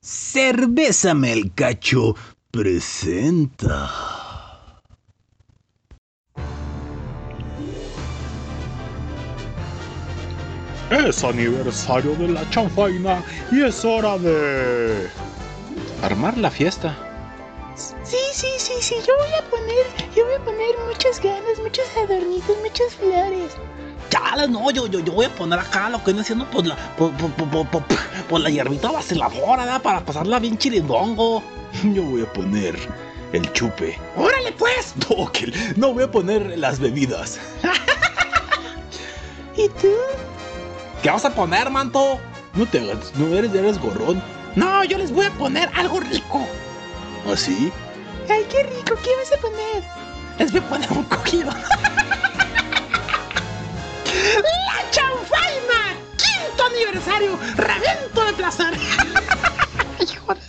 Cerveza Melcacho presenta. Es aniversario de la chanfaina y es hora de armar la fiesta. Sí, sí, sí, sí, yo voy a poner, yo voy a poner muchas ganas, muchos adornitos, muchas flores. Ya, no, yo, yo, yo voy a poner acá lo que viene haciendo pues la, pues, pues, pues, pues la hierbita vaciladora, ¿da? Para pasarla bien chirindongo. Yo voy a poner el chupe. ¡Órale, pues! No, que no voy a poner las bebidas. ¿Y tú? ¿Qué vas a poner, manto? No te hagas, no eres, eres gorrón. No, yo les voy a poner algo rico. ¿Ah, sí? Ay, qué rico, ¿qué vas a poner? Les voy a poner un cogido. ¡La chanfaina! ¡Quinto aniversario! ¡Revento de placer! ¡Hijo de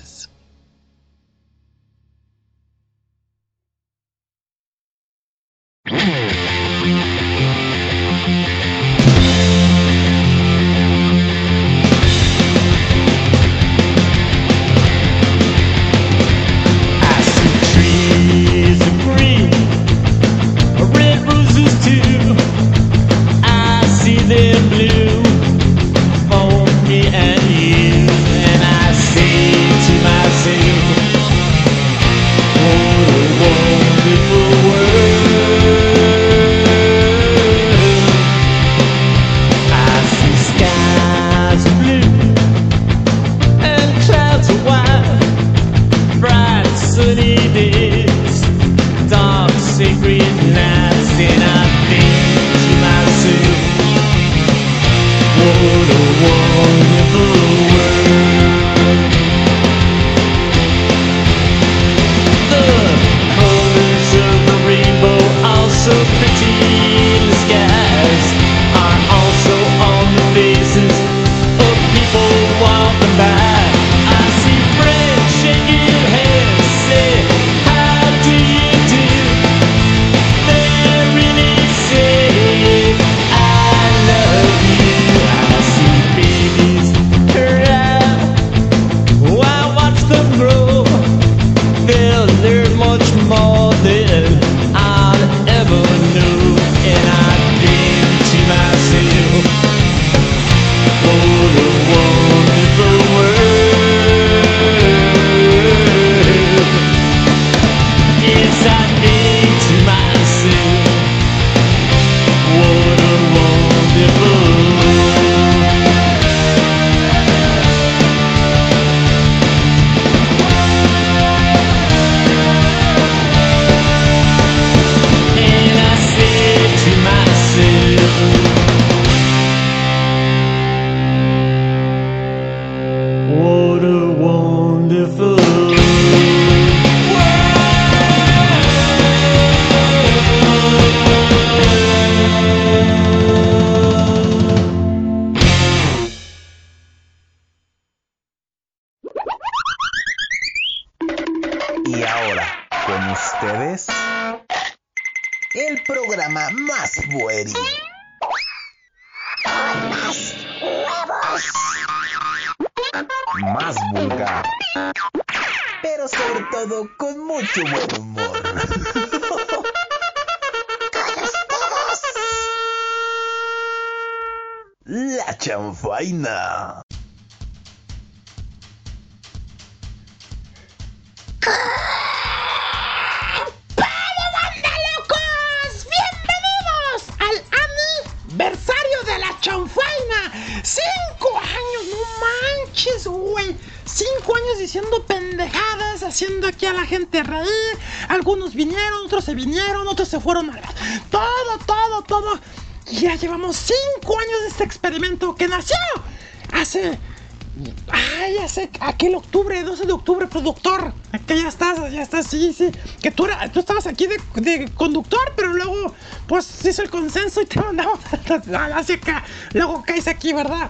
Luego caes aquí, ¿verdad?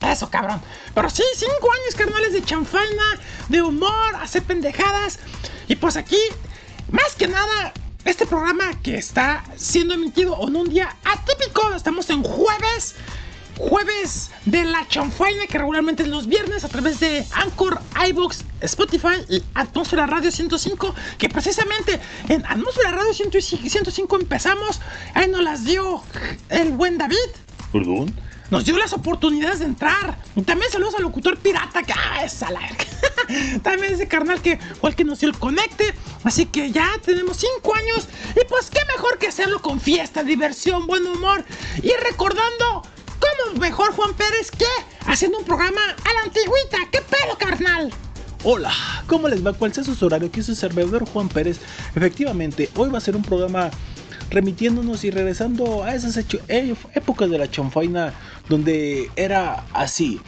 Eso, cabrón. Pero sí, cinco años, carnales, de chanfaina, de humor, hacer pendejadas. Y pues aquí, más que nada, este programa que está siendo emitido en un día atípico. Estamos en jueves. jueves de la chanfaina que regularmente es los viernes a través de Anchor, iBox, Spotify y Atmósfera Radio 105 que precisamente en Atmósfera Radio 105 empezamos, ahí nos las dio David ¿Perdón? nos dio las oportunidades de entrar. Y también saludos al locutor pirata que ah, es a la También ese carnal que fue el que nos dio el conecte. Así que ya tenemos cinco años. Y pues qué mejor que hacerlo con fiesta, diversión, buen humor. Y recordando cómo mejor Juan Pérez que haciendo un programa a la antigüita. ¿Qué pedo, carnal? Hola, ¿cómo les va? ¿Cuál sea su horario? Aquí es su servidor Juan Pérez. Efectivamente, hoy va a ser un programa remitiéndonos y regresando a esas eh, épocas de la chanfaina donde era así,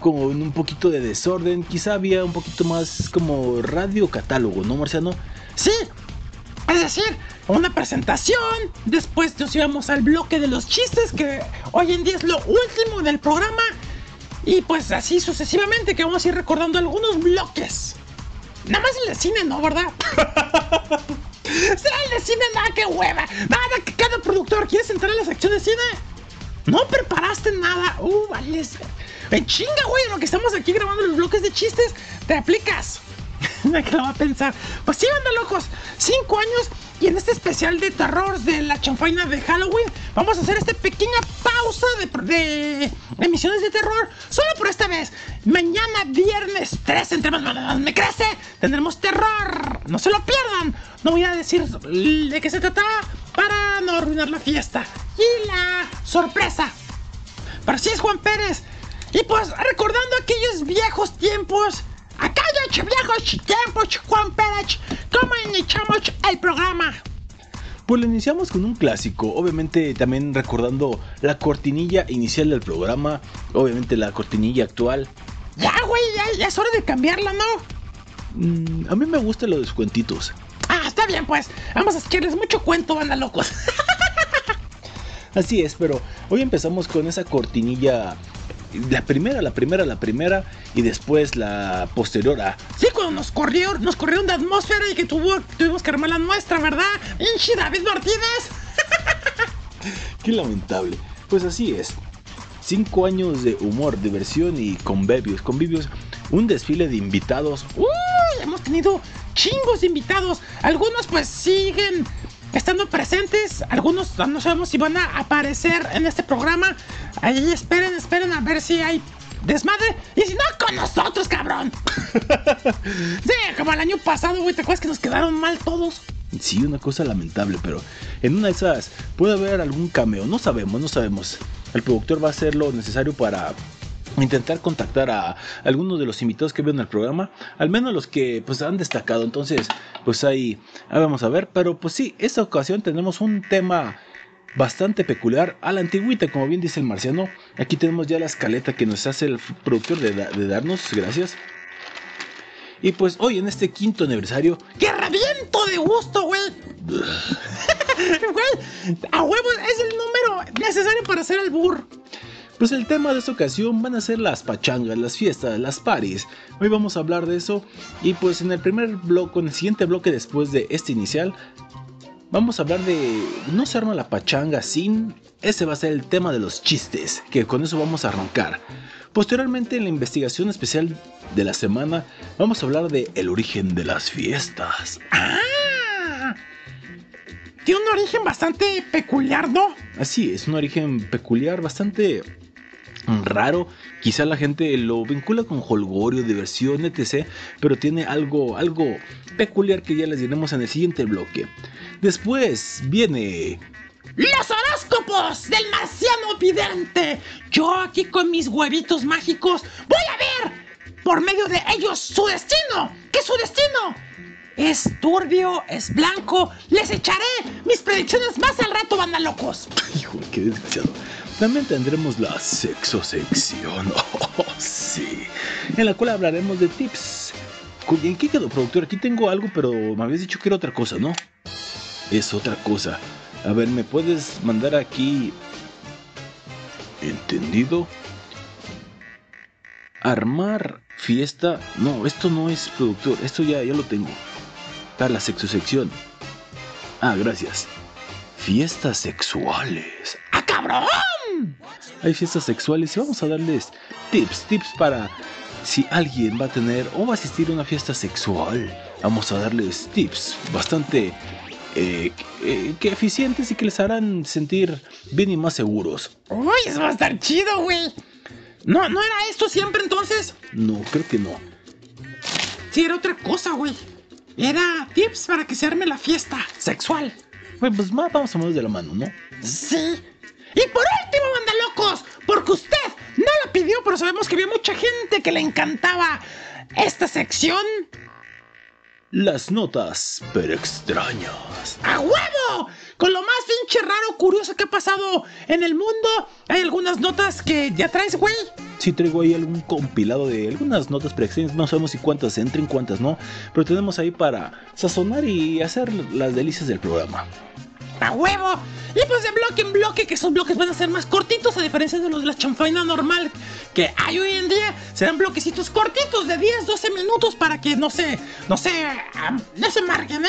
como en un poquito de desorden, quizá había un poquito más como radio catálogo, ¿no, Marciano? Sí, es decir, una presentación. Después nos íbamos al bloque de los chistes, que hoy en día es lo último del programa. Y pues así sucesivamente, que vamos a ir recordando algunos bloques. Nada más el de cine, ¿no? ¿Verdad? sí, el de cine, nada, que hueva. Nada, que cada productor quieres entrar a la sección de cine. No preparaste nada. Uh, vale. En chinga, güey, en lo que estamos aquí grabando los bloques de chistes, te aplicas. que lo va a pensar. Pues sí, anda locos. Cinco años y en este especial de terror de la chanfaina de Halloween vamos a hacer esta pequeña pausa de, emisiones de terror. Solo por esta vez. Mañana, viernes 3, entre más más me crece, tendremos terror. No se lo pierdan. No voy a decir de qué se trata para no arruinar la fiesta. Y la sorpresa. Pero sí es Juan Pérez. Y pues recordando aquellos viejos tiempos. Aquellos viejos tiempos, Juan Pérez. ¿Cómo iniciamos el programa? Pues lo iniciamos con un clásico, obviamente también recordando la cortinilla inicial del programa, obviamente la cortinilla actual. Ya, güey, ya, ya es hora de cambiarla, ¿no? Mm, a mí me gustan los descuentitos. Ah, está bien, pues. Vamos a echarles mucho cuento, banda locos. Así es, pero hoy empezamos con esa cortinilla, la primera, la primera, la primera, y después la posterior a... Sí, cuando nos corrieron, nos corrieron de atmósfera y que tuvo, tuvimos que armar la nuestra, ¿verdad? Inchi David Martínez. Qué lamentable. Pues así es. Cinco años de humor, diversión y convivios, convivios, un desfile de invitados. Uy, hemos tenido chingos de invitados. Algunos pues siguen estando presentes. Algunos no sabemos si van a aparecer en este programa. Ahí esperen, esperen a ver si hay desmadre. Y si no, con nosotros, cabrón. sí, como el año pasado, güey. ¿Te acuerdas que nos quedaron mal todos? Sí, una cosa lamentable, pero en una de esas puede haber algún cameo. No sabemos, no sabemos. El productor va a hacer lo necesario para intentar contactar a algunos de los invitados que ven el programa, al menos los que pues han destacado. Entonces, pues ahí, vamos a ver. Pero pues sí, esta ocasión tenemos un tema bastante peculiar a la antigüita, como bien dice el marciano. Aquí tenemos ya la escaleta que nos hace el productor de, de darnos, gracias. Y pues hoy en este quinto aniversario ¡Que reviento de gusto, güey! Güey, a huevo es el número necesario para hacer el burro. Pues el tema de esta ocasión van a ser las pachangas, las fiestas, las paris. Hoy vamos a hablar de eso y pues en el primer bloque, en el siguiente bloque después de este inicial, vamos a hablar de no se arma la pachanga sin... Ese va a ser el tema de los chistes, que con eso vamos a arrancar. Posteriormente en la investigación especial de la semana vamos a hablar de el origen de las fiestas. ¡Ah! Tiene un origen bastante peculiar, ¿no? Así es, un origen peculiar, bastante raro. Quizá la gente lo vincula con holgorio, diversión, etc. Pero tiene algo, algo peculiar que ya les diremos en el siguiente bloque. Después viene ¡Los horóscopos del marciano vidente! Yo aquí con mis huevitos mágicos voy a ver por medio de ellos su destino. ¿Qué es su destino? Es turbio, es blanco. Les echaré mis predicciones más al rato, banda locos. Hijo, qué desgraciado. También tendremos la sexosección. Oh, sí. En la cual hablaremos de tips. ¿En qué quedó, productor? Aquí tengo algo, pero me habías dicho que era otra cosa, ¿no? Es otra cosa. A ver, ¿me puedes mandar aquí... ¿Entendido? Armar fiesta... No, esto no es productor. Esto ya, ya lo tengo. Para la sexosección. Ah, gracias. Fiestas sexuales. ¡Ah, cabrón! Hay fiestas sexuales y vamos a darles tips, tips para si alguien va a tener o va a asistir a una fiesta sexual. Vamos a darles tips bastante eh, eh, que eficientes y que les harán sentir bien y más seguros. Uy, eso va a estar chido, güey. No, no era esto siempre entonces. No, creo que no. Sí, era otra cosa, güey. Era tips para que se arme la fiesta sexual. Bueno, pues ma- vamos a mover de la mano, ¿no? Sí. Y por último, banda locos, porque usted no la pidió, pero sabemos que había mucha gente que le encantaba esta sección. Las notas, pero extrañas. ¡A huevo! Con lo más pinche raro, curioso que ha pasado en el mundo, hay algunas notas que ya traes, güey. Sí traigo ahí algún compilado de algunas notas preextrañas, no sabemos si cuántas entren, cuántas no, pero tenemos ahí para sazonar y hacer las delicias del programa. ¡A huevo! Y pues de bloque en bloque, que esos bloques van a ser más cortitos, a diferencia de los de la chanfaina normal que hay hoy en día. Serán bloquecitos cortitos de 10, 12 minutos para que no se, no se, ah, no se marquen, ¿eh?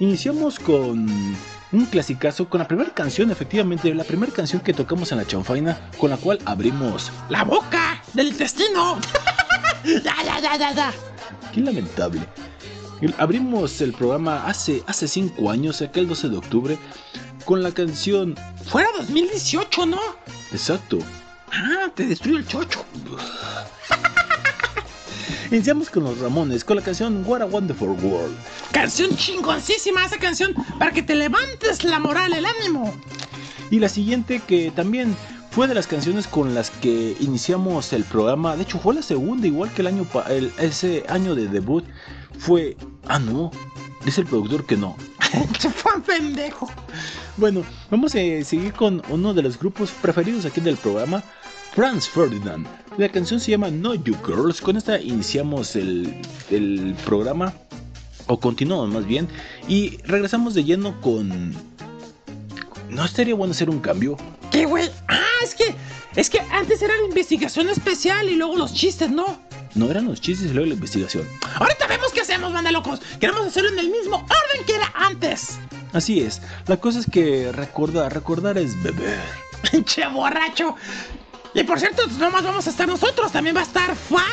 Iniciamos con un clasicazo, con la primera canción, efectivamente, la primera canción que tocamos en la chanfaina, con la cual abrimos. La boca del intestino. ya, ya, ya, ya, ya. Qué lamentable. Abrimos el programa hace, hace cinco años, aquel 12 de octubre, con la canción. Fuera 2018, ¿no? Exacto. Ah, te destruyó el chocho. Iniciamos con los Ramones, con la canción What a Wonderful World. Canción chingoncísima esa canción para que te levantes la moral, el ánimo. Y la siguiente que también fue de las canciones con las que iniciamos el programa. De hecho, fue la segunda, igual que el año el- ese año de debut. Fue. Ah, no. Dice el productor que no. Se fue un pendejo. Bueno, vamos a seguir con uno de los grupos preferidos aquí del programa. Franz Ferdinand. La canción se llama No You Girls. Con esta iniciamos el, el programa. O continuamos más bien. Y regresamos de lleno con. ¿No estaría bueno hacer un cambio? ¿Qué, güey? Ah, es que, es que antes era la investigación especial y luego los chistes, ¿no? No eran los chistes y luego la investigación. Ahorita vemos qué hacemos, banda locos. Queremos hacerlo en el mismo orden que era antes. Así es. La cosa es que recordar, recordar es beber. Pinche borracho. Y por cierto, no más vamos a estar nosotros, también va a estar Fa.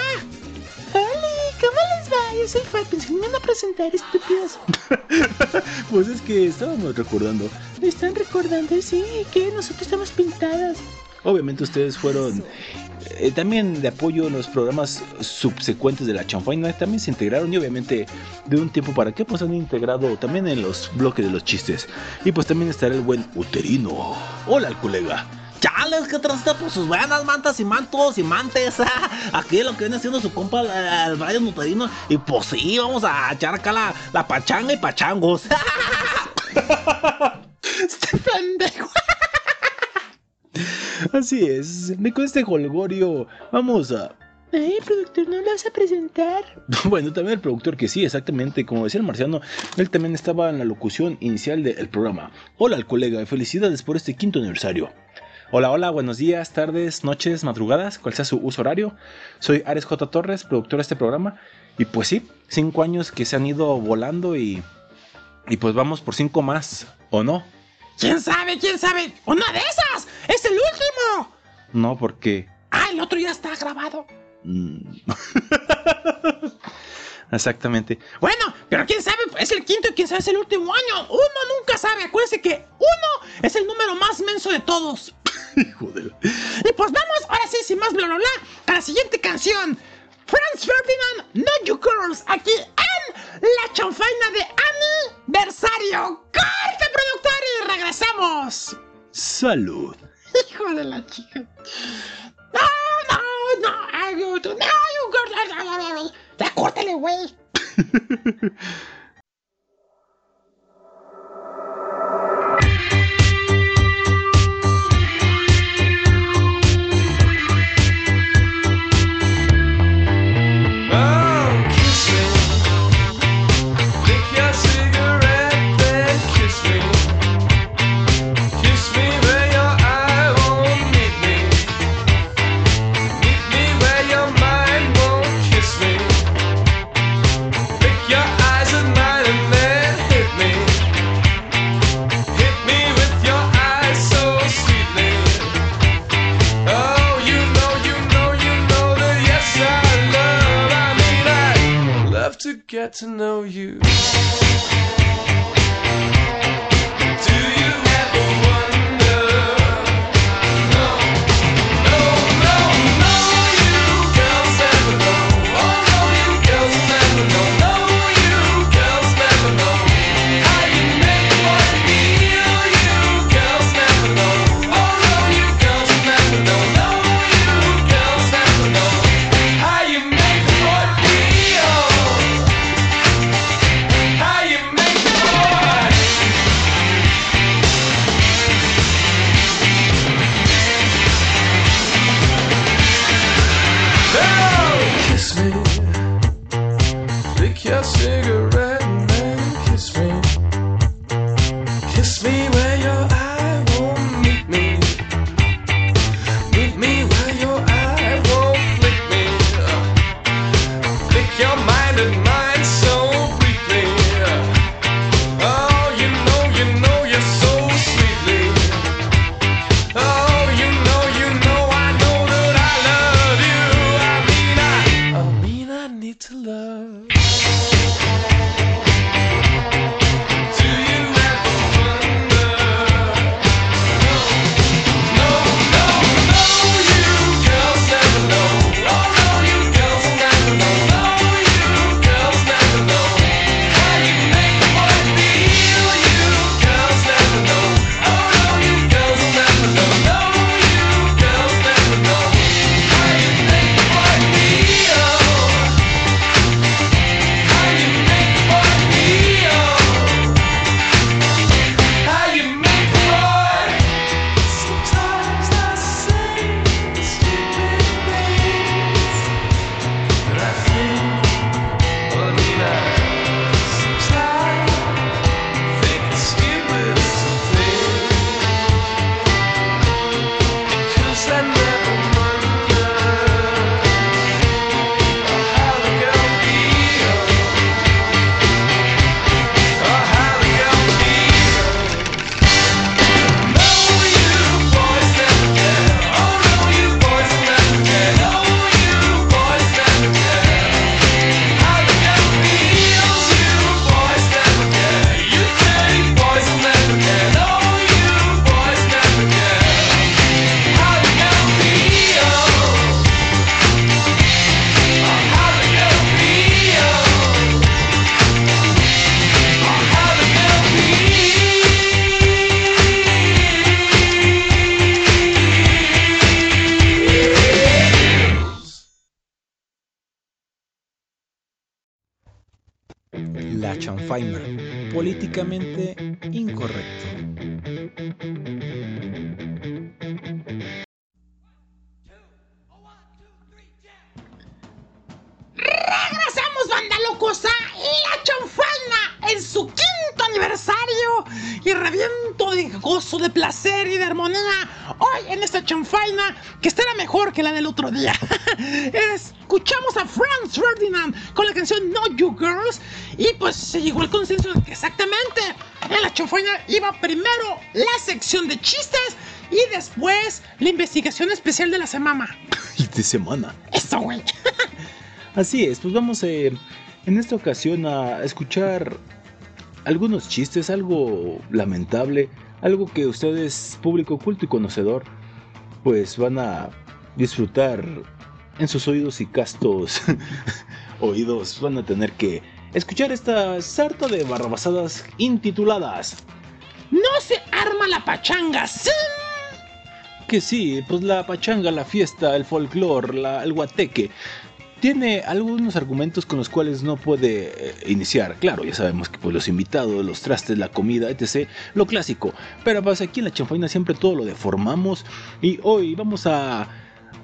Hola, ¿cómo les va? Yo soy Fat, pensé que me iban a presentar, estúpidos. Pues es que estábamos recordando. Me están recordando, sí, que nosotros estamos pintadas. Obviamente ustedes fueron eh, también de apoyo en los programas subsecuentes de la chanfaina. También se integraron y obviamente de un tiempo para acá pues han integrado también en los bloques de los chistes. Y pues también estará el buen uterino. Hola, colega. Chales, que trasta por sus buenas mantas y mantos y mantes. Aquí lo que viene haciendo su compa, el Brian Nuterino. Y pues sí, vamos a echar acá la, la pachanga y pachangos. Este pendejo. Así es. Y con este holgorio vamos a... Ay, productor, ¿no lo vas a presentar? Bueno, también el productor que sí, exactamente, como decía el marciano, él también estaba en la locución inicial del programa. Hola al colega, felicidades por este quinto aniversario. Hola, hola, buenos días, tardes, noches, madrugadas, cual sea su uso horario. Soy Ares J. Torres, productor de este programa. Y pues sí, cinco años que se han ido volando y... Y pues vamos por cinco más, ¿o no? ¿Quién sabe? ¿Quién sabe? ¡Una de esas! ¡Es el último! No, porque... Ah, el otro ya está grabado. mm, Exactamente. Bueno, pero quién sabe, es el quinto y quién sabe es el último año. Uno nunca sabe. Acuérdense que uno es el número más menso de todos. Joder. Y pues vamos, ahora sí, sin más bla bla bla, a la siguiente canción. Franz Ferdinand, No You Girls, aquí en La Chanfaina de Aniversario. ¡Corte, productor! Y regresamos. Salud. Hijo de la chica. No, no, no, no, you girls. Ya córtale, güey. Get to know you. Chanfaina. Políticamente incorrecto. Regresamos, banda locos, aniversario y reviento de gozo, de placer y de armonía. Hoy en esta chanfaina que estará mejor que la del otro día. Escuchamos a Franz Ferdinand con la canción No You Girls y pues se llegó al consenso de que exactamente en la chanfaina iba primero la sección de chistes y después la investigación especial de la semana. Y de semana. Eso, güey. Así es, pues vamos eh, en esta ocasión a escuchar algunos chistes, algo lamentable, algo que ustedes, público culto y conocedor, pues van a disfrutar en sus oídos y castos oídos. Van a tener que escuchar esta sarta de barrabasadas intituladas. No se arma la pachanga sin Que sí, pues la pachanga, la fiesta, el folclore, la- el guateque. Tiene algunos argumentos con los cuales no puede eh, iniciar. Claro, ya sabemos que pues, los invitados, los trastes, la comida, etc. Lo clásico. Pero pues aquí en la chanfaina siempre todo lo deformamos. Y hoy vamos a,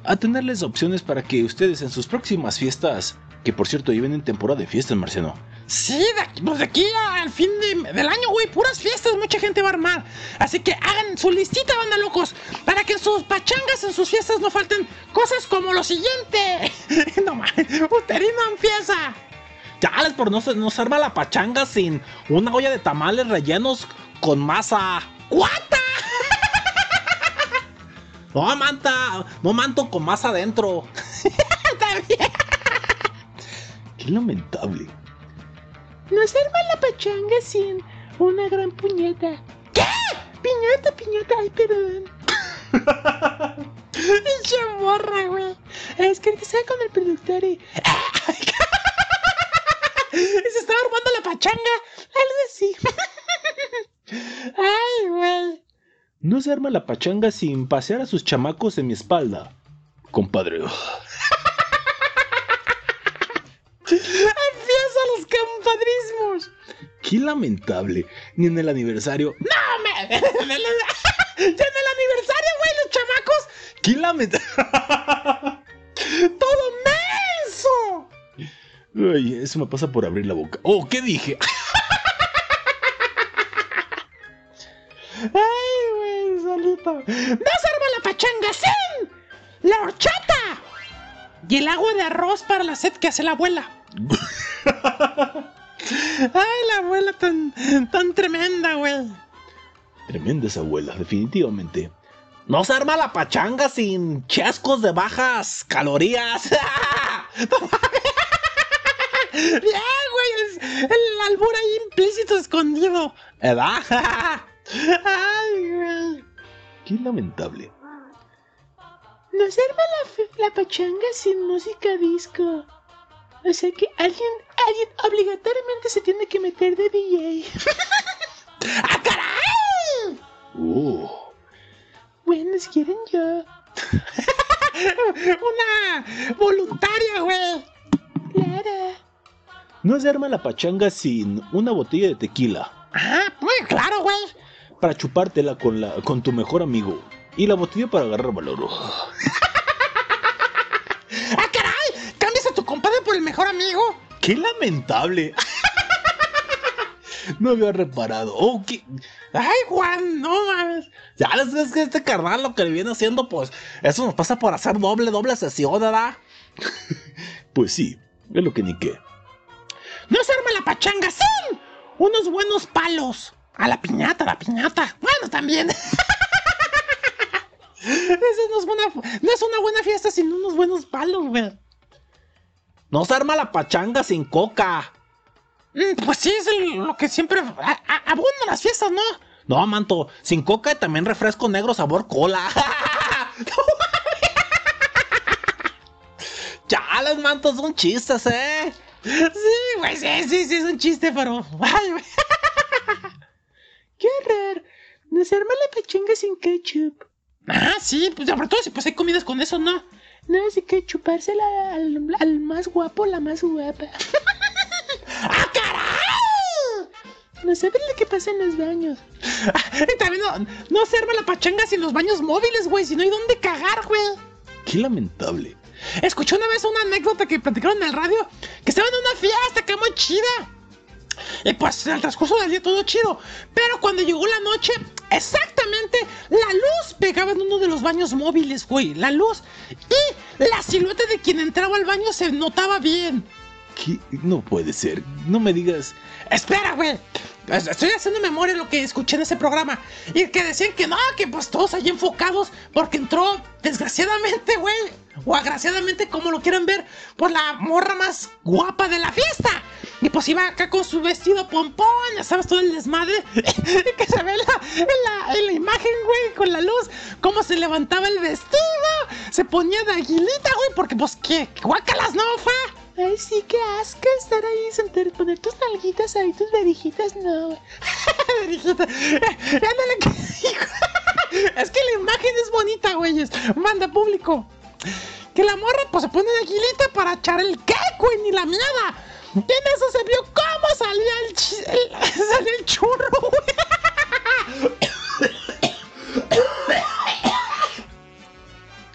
a tenerles opciones para que ustedes en sus próximas fiestas, que por cierto viven en temporada de fiestas, Marciano. Sí, de pues de aquí al fin de- del año, güey, puras fiestas, mucha gente va a armar. Así que hagan su listita, banda locos, para que en sus pachangas, en sus fiestas no falten cosas como lo siguiente. no mames, Uterino empieza. Chales, por no se nos arma la pachanga sin una olla de tamales rellenos con masa. ¡Cuata! No, manta, no manto con masa adentro. Qué lamentable. No se arma la pachanga sin una gran puñeta. ¿Qué? Piñata, piñata, ay, perdón. Pinche morra, güey. Es que estaba con el productor y. y se estaba armando la pachanga. Algo así. Ay, güey. No se arma la pachanga sin pasear a sus chamacos en mi espalda. Compadre. Empieza los compadrismos. Qué lamentable. Ni en el aniversario. ¡No, me! ¡Ya en el aniversario, güey, los chamacos! ¡Qué lamentable! ¡Todo menso! Ay, eso me pasa por abrir la boca. Oh, ¿qué dije? ¡Ay, güey, solito! ¡No se arma la pachanga sin la horchata! Y el agua de arroz para la sed que hace la abuela. ¡Ay, la abuela tan, tan tremenda, güey! Tremenda esa abuela, definitivamente. No se arma la pachanga sin chascos de bajas calorías. Bien, güey, el, el albur ahí implícito escondido. ¡Ay, güey! Qué lamentable. No se arma la pachanga sin música disco. O sea que alguien, alguien obligatoriamente se tiene que meter de DJ. ¡Ah, caray! Oh, Bueno, si quieren yo. Una voluntaria, güey. Claro. no se arma la pachanga sin una botella de tequila Ah, muy claro, güey. para chupártela con, la, con tu mejor amigo y la botella para agarrar valor. ¡Ah, caray! ¿Cambias a tu compadre por el mejor amigo? ¡Qué lamentable! no había reparado. Oh, qué... ¡Ay, Juan! No mames. Ya es, que este carnal lo que le viene haciendo, pues, eso nos pasa por hacer doble, doble sesión, ¿verdad? Pues sí, es lo que ni qué. ¡No se arma la pachanga sin unos buenos palos! A la piñata, a la piñata. Bueno, también. Eso no es, buena, no es una buena fiesta sin unos buenos palos, güey. No se arma la pachanga sin coca. Mm, Pues sí, es el- lo que siempre a- a- abunda en las fiestas, ¿no? No, manto, sin coca y también refresco negro sabor cola. ya, los mantos son chistes, ¿eh? Sí, güey, sí, sí, sí, es un chiste, pero. ¡Qué horror! No se arma la pachanga sin ketchup. Ah, sí, pues sobre todo si pues hay comidas con eso, ¿no? No, así que chupársela al, al más guapo, la más guapa. ¡Ah, caray! No saben lo que pasa en los baños. y también no, no se arma la pachanga sin los baños móviles, güey, si no hay dónde cagar, güey. Qué lamentable. Escuché una vez una anécdota que platicaron en el radio que estaban en una fiesta que muy chida. Y pues en el transcurso del día todo chido. Pero cuando llegó la noche, exactamente la luz pegaba en uno de los baños móviles, güey. La luz. Y la silueta de quien entraba al baño se notaba bien. ¿Qué? No puede ser. No me digas. Espera, güey. Es- Estoy haciendo memoria de lo que escuché en ese programa. Y que decían que no, que pues todos allí enfocados. Porque entró, desgraciadamente, güey. O agraciadamente, como lo quieran ver. Pues la morra más guapa de la fiesta. Y pues iba acá con su vestido pompón. Ya sabes, todo el desmadre. y que se ve en la, en la, en la imagen, güey, con la luz. Cómo se levantaba el vestido. Se ponía de aguilita, güey. Porque pues, ¿qué? Guácalas, ¿no, fa? Ay, sí, qué asco estar ahí, sentar, poner tus nalguitas ahí, tus verijitas, no, güey. Verijita. Eh, ándale, que- hijo. Es que la imagen es bonita, güeyes. Manda público. Que la morra, pues, se pone de aguilita para echar el qué, güey, ni la miada. Y en eso se vio cómo salía el, chi- el- salía el churro, güey.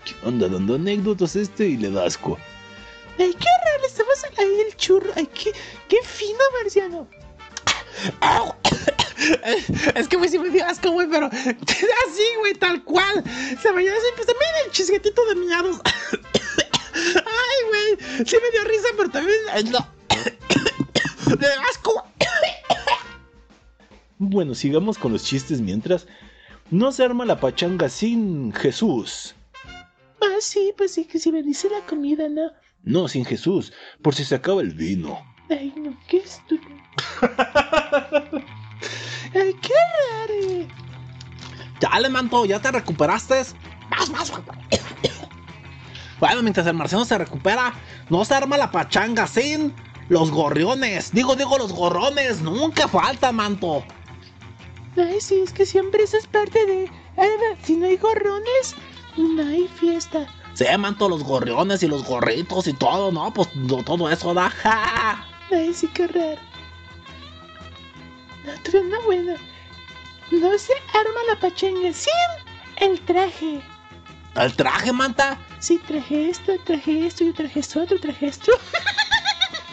¿Qué onda dando anécdotas este y le da asco? Ay, qué horror, estamos ahí el churro. Ay, qué, qué fino, marciano. Au. Es que, güey, sí me dio asco, güey, pero así, güey, tal cual. Se veía así, pues el chisguetito de miados. Ay, güey, sí me dio risa, pero también. ay, no. De asco. Bueno, sigamos con los chistes mientras. No se arma la pachanga sin Jesús. Ah, sí, pues sí, que si me dice la comida, ¿no? No, sin Jesús, por si se acaba el vino. Ay, no, qué estúpido. Ay, qué raro. Dale, manto, ya te recuperaste. Más, más, güey. Bueno, mientras el marciano se recupera, no se arma la pachanga sin los gorriones. Digo, digo, los gorrones. Nunca falta, manto. Ay, sí, es que siempre eso es parte de... Ve, si no hay gorrones, no hay fiesta. Sí, manto, los gorriones y los gorritos y todo, ¿no? Pues no, todo eso da. ¡ja! Ay, sí, qué raro. No, tuve una buena. No se arma la pachanga sin el traje. El traje, manta. Sí, traje esto, traje esto, yo traje esto, otro, traje esto.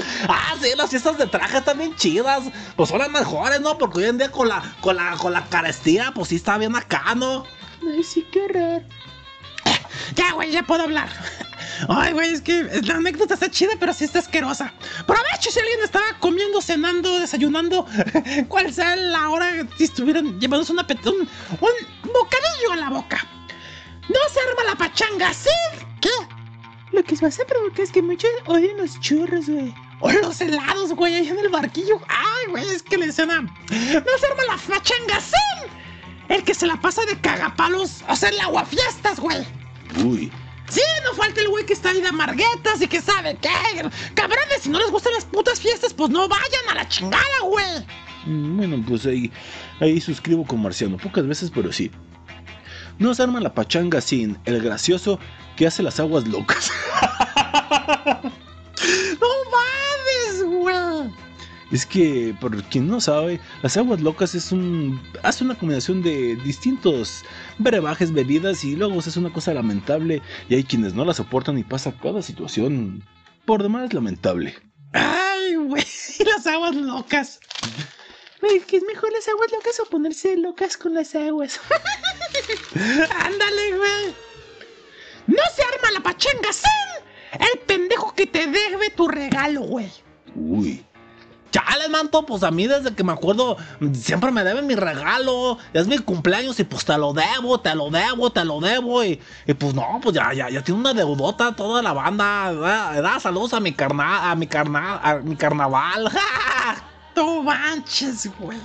Ah, sí, las fiestas de traje están bien chidas. Pues son las mejores, ¿no? Porque hoy en día con la, con la, con la carestía, pues sí está bien acá, ¿no? Ay, sí, qué raro. Ya, güey, ya puedo hablar. Ay, güey, es que la anécdota está chida, pero sí está asquerosa. Provecho si alguien estaba comiendo, cenando, desayunando, cual sea la hora si estuvieran llevándose una un, un bocadillo a la boca. No se arma la pachanga, ¿sí? ¿Qué? Lo que vas a provocar es que muchos odian los churros, güey. O los helados, güey, ahí en el barquillo. Ay, güey, es que le suena. No se arma la pachanga, ¿sí? El que se la pasa de cagapalos, o sea, el aguafiestas, güey. Uy. Sí, no falta el güey que está ahí de amarguetas y que sabe qué. Cabrones, si no les gustan las putas fiestas, pues no vayan a la chingada, güey. Mm, Bueno, pues ahí, ahí suscribo con Marciano. Pocas veces, pero sí. No se arma la pachanga sin el gracioso que hace las aguas locas. No mames, güey. Es que, por quien no sabe, las aguas locas es un. hace una combinación de distintos brebajes, bebidas y luego es una cosa lamentable. Y hay quienes no la soportan y pasa cada situación por demás lamentable. Ay, güey, las aguas locas. Güey, que es mejor las aguas locas o ponerse locas con las aguas. Ándale, güey. No se arma la pachanga sin el pendejo que te debe tu regalo, güey. Uy. Chale, manto, pues a mí desde que me acuerdo siempre me deben mi regalo. Es mi cumpleaños y pues te lo debo, te lo debo, te lo debo. Y, y pues no, pues ya, ya, ya tiene una deudota toda la banda. Da, da saludos a mi carnal, a mi carnal, a mi carnaval. No manches, güey.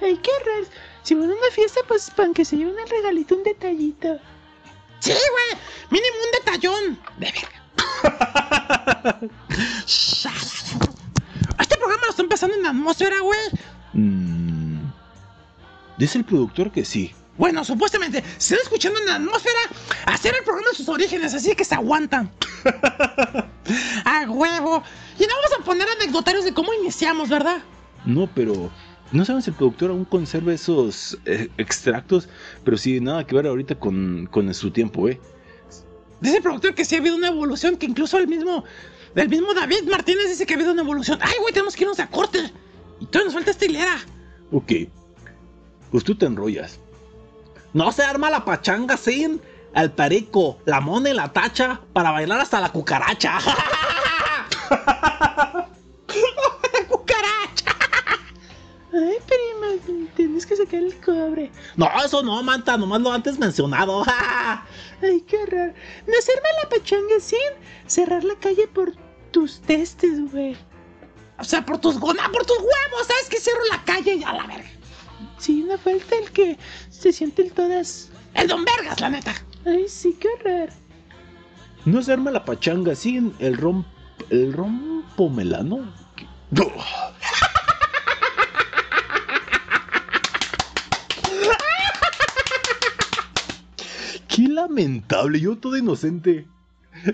Ay, qué raro. Si van a una fiesta, pues para que se lleven el regalito, un detallito. Sí, güey. Mínimo un detallón. De verga. Este programa lo está empezando en la atmósfera, güey. Mm, dice el productor que sí. Bueno, supuestamente, se está escuchando en la atmósfera hacer el programa en sus orígenes, así que se aguantan. a huevo. Y no vamos a poner anecdotarios de cómo iniciamos, ¿verdad? No, pero. No sabemos si el productor aún conserva esos eh, extractos, pero sí, nada que ver ahorita con, con su tiempo, ¿eh? Dice el productor que sí ha habido una evolución, que incluso el mismo, el mismo David Martínez dice que ha habido una evolución. Ay, güey, tenemos que irnos a corte. Y todavía nos falta esta hilera. Ok. Pues tú te enrollas. No se arma la pachanga sin el perico, la mona y la tacha para bailar hasta la cucaracha. ¡La cucaracha! Ay, prima, tienes que sacar el cobre. No, eso no, manta, nomás lo antes mencionado. Ay, qué raro. No se arma la pachanga sin cerrar la calle por tus testes, güey. O sea, por tus gonas, por tus huevos, ¿sabes que cierro la calle y a la verga? Sí, no falta el que se sienten todas. El don Vergas, la neta. Ay, sí, qué raro. No se arma la pachanga sin el rom. el rompo Qué lamentable, yo todo inocente.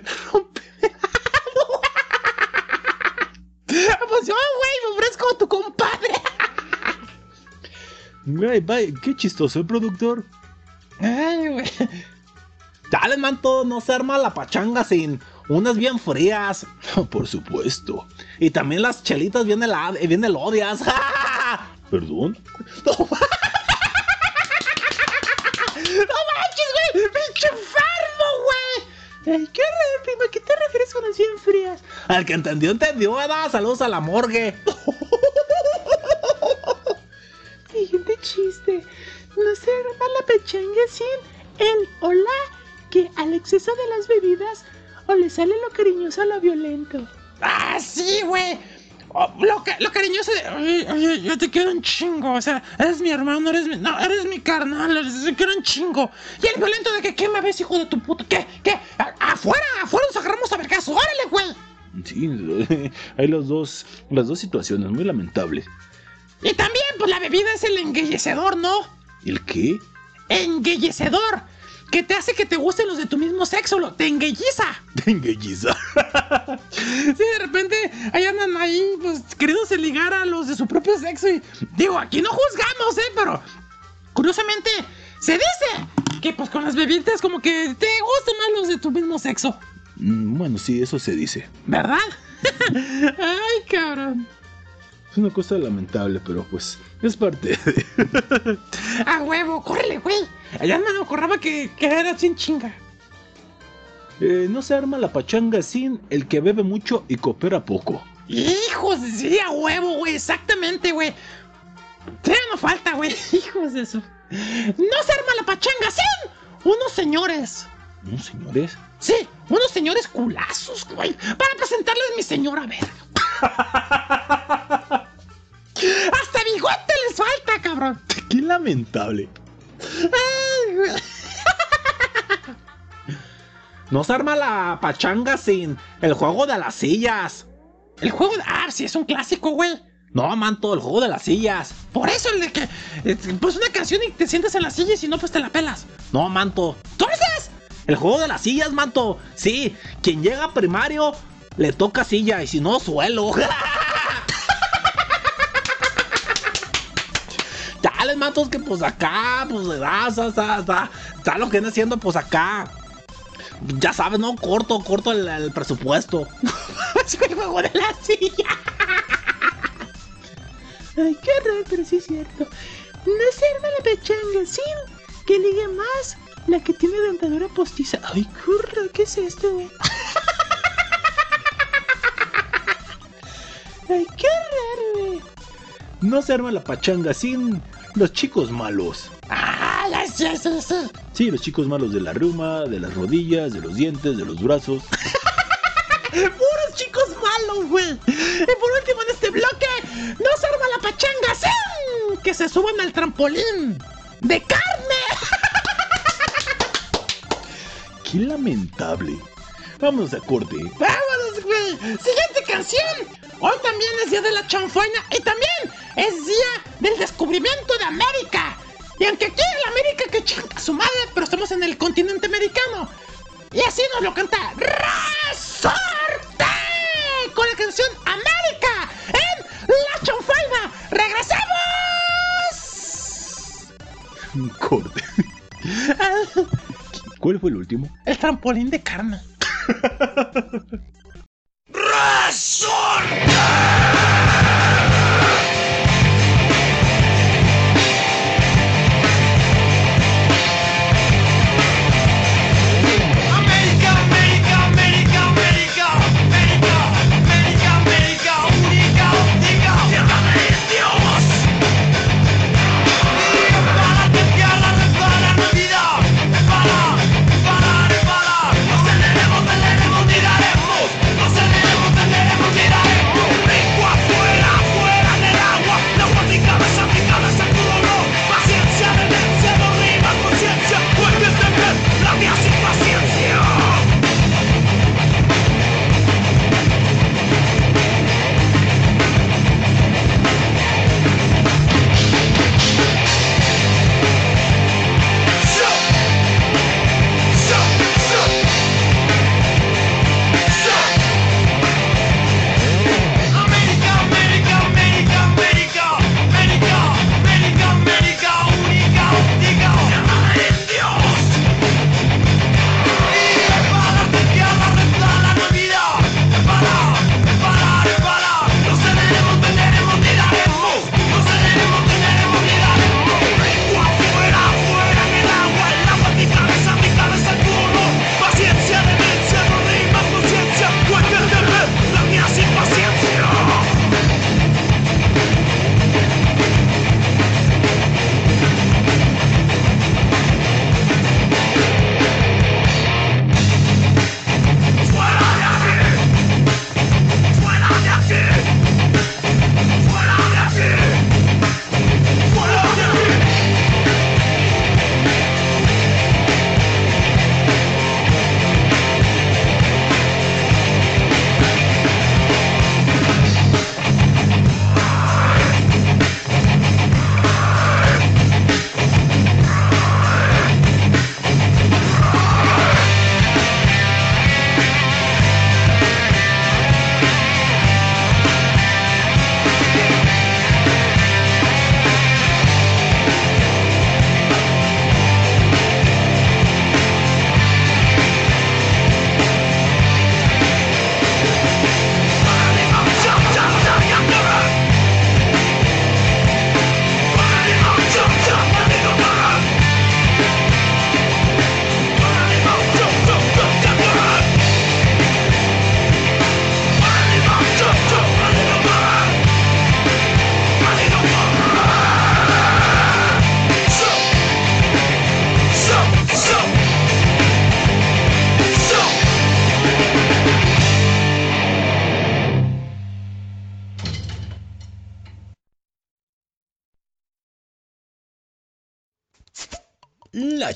Pues yo, güey, me ofrezco tu compadre. Vaya, qué chistoso el productor. Ay, güey. Dale, manto, no se arma la pachanga sin unas bien frías. Por supuesto. Y también las chelitas bien, helad- eh, bien elodias. ¿Perdón? No manches, güey. Pinche enfermo, güey. Ay, qué prima. ¿Qué te refieres con las bien frías? Al que entendió, entendió, ¿verdad? Saludos a la morgue. Siguiente chiste. No se arma la pachanga sin el hola que al exceso de las bebidas o le sale lo cariñoso a lo violento. Ah, sí, güey. Oh, lo, ca- lo cariñoso de, oye, oye, yo te quiero un chingo, o sea, eres mi hermano, eres mi, no, eres mi carnal, eres, te quiero un chingo. Y el violento de que, ¿qué me ves, hijo de tu puta? ¿Qué? ¿Qué? Afuera, afuera nos agarramos a vergazo, órale, güey. Sí, hay los dos, las dos situaciones, muy lamentables. Y también, pues la bebida es el enguellecedor, ¿no? ¿El qué? Enguellecedor. Que te hace que te gusten los de tu mismo sexo, lo, te enguelliza. Tenguelliza. Sí, de repente ahí andan ahí, pues, queriéndose ligar a los de su propio sexo. Y digo, aquí no juzgamos, ¿eh? Pero curiosamente se dice que, pues, con las bebidas, como que te gustan más los de tu mismo sexo, Mm, Bueno, sí, eso se dice. ¿verdad? Ay, cabrón. Una cosa lamentable, pero pues es parte de... A huevo, córrele, güey. Allá me acordaba que, que era sin chinga. Eh, no se arma la pachanga sin el que bebe mucho y coopera poco. Hijos, sí, a huevo, güey, exactamente, güey. Ya no falta, güey. Hijos de eso. No se arma la pachanga sin unos señores. ¿No, señores? Sí, unos señores culazos, güey. Para presentarles mi señora verga. Hasta bigote les falta, cabrón. ¡Qué lamentable! Ay, güey. No se arma la pachanga sin el juego de las sillas. El juego de. Ah, sí, es un clásico, güey. No, manto, el juego de las sillas. Por eso el de que. eh, Pues una canción y te sientas en la silla y si no, pues te la pelas. No, manto. Entonces. El juego de las sillas, manto. Sí, quien llega a primario le toca silla y si no, suelo. Ya les mantos que pues acá, pues está, está, está, está lo que viene haciendo pues acá. Ya sabes, ¿no? Corto, corto el, el presupuesto. Es el juego de la silla. Ay, qué raro, pero sí es cierto. No se arma la pechanga sin que ligue más la que tiene dentadura postiza. Ay, curra, ¿qué es esto, güey? Ay, qué raro, güey. No se arma la pachanga sin los chicos malos. Ah, sí, sí. Sí, los chicos malos de la ruma, de las rodillas, de los dientes, de los brazos. Puros chicos malos, güey. Y por último, en este bloque, no se arma la pachanga sin que se suban al trampolín de carne. ¡Qué lamentable! Vámonos a corte. Vámonos, güey. Siguiente canción. Hoy también es día de la chanfaina y también es día del descubrimiento de América. Y aunque aquí en la América que chinga su madre, pero estamos en el continente americano. Y así nos lo canta Resorte con la canción América en la chanfaina. ¡Regresamos! Corte. ¿Cuál fue el último? El trampolín de carne. América,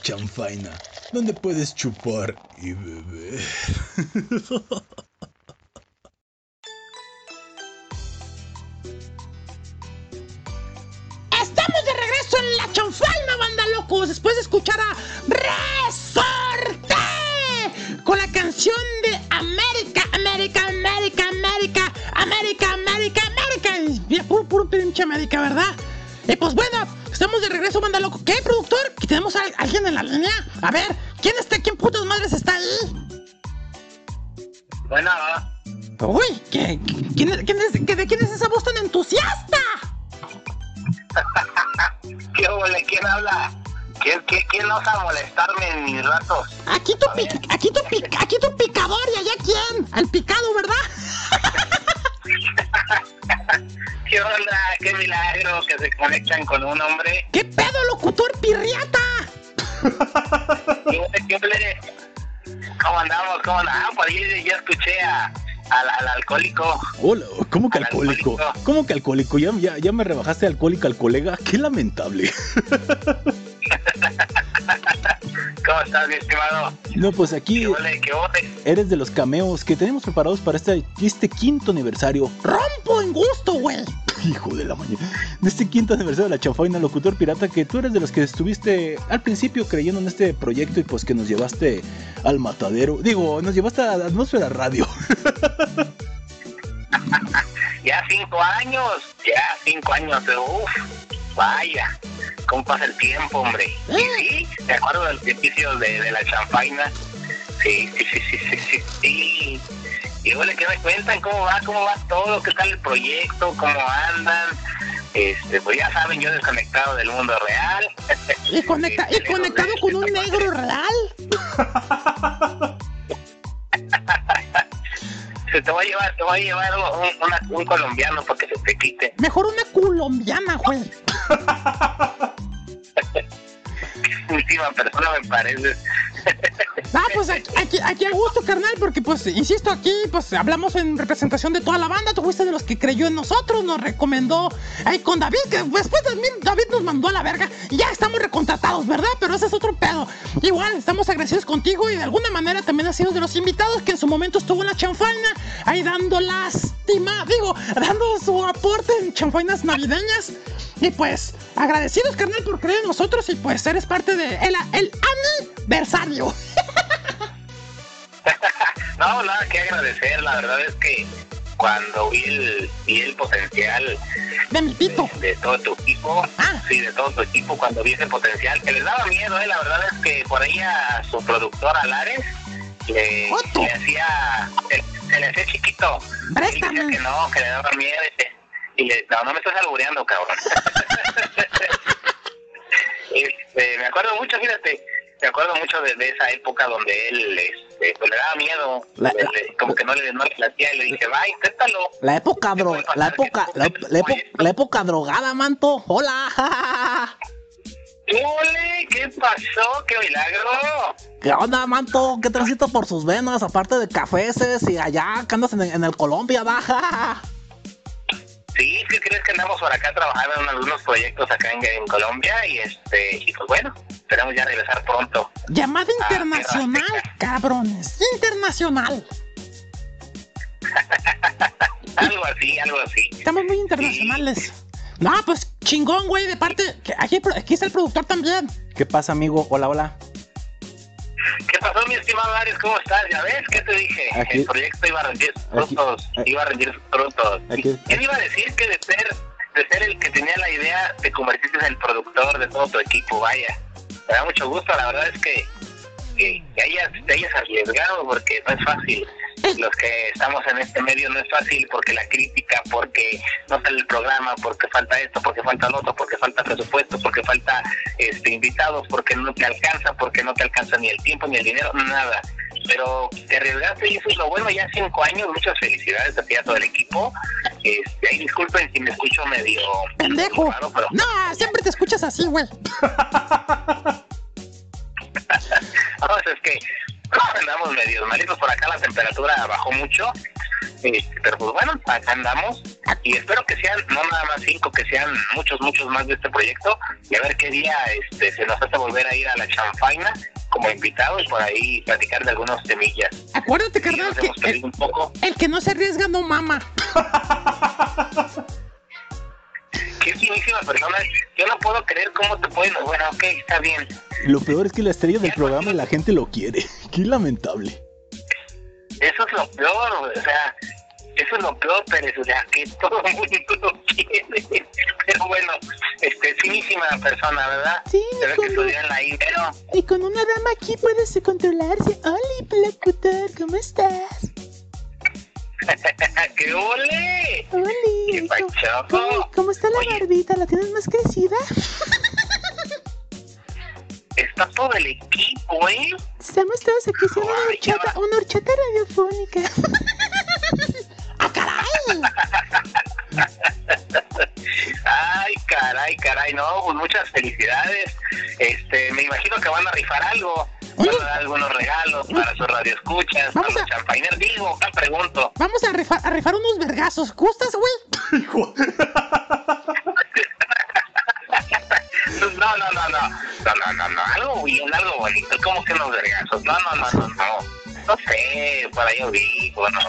chanfaina, donde puedes chupar y beber. Estamos de regreso en la chanfaina, banda locos, después de escuchar a Resorte con la canción de América, América, América, América, América, América, América. Puro, puro pinche América, ¿verdad? Y pues bueno, estamos de regreso, banda loco. ¿Qué, productor? ¿Que tenemos a alguien en la línea? A ver, ¿quién está? ¿Quién putas madres está ahí? Bueno, Uy, ¿qué, quién, es- quién es, que- ¿de quién es esa voz tan entusiasta? ¿qué ole? ¿Quién habla? ¿Quién, quién, quién osa molestarme en mis ratos? Aquí tu, pi- aquí tu, pi- aquí tu picador y allá quién? Al picado, ¿verdad? ¿Qué onda? ¡Qué milagro que se conectan con un hombre! ¿Qué pedo, locutor pirriata? ¿Cómo andamos? ¿Cómo andamos? Ah, por ahí ya escuché a, al, al alcohólico. Hola, ¿cómo que Al alcohólico? alcohólico. ¿Cómo que alcohólico? ¿Ya, ya, ya me rebajaste alcohólico al colega? ¡Qué lamentable! ¿Cómo estás, mi estimado? No, pues aquí ¿Qué ole? ¿Qué ole? eres de los cameos que tenemos preparados para este, este quinto aniversario. Rompo en gusto, güey. Hijo de la mañana. De este quinto aniversario de la chanfaina locutor pirata, que tú eres de los que estuviste al principio creyendo en este proyecto y pues que nos llevaste al matadero. Digo, nos llevaste a la atmósfera radio. Ya cinco años, ya cinco años, uff, vaya, cómo pasa el tiempo, hombre. Y sí, me acuerdo del episodio de, de la champaina. Sí, sí, sí, sí, sí, sí, sí. Y bueno, que me cuentan cómo va, cómo va todo, qué tal el proyecto, cómo andan. Este, pues ya saben, yo desconectado del mundo real. Y, conecta, y conectado con un negro real. Se te voy a llevar, te voy a llevar un, una- un colombiano para que se te quite. Mejor una colombiana, güey. Última persona me parece. Ah, pues aquí, aquí, a gusto, carnal, porque pues, insisto, aquí pues hablamos en representación de toda la banda, tú fuiste de los que creyó en nosotros, nos recomendó ahí con David, que después David nos mandó a la verga y ya estamos recontratados, ¿verdad? Pero ese es otro pedo. Igual, estamos agradecidos contigo y de alguna manera también has sido de los invitados que en su momento estuvo en la chanfaina, ahí dando lástima, digo, dando su aporte en chanfainas navideñas. Y pues, agradecidos, carnal, por creer en nosotros y pues eres parte de el, el aniversario. No, nada que agradecer, la verdad es que cuando vi el, vi el potencial De mi pito. de, de todo tu equipo, Ah. sí, de todo tu equipo, cuando vi ese potencial, que les daba miedo, eh, la verdad es que por ahí a su productor Alares le, le hacía, se, le hacía chiquito. Y decía que no, que le daba miedo. Y, le, no, no me estás albureando, cabrón. Este, me acuerdo mucho, fíjate, me acuerdo mucho de, de esa época donde él este, pues, le daba miedo, La- le- como que no le, no le platía y le dije, va, inténtalo. La época pasar la época, la, pongas la época, después. la época drogada, manto. Hola. ¡Ole! ¿Qué pasó? ¡Qué milagro! ¿Qué onda, manto? ¿Qué transita por sus venas? Aparte de cafeces y allá que andas en, en el Colombia, baja. Sí, ¿qué crees que andamos por acá trabajando en algunos proyectos acá en, en Colombia? Y este, y pues bueno, esperamos ya regresar pronto. Llamada Ah, internacional, cabrones. Internacional. Algo así, algo así. Estamos muy internacionales. No, pues chingón, güey, de parte. que Aquí, aquí está el productor también. ¿Qué pasa, amigo? Hola, hola. ¿Qué pasó, mi estimado Aries? ¿Cómo estás? ¿Ya ves? ¿Qué te dije? Aquí- el proyecto iba a rendir frutos. aquí- iba a rendir frutos. aquí- ¿Quién iba a decir que de ser, de ser el que tenía la idea, te convertiste en el productor de todo tu equipo? Vaya, me da mucho gusto. La verdad es que, que, que hayas, te hayas arriesgado porque no es fácil. Los que estamos en este medio no es fácil porque la crítica, porque no sale el programa, porque falta esto, porque falta lo otro, porque falta presupuesto, porque falta este invitados, porque no te alcanza, porque no te alcanza ni el tiempo ni el dinero, nada. Pero te arriesgaste y eso es lo bueno, ya cinco años, muchas felicidades a ti a todo el equipo. Este, ahí disculpen si me escucho medio Pendejo. raro, pero No, siempre te escuchas así, güey. No, es que andamos medio malitos por acá, la temperatura bajó mucho Este, pero pues bueno, acá andamos y espero que sean no nada más cinco, que sean muchos, muchos más de este proyecto y a ver qué día este, se nos hace volver a ir a la chanfaina como invitado y por ahí platicar de algunos temillas. Acuérdate, carnal, que el, un poco. el que no se arriesga no mama. Qué finísima persona. Yo no puedo creer cómo te pueden. Bueno, ok, está bien. Lo peor es que la estrella del programa y la gente lo quiere. Qué lamentable. Eso es lo peor, o sea, eso es lo peor, Pérez, o sea, que todo el mundo lo quiere. Pero bueno, este, finísima persona, ¿verdad? Sí, Se ve que en la Ibero. Y con una dama aquí puedes controlarse. Hola, locutor, ¿cómo estás? ¡Qué ole! Hola. ¡Qué ¿Cómo, pachazo! cómo- cómo está la Oye. barbita? ¿La tienes más crecida? Está todo el equipo, ¿eh? Estamos todos aquí haciendo una horchata, una horchata radiofónica. ¡Ah, caray! Ay, caray, caray, no, pues muchas felicidades. Este, me imagino que van a rifar algo. Van a dar algunos regalos para sus radioescuchas, para los a- champainers. Digo, acá pregunto. Vamos a rifar, a rifar unos vergazos. ¿Gustas, güey? No, no, no, no, no, no, no, no, algo bien, algo bonito, como que unos vergazos, no, no, no, no, no, no sé, por ahí audífono,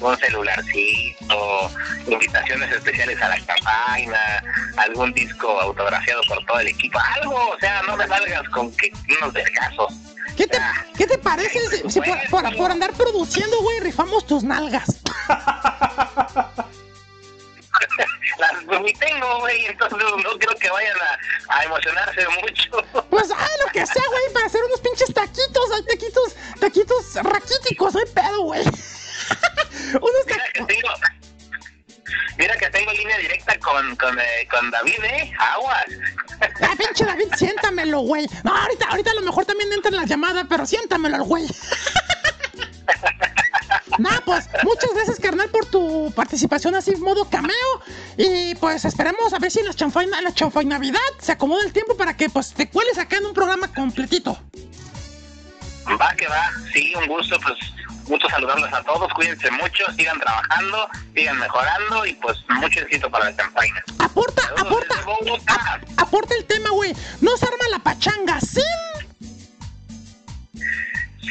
un celularcito, invitaciones especiales a la campaña, algún disco autografiado por todo el equipo, algo, o sea, no me salgas con que unos vergazos. ¿Qué te, Ah. ¿qué te parece si, si por, por- por andar produciendo, güey, rifamos tus nalgas? Las ni tengo, güey, entonces no creo que vayan a, a emocionarse mucho. Pues, ay, lo que sea, güey, para hacer unos pinches taquitos, hay taquitos, taquitos raquíticos, hay pedo, güey. unos taquitos. mira que tengo línea directa con, con, eh, con David, ¿eh? Aguas. Ah, pinche David, siéntamelo, güey. No, ahorita, ahorita a lo mejor también entra en la llamada, pero siéntamelo al güey. Nah, pues, muchas gracias, carnal, por tu participación así, modo cameo. Y pues esperemos a ver si en la chanfaina, la chanfai Navidad se acomoda el tiempo para que pues te cueles acá en un programa completito. Va que va, sí, un gusto, pues gusto saludarlos a todos, cuídense mucho, sigan trabajando, sigan mejorando y pues mucho éxito para la campaña. Aporta, Saludos aporta, aporta el tema, güey. No se arma la pachanga sin.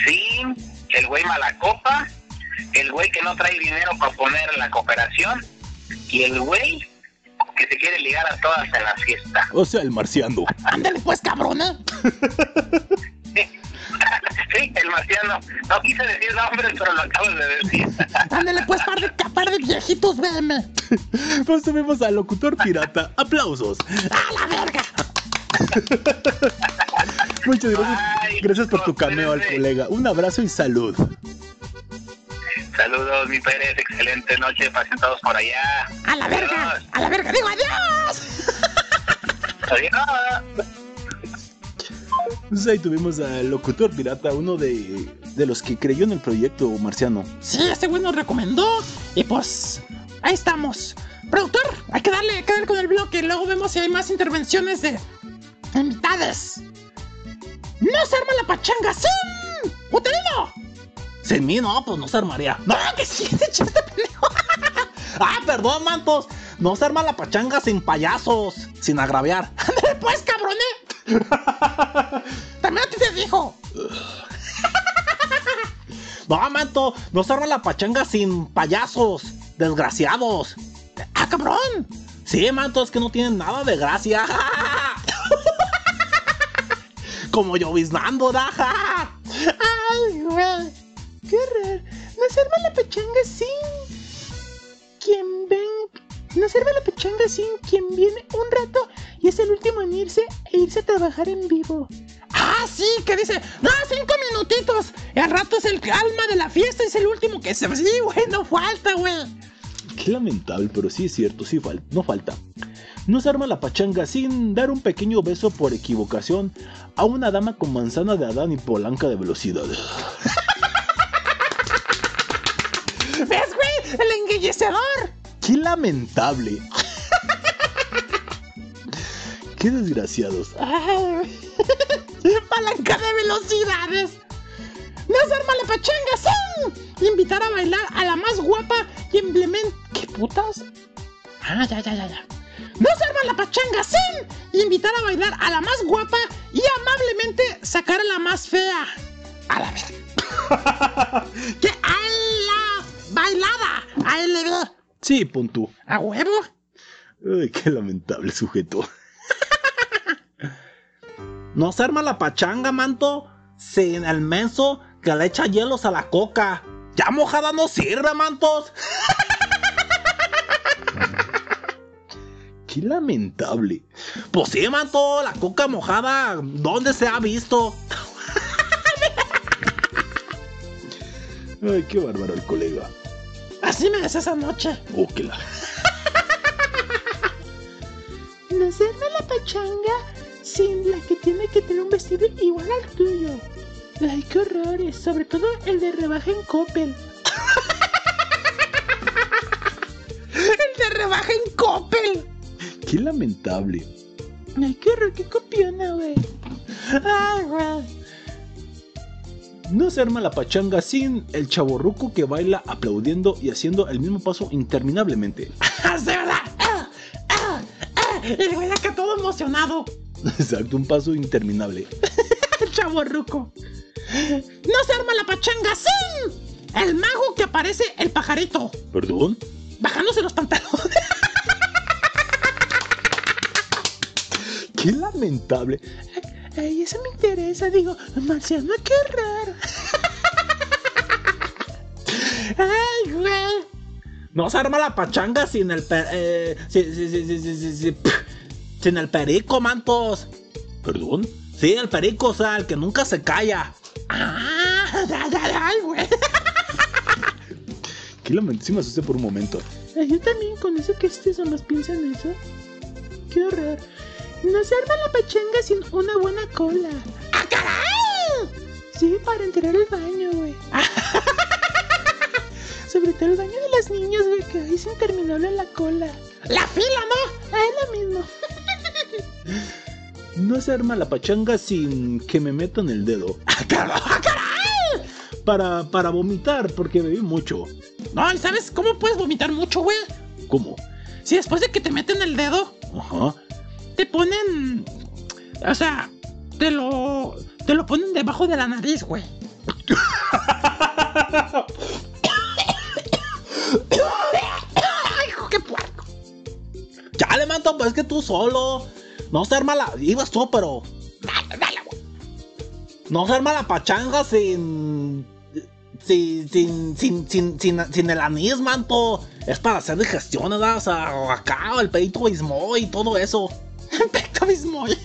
Sí, el güey malacopa, el güey que no trae dinero para poner la cooperación y el güey que se quiere ligar a todas en la fiesta. O sea, el marciano. Ándale, pues, cabrón, ¿eh? Sí, el marciano. No quise decir nombres, pero lo acabo de decir. Ándale, pues, par de, par de viejitos, veme. Pues tuvimos al locutor pirata. Aplausos. ¡A la verga! Muchas gracias. Ay, Gracias por tu cameo al colega. Un abrazo y salud. Saludos, mi Pérez. Excelente noche. Pasen todos por allá. ¡A la verga! ¡A la verga! ¡Digo adiós! Adiós. Pues ahí tuvimos al locutor pirata, uno de, de los que creyó en el proyecto marciano. Sí, este güey nos recomendó. Y pues, ahí estamos. Productor, hay que darle, hay que darle con el bloque. Luego vemos si hay más intervenciones de invitades. ¡No se arma la pachanga sin! ¡Uterino! Sin mí, no, pues no se armaría. ¡No, que sí! ¡Te echaste pendejo! Ah, perdón, mantos. No se arma la pachanga sin payasos, sin agraviar. ¡Ándale, pues, cabrón, eh! También a ti te dijo. No, manto, no se arma la pachanga sin payasos, desgraciados. ¡Ah, cabrón! Sí, manto, es que no tienen nada de gracia. Como lloviznando, daja. Ay, güey. Qué raro. No se arma la pachanga sin quien ven. No se arma la pachanga sin quien viene un rato y es el último en irse e irse a trabajar en vivo. ¡Ah, sí! Que dice, no, cinco minutitos. Y al rato es el alma de la fiesta, es el último que se... Sí, güey, no falta, güey. Qué lamentable, pero sí es cierto, sí fal- no falta. No se arma la pachanga sin dar un pequeño beso por equivocación a una dama con manzana de Adán y polanca de velocidad. ¿Ves, güey? El enguillecedor. ¡Qué lamentable! ¡Qué desgraciados! Palanca de velocidades. Arma la pachanga sin invitar a bailar a la más guapa y emblemen... ¿Qué putas? Ah, ya, ya, ya, ya. No se arma la pachanga sin invitar a bailar a la más guapa y amablemente sacar a la más fea. A la verga. que a la bailada. A LB. Sí, pon tú. A huevo. Ay, qué lamentable sujeto. No se arma la pachanga, manto, sin el menso que le echa hielos a la coca. Ya mojada no sirve, mantos. Qué lamentable. Pues sí, manto, la coca mojada, ¿dónde se ha visto? Ay, qué bárbaro el colega. Así me decía esa noche. Oh, que la... No se arma la pachanga sin la que tiene que tener un vestido igual al tuyo. Ay, qué horrores. Sobre todo el de rebaja en Coppel. El de rebaja en Coppel. Qué lamentable. Ay, qué horror, qué copiona, güey. Ay, güey. No se arma la pachanga sin el chaborruco que baila aplaudiendo y haciendo el mismo paso interminablemente. Ah, de verdad. Ah, ah, ah. El güey acá todo emocionado. Exacto, un paso interminable. El chavo ruco. No se arma la pachanga sin el mago que aparece el pajarito. ¿Perdón? Bajándose los pantalones. Qué lamentable. Ay, eso me interesa. Digo, Marciano, qué raro. Ay, güey. No se arma la pachanga sin el per- eh, sin el perico, mantos. ¿Perdón? Sí, el perico, o sea, el que nunca se calla. Ah, ay, güey. Qué lamentable. Sí me asusté por un momento. Yo también con eso que estos hombres piensan eso. Qué horror. No se arma la pachanga sin una buena cola. ¡Ah, caray! Sí, para entrar al baño, güey. Sobre todo el baño de las niñas, güey, que ahí es interminable la cola. La fila, ¿no? Ah, es lo mismo. No se arma la pachanga sin que me metan el dedo. ¡Ah, caray! ¡Ah, caray! Para, para vomitar, porque bebí mucho. No, ¿y sabes cómo puedes vomitar mucho, güey? ¿Cómo? Si después de que te meten el dedo, Ajá. Te ponen. O sea, te lo. Te lo ponen debajo de la nariz, güey. ¡Ay, hijo, qué puerco! Ya le manto, pues es que tú solo. No se arma la. Ibas tú, pero. Dale, dale, güey. No se arma la pachanga sin. Sin, sin, sin, sin, sin, el anís, manto. Es para hacer digestiones, ¿verdad? O sea, acá, el peito bismo y todo eso. Pecto Bismoy.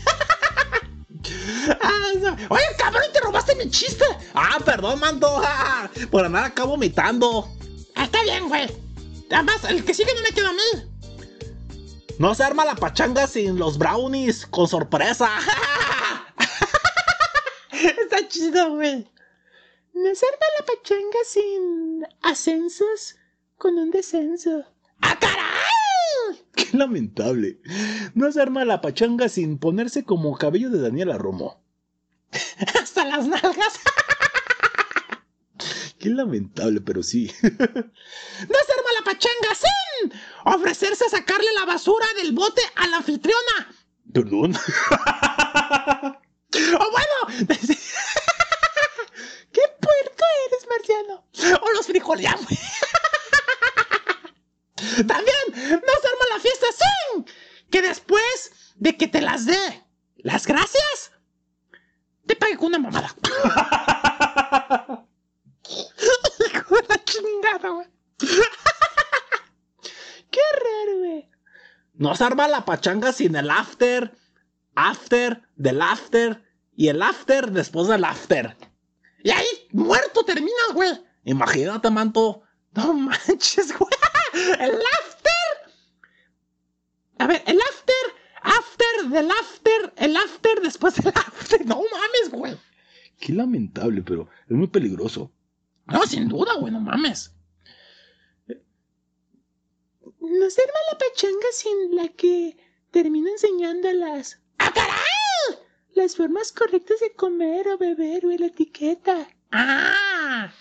Ah. Oye, cabrón, te robaste mi chiste. Ah, perdón, manto. ah, Por andar acá vomitando. Ah, está bien, güey. Además, el que sigue no me queda a mí. No se arma la pachanga sin los brownies con sorpresa. Está chido, güey. No se arma la pachanga sin ascensos con un descenso. ¡Ah, caray! Qué lamentable. No se arma la pachanga sin ponerse como cabello de Daniela Romo. Hasta las nalgas. Qué lamentable, pero sí. No se arma la pachanga sin ofrecerse a sacarle la basura del bote a la anfitriona. ¿Perdón? O bueno, ¡Qué puerco eres, Marciano! o los frijoles. También no se arma la fiesta sin que después de que te las dé las gracias, te pague con una mamada. Hijo de la chingada, güey. ¡Qué raro, güey! No se arma la pachanga sin el after, after, del after y el after después del after. Y ahí muerto terminas, güey. Imagínate, manto. No manches, güey. El after. A ver, el after, after del after, el after después del after. No mames, güey. Qué lamentable, pero es muy peligroso. No, sin duda, güey, no mames. No se arma la pachanga sin la que termina enseñando las... ¡Ah, caray! Las formas correctas de comer o beber, güey, la etiqueta. ¡Ah!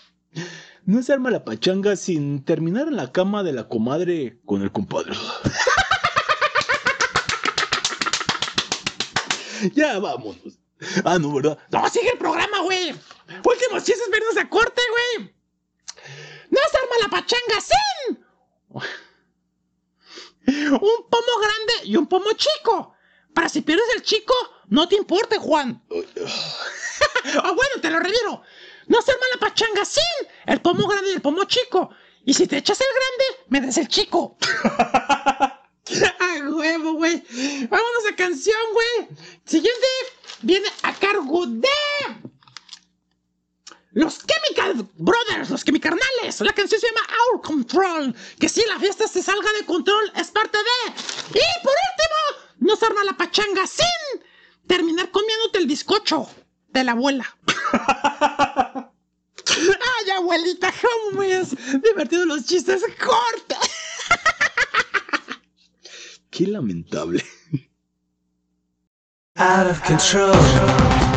No se arma la pachanga sin terminar en la cama de la comadre con el compadre. ya vámonos. Ah, no, ¿verdad? No, sigue el programa, güey. Últimos chistes vernos a corte, güey. No se arma la pachanga sin un pomo grande y un pomo chico. Para si pierdes el chico, no te importe, Juan. Ah, bueno, te lo reviro. No se arma la pachanga sin el pomo grande y el pomo chico. Y si te echas el grande, me des el chico. ¡A huevo, güey! Vámonos a canción, güey. Siguiente viene a cargo de. Los Chemical Brothers, los Chemicarnales. La canción se llama Our Control. Que si la fiesta se salga de control es parte de. Y por último, nos arma la pachanga sin terminar comiéndote el bizcocho de la abuela. Ay, abuelita, cómo me has divertido los chistes cortos. Qué lamentable. Out of control.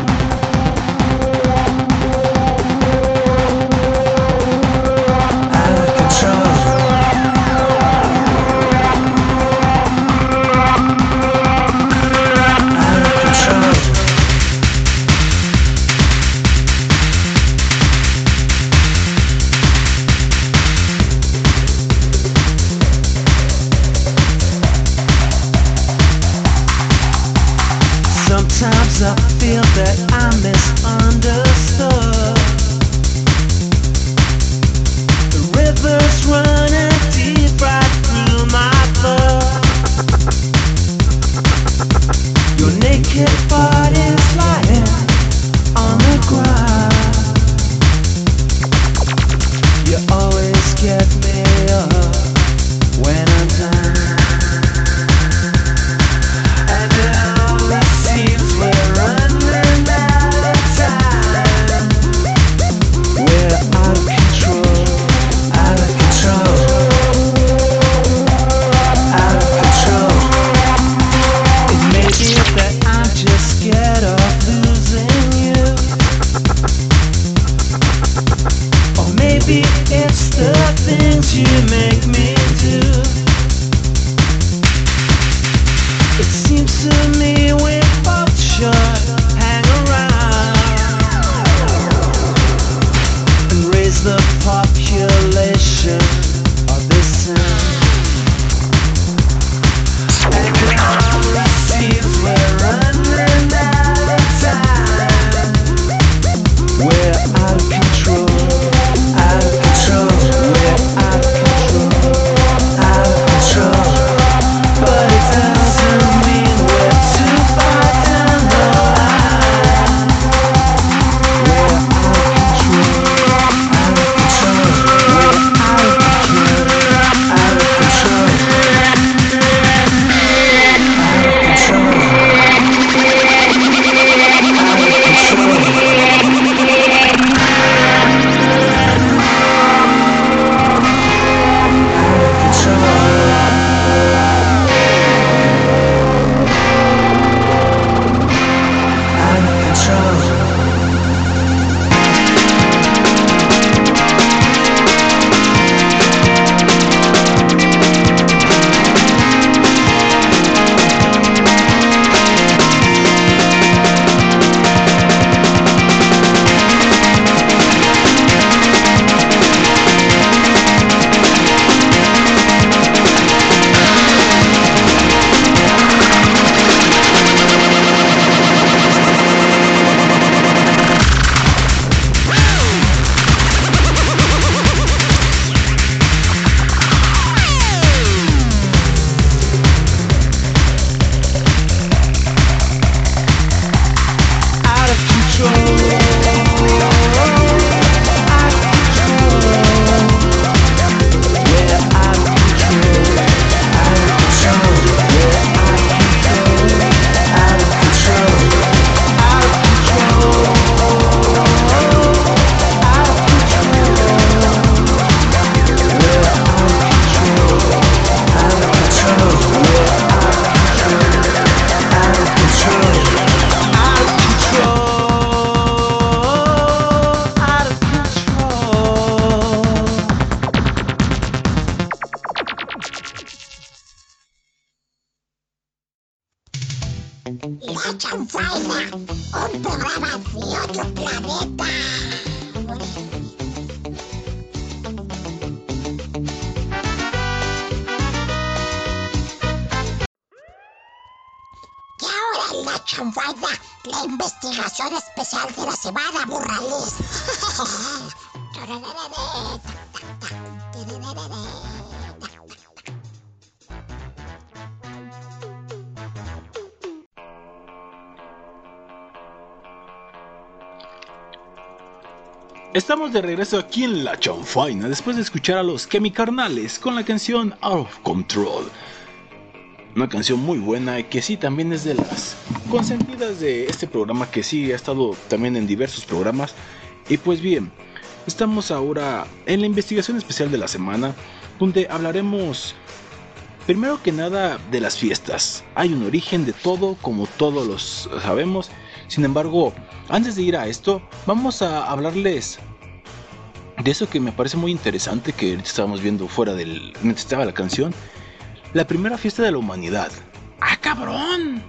De regreso aquí en La Chanfaina después de escuchar a los Chemicarnales con la canción Out of Control. Una canción muy buena que sí también es de las consentidas de este programa que sí ha estado también en diversos programas. Y pues bien, estamos ahora en la investigación especial de la semana donde hablaremos primero que nada de las fiestas. Hay un origen de todo como todos los sabemos. Sin embargo, antes de ir a esto, vamos a hablarles de eso que me parece muy interesante que estábamos viendo fuera del mientras estaba la canción. La primera fiesta de la humanidad. ¡Ah, cabrón!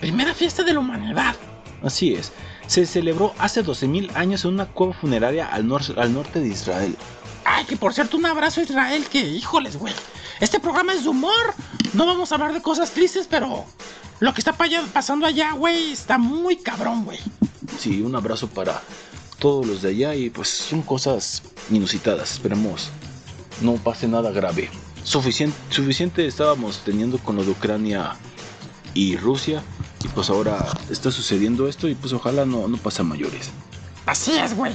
Primera fiesta de la humanidad. Así es. Se celebró hace 12.000 años en una cueva funeraria al, nor- al norte de Israel. Ay, que por cierto, un abrazo a Israel, que híjoles, güey. Este programa es de humor. No vamos a hablar de cosas tristes, pero lo que está pasando allá, güey, está muy cabrón, güey. Sí, un abrazo para todos los de allá y pues son cosas inusitadas. Esperemos no pase nada grave. Suficiente, suficiente estábamos teniendo con lo de Ucrania y Rusia y pues ahora está sucediendo esto y pues ojalá no, no pase a mayores. Así es, güey.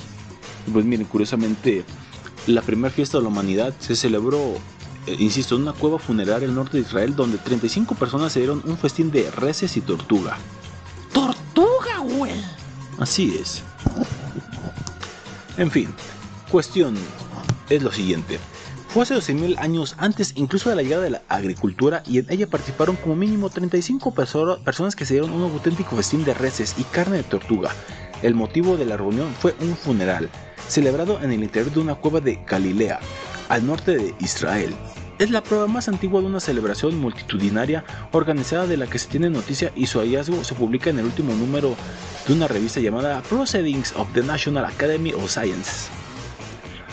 Pues miren, curiosamente, la primera fiesta de la humanidad se celebró, eh, insisto, en una cueva funeraria al norte de Israel donde 35 personas se dieron un festín de reses y tortuga. Tortuga, güey. Así es. En fin, cuestión es lo siguiente. Fue hace 12.000 años antes incluso de la llegada de la agricultura y en ella participaron como mínimo 35 perso- personas que se dieron un auténtico festín de reses y carne de tortuga. El motivo de la reunión fue un funeral, celebrado en el interior de una cueva de Galilea, al norte de Israel. Es la prueba más antigua de una celebración multitudinaria organizada de la que se tiene noticia y su hallazgo se publica en el último número de una revista llamada Proceedings of the National Academy of Sciences.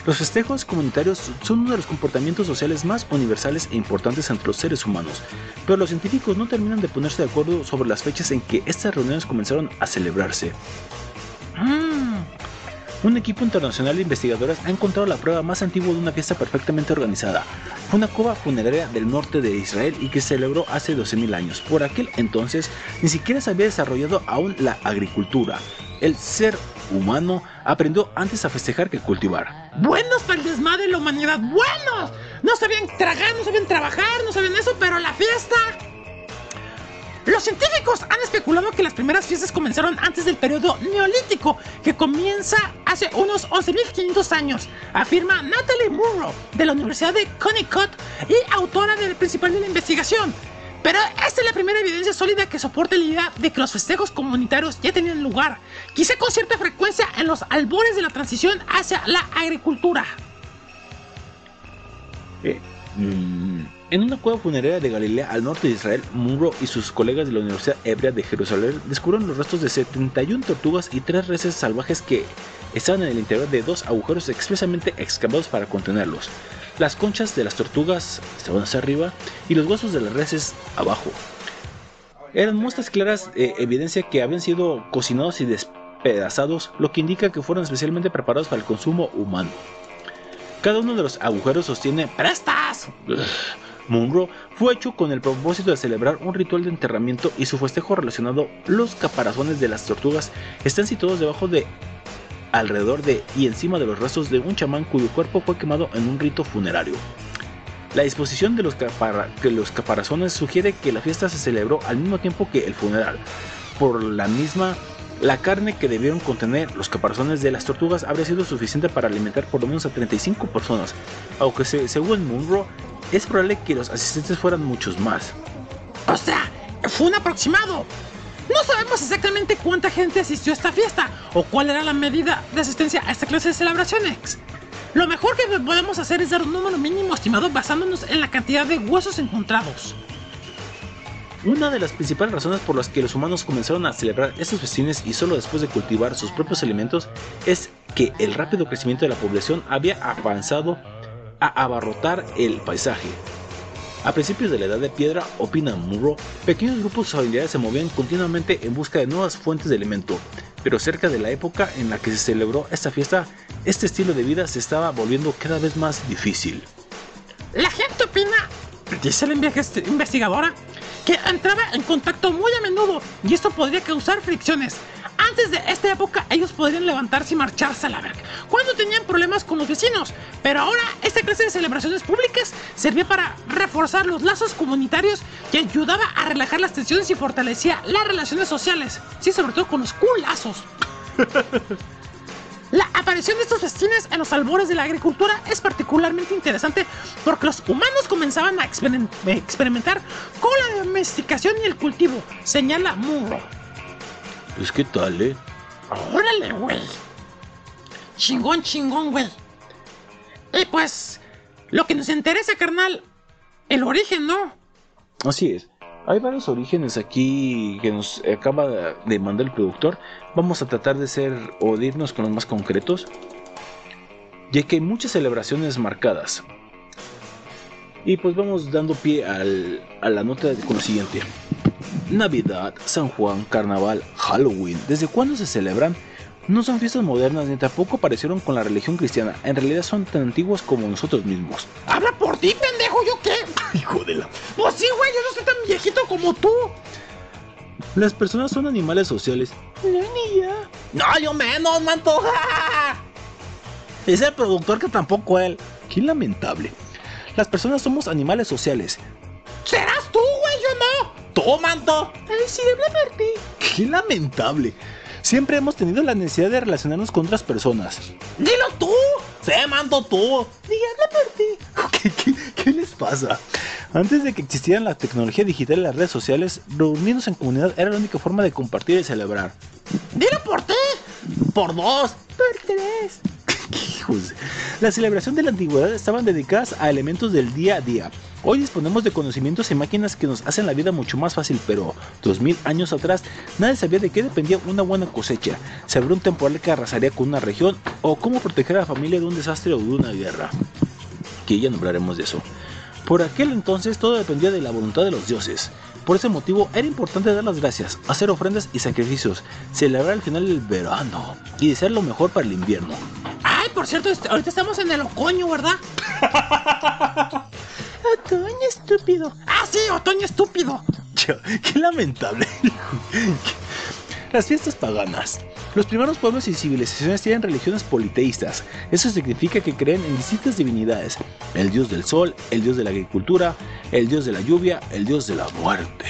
Los festejos comunitarios son uno de los comportamientos sociales más universales e importantes entre los seres humanos, pero los científicos no terminan de ponerse de acuerdo sobre las fechas en que estas reuniones comenzaron a celebrarse. Mm, Un equipo internacional de investigadores ha encontrado la prueba más antigua de una fiesta perfectamente organizada. Fue una cueva funeraria del norte de Israel y que se celebró hace 12.000 años. Por aquel entonces ni siquiera se había desarrollado aún la agricultura. El ser humano aprendió antes a festejar que cultivar. buenos para el desmadre de la humanidad. ¡Buenos! No sabían tragar, no sabían trabajar, no sabían eso, pero la fiesta. Los científicos han especulado que las primeras fiestas comenzaron antes del periodo neolítico, que comienza hace unos 11.500 años, afirma Natalie Munro, de la Universidad de Connecticut y autora del principal de la investigación. Pero esta es la primera evidencia sólida que soporta la idea de que los festejos comunitarios ya tenían lugar, quizá con cierta frecuencia en los albores de la transición hacia la agricultura. Eh, mm, en una cueva funeraria de Galilea al norte de Israel, Munro y sus colegas de la Universidad Hebrea de Jerusalén descubrieron los restos de 71 tortugas y 3 reses salvajes que estaban en el interior de dos agujeros expresamente excavados para contenerlos. Las conchas de las tortugas estaban hacia arriba y los huesos de las reses abajo. Eran muestras claras de evidencia que habían sido cocinados y despedazados, lo que indica que fueron especialmente preparados para el consumo humano. Cada uno de los agujeros sostiene prestas. Munro fue hecho con el propósito de celebrar un ritual de enterramiento y su festejo relacionado. Los caparazones de las tortugas están situados debajo de, alrededor de y encima de los restos de un chamán cuyo cuerpo fue quemado en un rito funerario. La disposición de los, de los caparazones sugiere que la fiesta se celebró al mismo tiempo que el funeral. Por la misma, la carne que debieron contener los caparazones de las tortugas habría sido suficiente para alimentar por lo menos a 35 personas, aunque se- según Munro, es probable que los asistentes fueran muchos más. O sea, fue un aproximado. No sabemos exactamente cuánta gente asistió a esta fiesta o cuál era la medida de asistencia a esta clase de celebraciones. Lo mejor que podemos hacer es dar un número mínimo estimado basándonos en la cantidad de huesos encontrados. Una de las principales razones por las que los humanos comenzaron a celebrar estos festines y solo después de cultivar sus propios alimentos es que el rápido crecimiento de la población había avanzado a abarrotar el paisaje. A principios de la Edad de Piedra, opina Murrow, pequeños grupos familiares se movían continuamente en busca de nuevas fuentes de alimento, pero cerca de la época en la que se celebró esta fiesta, este estilo de vida se estaba volviendo cada vez más difícil. La gente opina, dice la inve- investigadora, que entraba en contacto muy a menudo y esto podría causar fricciones. Antes de esta época ellos podrían levantarse y marcharse a la verga cuando tenían problemas con los vecinos, pero ahora esta clase de celebraciones públicas servía para reforzar los lazos comunitarios y ayudaba a relajar las tensiones y fortalecía las relaciones sociales, sí, sobre todo con los culazos. La aparición de estos festines en los albores de la agricultura es particularmente interesante porque los humanos comenzaban a experim- experimentar con la domesticación y el cultivo, señala Murrow. Pues qué tal, eh. Órale, güey. Chingón, chingón, güey. Y pues, lo que nos interesa, carnal, el origen, ¿no? Así es. Hay varios orígenes aquí que nos acaba de mandar el productor. Vamos a tratar de ser o de irnos con los más concretos, ya que hay muchas celebraciones marcadas. Y pues vamos dando pie a la nota con lo siguiente. Navidad, San Juan, Carnaval, Halloween. ¿Desde cuándo se celebran? No son fiestas modernas ni tampoco aparecieron con la religión cristiana. En realidad son tan antiguos como nosotros mismos. Habla por ti, pendejo, ¿yo qué? Hijo de la... Pues sí, güey, yo no soy tan viejito como tú. Las personas son animales sociales. No, yo menos, manto. Dice el productor que tampoco él. Qué lamentable. Las personas somos animales sociales. Serás tú, güey, yo no. Tú, manto. Ay, sí, habla por ti. Qué lamentable. Siempre hemos tenido la necesidad de relacionarnos con otras personas. Dilo tú. Sí, manto, tú. Dígame por ti. ¿Qué, qué- qué les pasa? Antes de que existieran la tecnología digital y las redes sociales, reunirnos en comunidad era la única forma de compartir y celebrar. Dilo por ti. Por dos. Por tres. La celebración de la antigüedad estaban dedicadas a elementos del día a día. Hoy disponemos de conocimientos y máquinas que nos hacen la vida mucho más fácil, pero 2000 años atrás nadie sabía de qué dependía una buena cosecha, si habría un temporal que arrasaría con una región o cómo proteger a la familia de un desastre o de una guerra. Que ya nombraremos de eso. Por aquel entonces todo dependía de la voluntad de los dioses. Por ese motivo era importante dar las gracias, hacer ofrendas y sacrificios, celebrar el final del verano y desear lo mejor para el invierno. Ay, por cierto, este- ahorita estamos en el otoño, ¿verdad? otoño estúpido. Ah, sí, otoño estúpido. Yo, qué lamentable. Las fiestas paganas. Los primeros pueblos y civilizaciones tienen religiones politeístas. Eso significa que creen en distintas divinidades. El dios del sol, el dios de la agricultura, el dios de la lluvia, el dios de la muerte.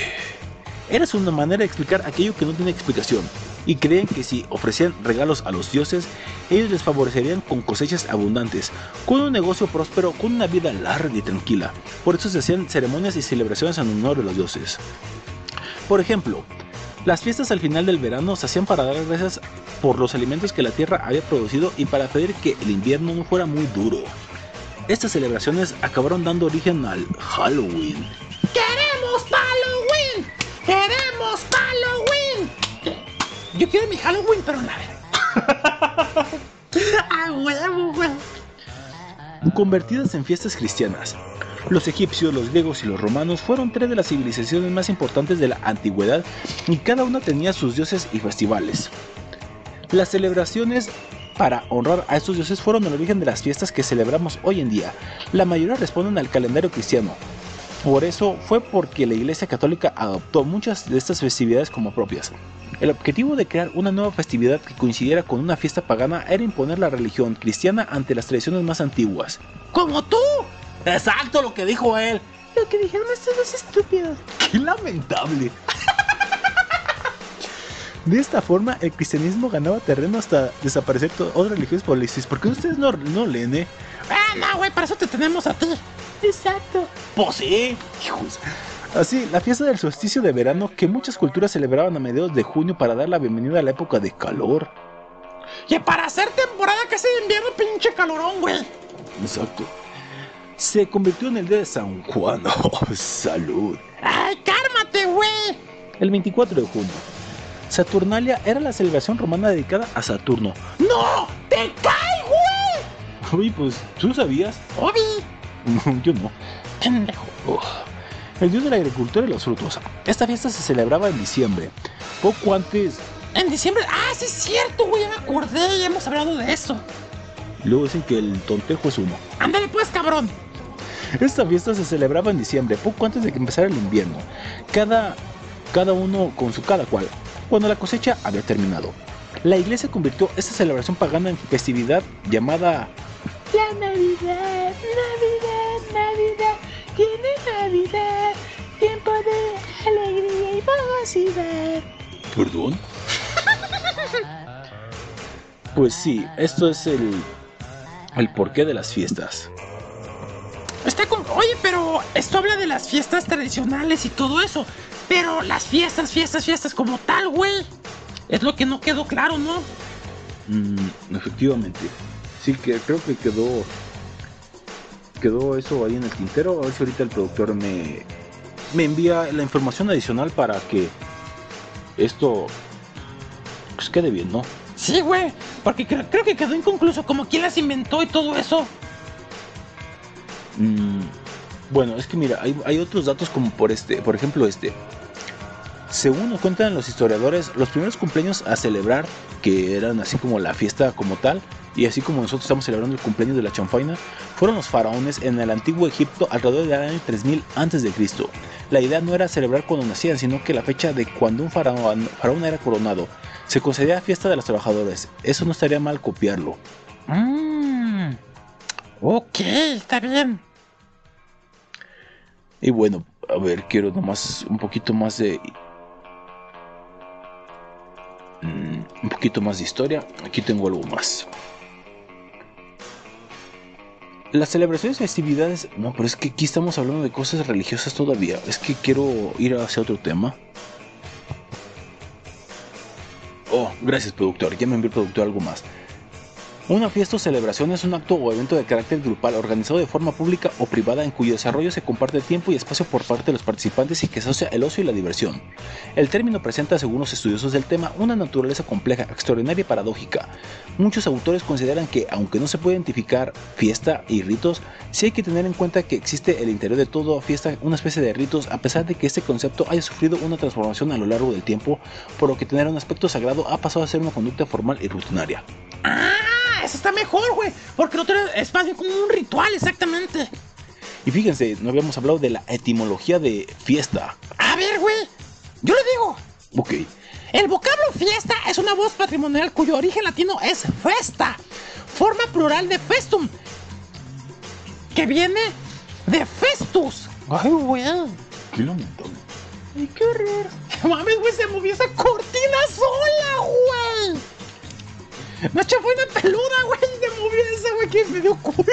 Era una manera de explicar aquello que no tiene explicación. Y creen que si ofrecían regalos a los dioses, ellos les favorecerían con cosechas abundantes, con un negocio próspero, con una vida larga y tranquila. Por eso se hacían ceremonias y celebraciones en honor de los dioses. Por ejemplo, las fiestas al final del verano se hacían para dar gracias por los alimentos que la tierra había producido y para pedir que el invierno no fuera muy duro. Estas celebraciones acabaron dando origen al Halloween. ¡Queremos Halloween! ¡Queremos Halloween! Yo quiero mi Halloween, pero en la verga. ¡Ah, huevo, convertidas en fiestas cristianas. Los egipcios, los griegos y los romanos fueron tres de las civilizaciones más importantes de la antigüedad y cada una tenía sus dioses y festivales. Las celebraciones para honrar a estos dioses fueron el origen de las fiestas que celebramos hoy en día. La mayoría responden al calendario cristiano. Por eso fue porque la Iglesia Católica adoptó muchas de estas festividades como propias. El objetivo de crear una nueva festividad que coincidiera con una fiesta pagana era imponer la religión cristiana ante las tradiciones más antiguas. ¡Como tú! Exacto lo que dijo él. Lo que dijeron estos dos estúpidos. ¡Qué lamentable! De esta forma, el cristianismo ganaba terreno hasta desaparecer todas otras religiones políticas. ¿Por qué ustedes no, no leen, eh? Ah, no, güey, para eso te tenemos a ti. Exacto. Pues sí. Hijos. Así, la fiesta del solsticio de verano que muchas culturas celebraban a mediados de junio para dar la bienvenida a la época de calor. Y para hacer temporada casi de invierno, pinche calorón, güey. Exacto. Se convirtió en el día de San Juan. Oh, salud. ¡Ay, cármate, güey! El 24 de junio. Saturnalia era la celebración romana dedicada a Saturno. ¡No! ¡Te cae, güey! Uy, pues, ¿tú sabías? Obi. Yo no. Pendejo. El dios de la agricultura y los frutos. Esta fiesta se celebraba en diciembre, poco antes. En diciembre. ¡Ah, sí es cierto, güey! Ya me acordé, ya hemos hablado de eso. Luego dicen que el tontejo es uno. Ándale, pues, cabrón. Esta fiesta se celebraba en diciembre, poco antes de que empezara el invierno. Cada, cada uno con su cada cual, cuando la cosecha había terminado. La iglesia convirtió esta celebración pagana en festividad llamada La Navidad, Navidad, Navidad, tiene Navidad, tiempo de alegría y felicidad. ¿Perdón? Pues sí, esto es el, el porqué de las fiestas. Está con... Oye, pero esto habla de las fiestas tradicionales y todo eso. Pero las fiestas, fiestas, fiestas como tal, güey. Es lo que no quedó claro, ¿no? Mm, efectivamente. Sí, que creo que quedó. Quedó eso ahí en el tintero. A ver si ahorita el productor me, me envía la información adicional para que esto pues quede bien, ¿no? Sí, güey. Porque creo, creo que quedó inconcluso como quién las inventó y todo eso. Mm, bueno, es que mira, hay, otros datos como por este, por ejemplo este. Según nos cuentan los historiadores, los primeros cumpleaños a celebrar, que eran así como la fiesta como tal, y así como nosotros estamos celebrando el cumpleaños de la chanfaina, fueron los faraones en el antiguo Egipto alrededor del año 3000 a.C. La idea no era celebrar cuando nacían, sino que la fecha de cuando un faraón, faraón era coronado. Se concedía fiesta de los trabajadores. Eso no estaría mal copiarlo. Mmm. Ok, está bien. Y bueno, a ver, quiero nomás un poquito más de. Mm, un poquito más de historia. Aquí tengo algo más. Las celebraciones y festividades. No, pero es que aquí estamos hablando de cosas religiosas todavía. Es que quiero ir hacia otro tema. Oh, gracias, productor. Ya me envió el productor algo más. Una fiesta o celebración es un acto o evento de carácter grupal organizado de forma pública o privada en cuyo desarrollo se comparte tiempo y espacio por parte de los participantes y que asocia el ocio y la diversión. El término presenta, según los estudiosos del tema, una naturaleza compleja, extraordinaria y paradójica. Muchos autores consideran que, aunque no se puede identificar fiesta y ritos, sí hay que tener en cuenta que existe el interior de toda fiesta una especie de ritos, a pesar de que este concepto haya sufrido una transformación a lo largo del tiempo, por lo que tener un aspecto sagrado ha pasado a ser una conducta formal y rutinaria. Eso está mejor, güey. Porque el otro es más bien como un ritual, exactamente. Y fíjense, no habíamos hablado de la etimología de fiesta. A ver, güey. Yo le digo. Ok, El vocablo fiesta es una voz patrimonial cuyo origen latino es festa, forma plural de festum, que viene de festus. Ay, güey. qué lamentable. Ay, qué horror. Mames, güey, se movió esa cortina sola, güey. Una chafaina peluda, güey, se movió esa, güey, que me dio culo.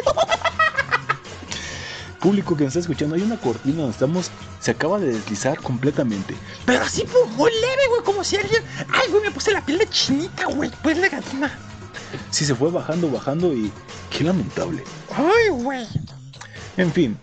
Público que nos está escuchando, hay una cortina donde estamos, se acaba de deslizar completamente. Pero así, pues, muy leve, güey, como si alguien... Ay, güey, me puse la piel de chinita, güey, pues la gatina. Sí, se fue bajando, bajando y qué lamentable. Ay, güey. En fin,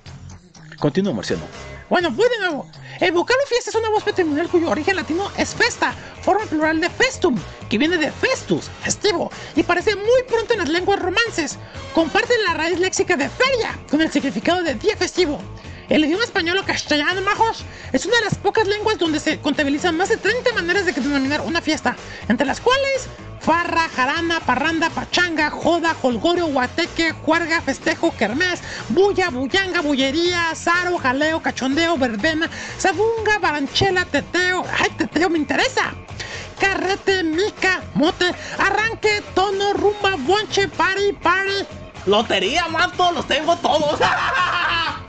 continúa Marciano. Bueno, voy de nuevo. El vocablo fiesta es una voz patrimonial cuyo origen latino es festa, forma plural de festum, que viene de festus, festivo, y aparece muy pronto en las lenguas romances. Comparte la raíz léxica de feria, con el significado de día festivo. El idioma español o castellano, majos, es una de las pocas lenguas donde se contabilizan más de 30 maneras de denominar una fiesta, entre las cuales farra, jarana, parranda, pachanga, joda, holgorio, guateque, juerga, festejo, kermés, bulla, bullanga, bullería, zaro, jaleo, cachondeo, verbena, sabunga, baranchela, teteo, ay, teteo me interesa, carrete, mica, mote, arranque, tono, rumba, bonche, party, party, Lotería, mato, los tengo todos.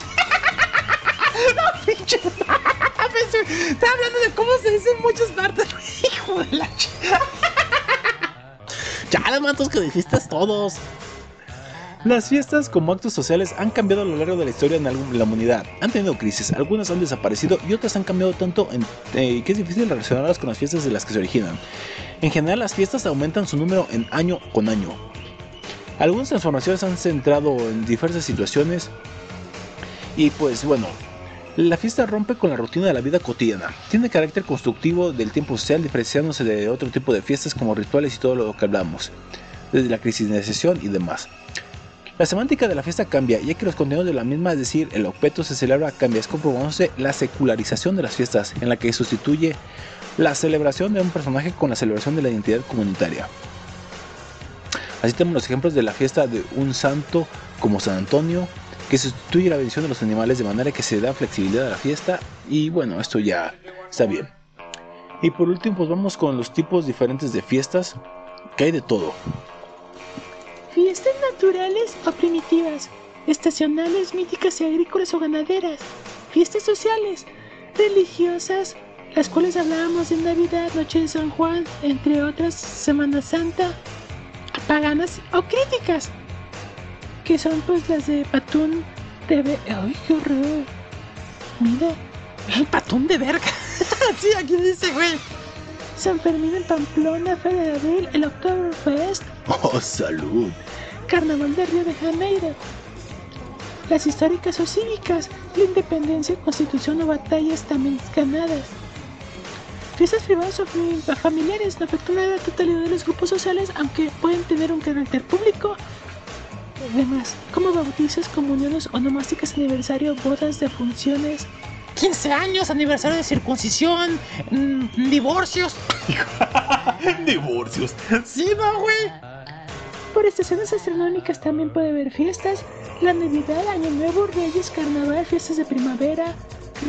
no, pinche, está hablando de cómo se dice en muchas partes, hijo de la ch... ya los matos que dijiste todos. Las fiestas como actos sociales han cambiado a lo largo de la historia en algún- la humanidad. Han tenido crisis, algunas han desaparecido y otras han cambiado tanto en- eh, que es difícil relacionarlas con las fiestas de las que se originan. En general, las fiestas aumentan su número en año con año. Algunas transformaciones han centrado en diversas situaciones Y pues bueno, la fiesta rompe con la rutina de la vida cotidiana. Tiene carácter constructivo del tiempo social, diferenciándose de otro tipo de fiestas como rituales y todo lo que hablamos, desde la cristianización y demás. La semántica de la fiesta cambia, ya que los contenidos de la misma, es decir, el objeto se celebra, cambia, es comprobándose la secularización de las fiestas, en la que sustituye la celebración de un personaje con la celebración de la identidad comunitaria. Así tenemos los ejemplos de la fiesta de un santo como San Antonio, que sustituye la bendición de los animales de manera que se da flexibilidad a la fiesta y bueno, esto ya está bien. Y por último, pues vamos con los tipos diferentes de fiestas, que hay de todo. Fiestas naturales o primitivas, estacionales, míticas y agrícolas o ganaderas, fiestas sociales, religiosas, las cuales hablábamos de Navidad, Noche de San Juan, entre otras, Semana Santa, paganas o críticas, que son pues las de Patún de... Ve- ¡Ay, qué horror! Mira, El patón de verga. sí, aquí dice, güey. San Fermín en Pamplona, Feria de Abril, el Oktoberfest, ¡Oh, salud! Carnaval de Río de Janeiro. Las históricas o cívicas, la independencia, constitución o batallas también ganadas. Fiestas privadas o fami- familiares no afectan a la totalidad de los grupos sociales, aunque pueden tener un carácter público. Además, como bautizos, comuniones, onomásticas, aniversario, bodas, defunciones, 15 años, aniversario de circuncisión, mm, divorcios. Divorcios. Sí, no, güey. Por estaciones astronómicas también puede haber fiestas, la Navidad, Año Nuevo, Reyes, Carnaval, fiestas de primavera,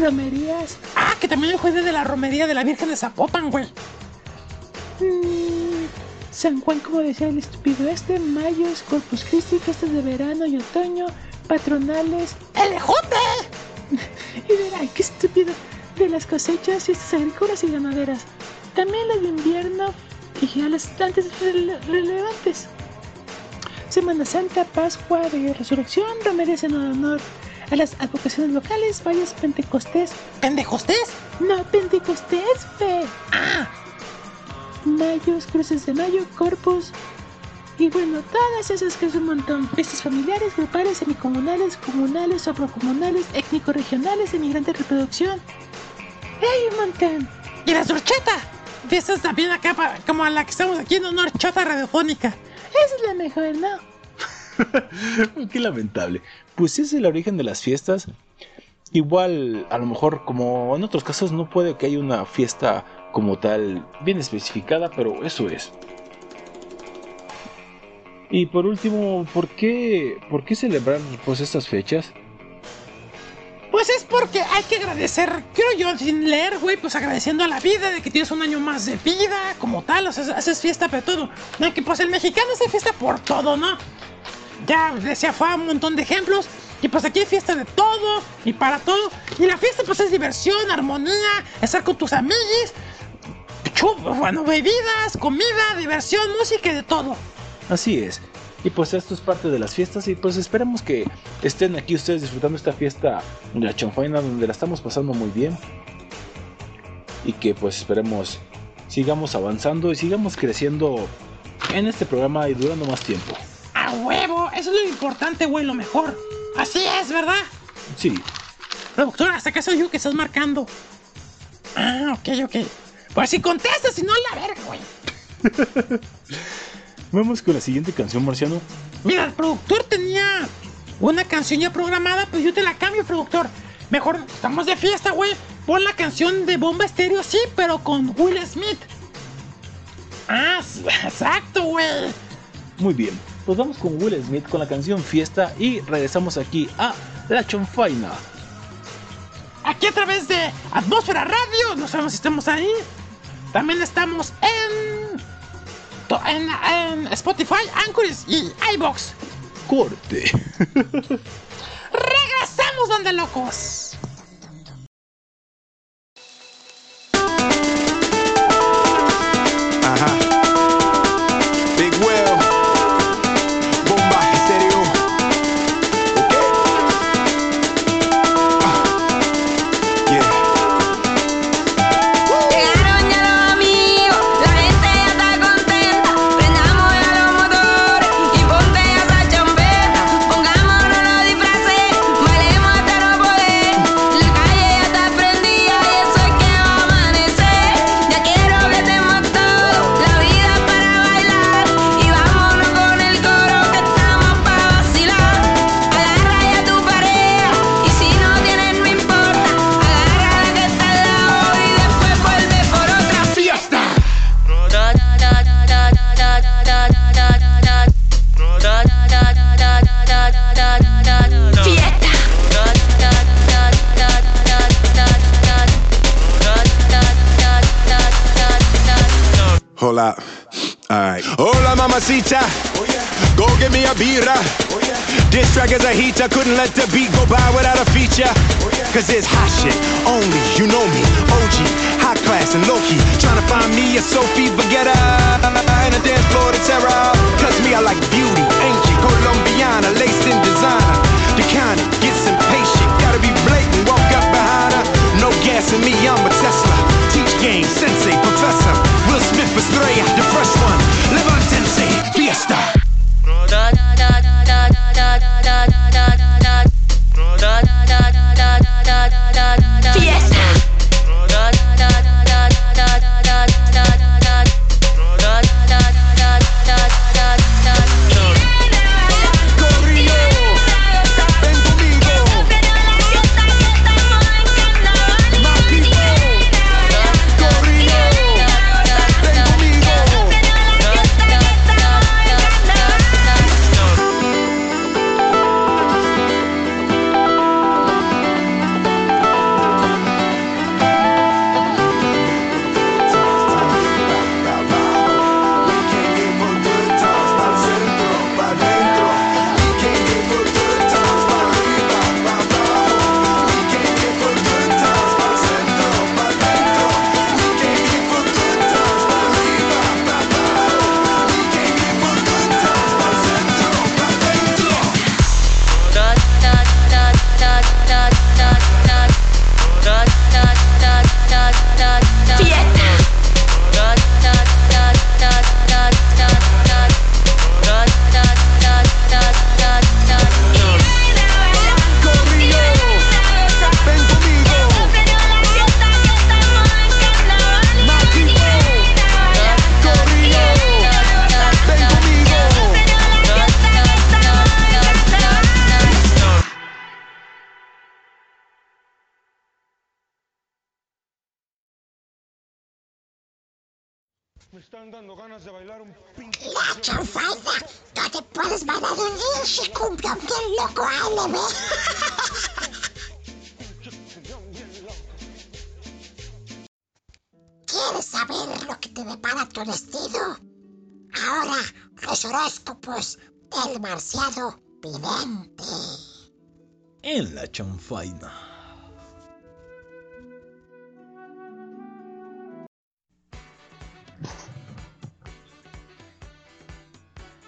romerías, Ah, que también el jueves de la romería de la Virgen de Zapopan, güey. mm, San Juan, como decía el estúpido este, Mayos, Corpus Christi, fiestas de verano y otoño, patronales, ¡El ejote! y verán, qué estúpido, de las cosechas, fiestas agrícolas y ganaderas. También las de invierno y ya las antes rele- relevantes. Semana Santa, Pascua de Resurrección, romerías en honor a las advocaciones locales, valles Pentecostés, ¿Pendejostés? no Pentecostés, fe. Ah, Mayos, cruces de mayo, corpus. Y bueno, todas esas que es un montón. Fiestas familiares, grupales, semicomunales, comunales, soprocomunales, étnico-regionales, de reproducción. ¡Hay un montón! y la sorcheta. Fiestas también acá, pa- como la que estamos aquí en honor chota radiofónica. Esa es la mejor, ¿no? Qué lamentable. Pues ese es el origen de las fiestas. Igual, a lo mejor, como en otros casos, no puede que haya una fiesta como tal bien especificada, pero eso es. Y por último, ¿por qué, por qué celebrar pues estas fechas? Pues es porque hay que agradecer, creo yo, sin leer, güey, pues agradeciendo a la vida de que tienes un año más de vida, como tal, o sea, haces fiesta para todo. No, que pues el mexicano hace fiesta por todo, ¿no? Ya decía, fue un montón de ejemplos. Y pues aquí hay fiesta de todo y para todo. Y la fiesta pues es diversión, armonía, estar con tus amigos, chup, bueno, bebidas, comida, diversión, música y de todo. Así es. Y pues esto es parte de las fiestas y pues esperemos que estén aquí ustedes disfrutando esta fiesta de la chanfaina donde la estamos pasando muy bien. Y que pues esperemos sigamos avanzando y sigamos creciendo en este programa y durando más tiempo. A huevo, eso es lo importante, güey, lo mejor. Así es, ¿verdad? Sí, Productora, hasta acá soy yo que estás marcando. Ah, ok, ok. Pues si contestas, si no, la verga, güey. vamos con la siguiente canción, Marciano. Mira, el productor tenía una canción ya programada, pues yo te la cambio, productor. Mejor, estamos de fiesta, güey. Pon la canción de Bomba Estéreo, sí, pero con Will Smith. Ah, exacto, güey. Muy bien, pues vamos con Will Smith con la canción Fiesta y regresamos aquí a La Chanfaina. Aquí a través de Atmósfera Radio, no sabemos si estamos ahí. También estamos en, en, en Spotify, Anchors y iBox. Corte. ¡Regresamos, donde locos! Cause it's hot shit only. You know me. OG. High class and low key. Tryna find me a Sophie Vergara. And a dance floor to terror. Cause me, I like beauty. Ancient. Colombiana.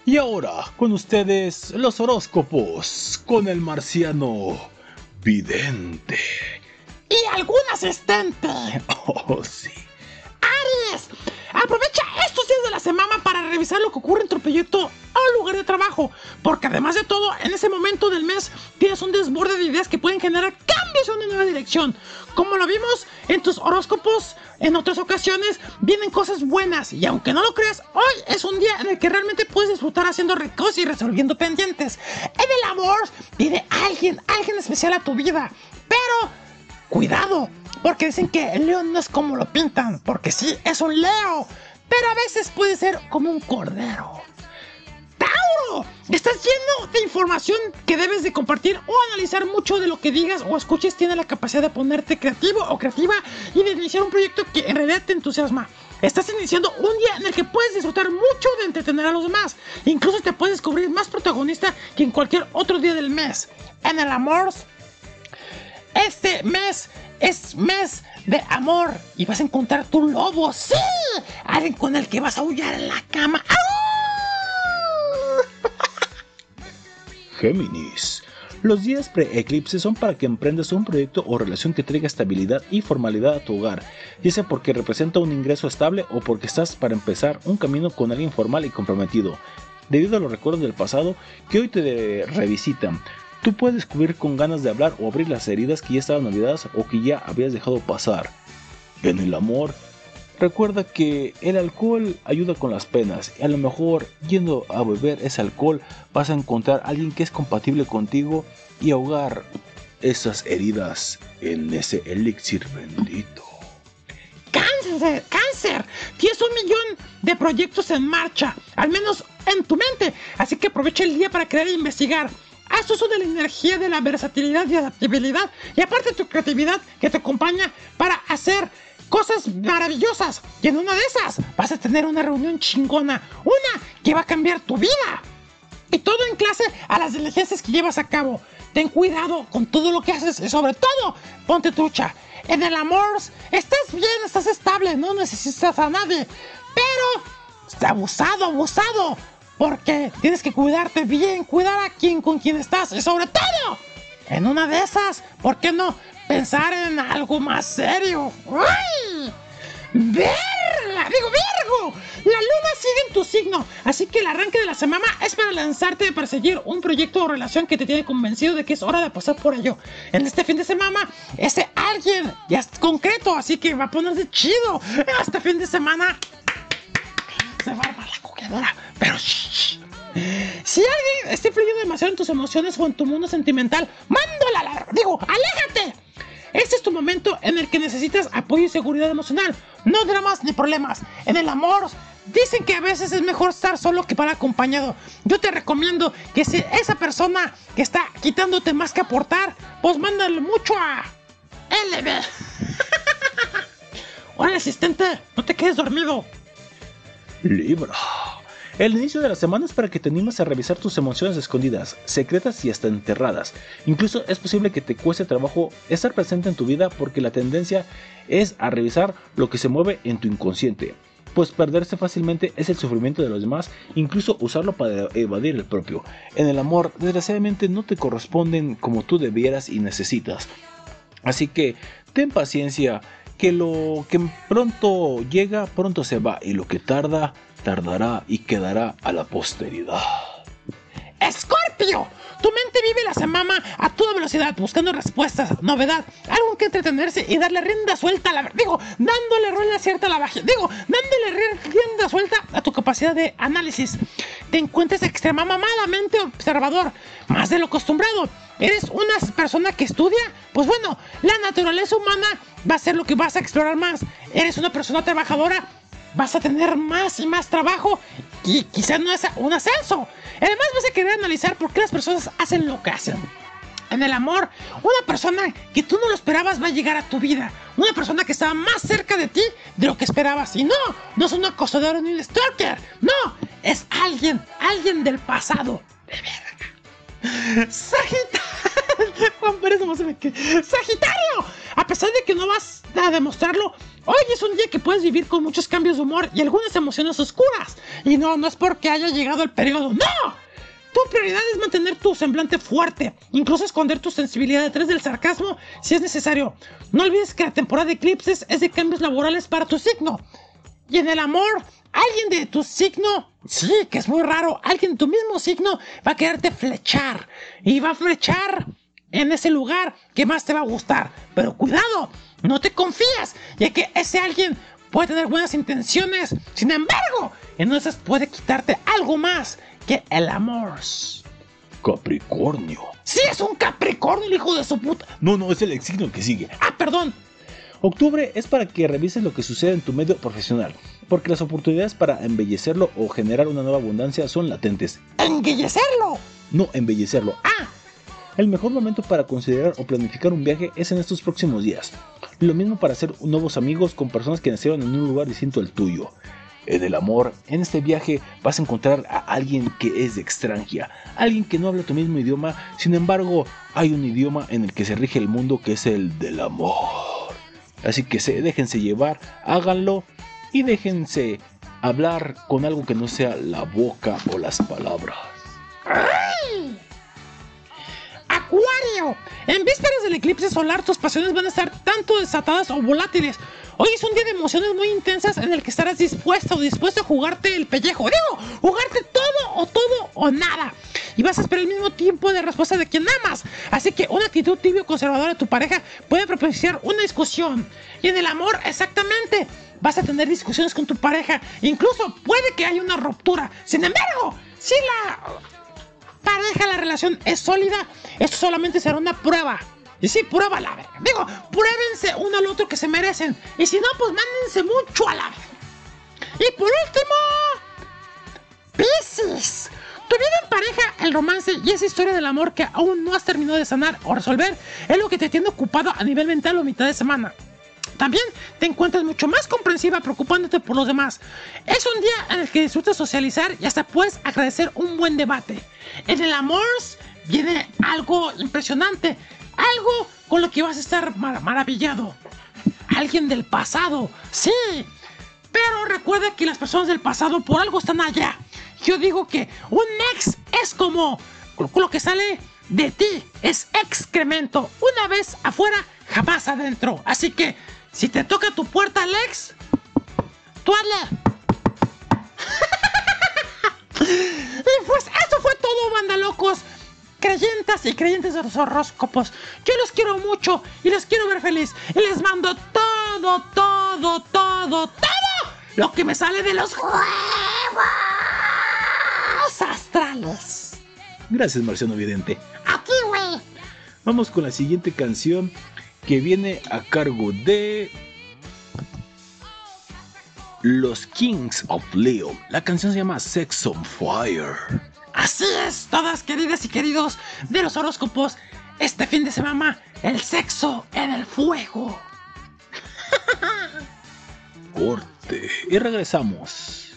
Y ahora, con ustedes, los horóscopos con el marciano vidente. Y algún asistente. Oh, sí. Aries, aprovecha estos días de la semana para revisar lo que ocurre en tu proyecto o lugar de trabajo, porque además de todo, en ese momento del mes tienes un desborde de ideas que pueden generar cambios en una nueva dirección. Como lo vimos en tus horóscopos en otras ocasiones, vienen cosas buenas y aunque no lo creas, hoy es un día en el que realmente puedes disfrutar haciendo ricos y resolviendo pendientes. En el amor, viene alguien, alguien especial a tu vida, pero Cuidado, porque dicen que el león no es como lo pintan, porque sí, es un leo, pero a veces puede ser como un cordero. ¡Tauro! Estás lleno de información que debes de compartir o analizar mucho de lo que digas o escuches tiene la capacidad de ponerte creativo o creativa y de iniciar un proyecto que en realidad te entusiasma. Estás iniciando un día en el que puedes disfrutar mucho de entretener a los demás. Incluso te puedes descubrir más protagonista que en cualquier otro día del mes. En el amor, este mes es mes de amor y vas a encontrar tu lobo, sí, alguien con el que vas a aullar en la cama. Géminis. Los días pre-eclipse son para que emprendas un proyecto o relación que traiga estabilidad y formalidad a tu hogar, ya sea porque representa un ingreso estable o porque estás para empezar un camino con alguien formal y comprometido. Debido a los recuerdos del pasado que hoy te revisitan, tú puedes descubrir con ganas de hablar o abrir las heridas que ya estaban olvidadas o que ya habías dejado pasar. En el amor, recuerda que el alcohol ayuda con las penas y a lo mejor yendo a beber ese alcohol vas a encontrar a alguien que es compatible contigo y ahogar esas heridas en ese elixir bendito. ¡Cáncer! ¡Cáncer! Tienes un millón de proyectos en marcha, al menos en tu mente, así que aprovecha el día para crear e investigar. Haz uso de la energía de la versatilidad y adaptabilidad y aparte tu creatividad que te acompaña para hacer cosas maravillosas. Y en una de esas vas a tener una reunión chingona. Una que va a cambiar tu vida. Y todo en clase a las diligencias que llevas a cabo. Ten cuidado con todo lo que haces y sobre todo, ponte trucha. En el amor, estás bien, estás estable, no necesitas a nadie. Pero, abusado, abusado. Porque tienes que cuidarte bien, cuidar a quien con quien estás y sobre todo, en una de esas, ¿por qué no pensar en algo más serio? ¡Ay! ¡Verla! ¡Digo, Virgo! La luna sigue en tu signo, así que el arranque de la semana es para lanzarte a perseguir un proyecto o relación que te tiene convencido de que es hora de pasar por ello. En este fin de semana, ese alguien ya es concreto, así que va a ponerse chido. Este fin de semana se va a armar la coquedora, pero. Si alguien está influyendo demasiado en tus emociones o en tu mundo sentimental, mándala la. Digo, aléjate. Este es tu momento en el que necesitas apoyo y seguridad emocional, no dramas ni problemas. En el amor, dicen que a veces es mejor estar solo que para acompañado. Yo te recomiendo que si esa persona que está quitándote más que aportar, pues mándale mucho a LB. Hola, asistente, no te quedes dormido. Libra. El inicio de la semana es para que te animes a revisar tus emociones escondidas, secretas y hasta enterradas. Incluso es posible que te cueste trabajo estar presente en tu vida porque la tendencia es a revisar lo que se mueve en tu inconsciente. Pues perderse fácilmente es el sufrimiento de los demás, incluso usarlo para evadir el propio. En el amor, desgraciadamente no te corresponden como tú debieras y necesitas. Así que ten paciencia, que lo que pronto llega, pronto se va, y lo que tarda, tardará y quedará a la posteridad. ¡Escorpio! Tu mente vive la semana a toda velocidad, buscando respuestas, novedad, algo que entretenerse y darle rienda suelta a la... Digo, dándole rienda cierta a la magia. Digo, dándole rienda suelta a tu capacidad de análisis. Te encuentras extremadamente observador, más de lo acostumbrado. ¿Eres una persona que estudia? Pues bueno, la naturaleza humana va a ser lo que vas a explorar más. ¿Eres una persona trabajadora? Vas a tener más y más trabajo y quizás no es un ascenso. Además vas a querer analizar por qué las personas hacen lo que hacen. En el amor, una persona que tú no lo esperabas va a llegar a tu vida. Una persona que estaba más cerca de ti de lo que esperabas. Y no, no es un acosador ni un stalker. No, es alguien, alguien del pasado. De verga. Sagitario. Juan. Sagitario. A pesar de que no vas a demostrarlo, hoy es un día que puedes vivir con muchos cambios de humor y algunas emociones oscuras. Y no, no es porque haya llegado el periodo. ¡No! Tu prioridad es mantener tu semblante fuerte, incluso esconder tu sensibilidad detrás del sarcasmo si es necesario. No olvides que la temporada de eclipses es de cambios laborales para tu signo. Y en el amor, alguien de tu signo, sí, que es muy raro, alguien de tu mismo signo va a quererte flechar. Y va a flechar en ese lugar que más te va a gustar. Pero cuidado, no te confías, ya que ese alguien puede tener buenas intenciones. Sin embargo, en esas puede quitarte algo más que el amor. Capricornio. Sí, es un Capricornio, el hijo de su puta. No, no, es el signo que sigue. Ah, perdón. Octubre es para que revises lo que sucede en tu medio profesional, porque las oportunidades para embellecerlo o generar una nueva abundancia son latentes. ¡Embellecerlo! No embellecerlo. Ah, El mejor momento para considerar o planificar un viaje es en estos próximos días. Lo mismo para hacer nuevos amigos con personas que nacieron en un lugar distinto al tuyo. En el amor, en este viaje vas a encontrar a alguien que es de extranjera, alguien que no habla tu mismo idioma, sin embargo hay un idioma en el que se rige el mundo que es el del amor. Así que se, déjense llevar, háganlo y déjense hablar con algo que no sea la boca o las palabras. ¡Ay! Acuario, en vísperas del eclipse solar tus pasiones van a estar tanto desatadas o volátiles. Hoy es un día de emociones muy intensas en el que estarás dispuesto o dispuesto a jugarte el pellejo. Digo, jugarte todo o todo o nada. Y vas a esperar el mismo tiempo de respuesta de quien amas. Así que una actitud tibio conservadora de tu pareja puede propiciar una discusión. Y en el amor, exactamente. Vas a tener discusiones con tu pareja. Incluso puede que haya una ruptura. Sin embargo, si la pareja, la relación es sólida, esto solamente será una prueba. Y sí, prueba la verga. Digo, pruébense uno al otro que se merecen. Y si no, pues mándense mucho a la verga. Y por último, Piscis. Tu vida en pareja, el romance y esa historia del amor que aún no has terminado de sanar o resolver es lo que te tiene ocupado a nivel mental o mitad de semana. También te encuentras mucho más comprensiva preocupándote por los demás. Es un día en el que disfrutas socializar y hasta puedes agradecer un buen debate. En el amor viene algo impresionante, algo con lo que vas a estar mar- maravillado. Alguien del pasado, sí. Pero recuerda que las personas del pasado por algo están allá. Yo digo que un ex es como lo que sale de ti, es excremento. Una vez afuera, jamás adentro. Así que si te toca tu puerta, Alex, tú hazle. y pues eso fue todo, banda locos. Creyentes y creyentes de los horóscopos. Yo los quiero mucho y los quiero ver feliz. Y les mando todo, todo, todo, todo lo que me sale de los huevos astrales. Gracias, Marciano Vidente. Aquí, güey. Vamos con la siguiente canción que viene a cargo de los Kings of Leo. La canción se llama Sex on Fire. Así es, todas queridas y queridos de los horóscopos. Este fin de semana, el sexo en el fuego. Corte. Y regresamos.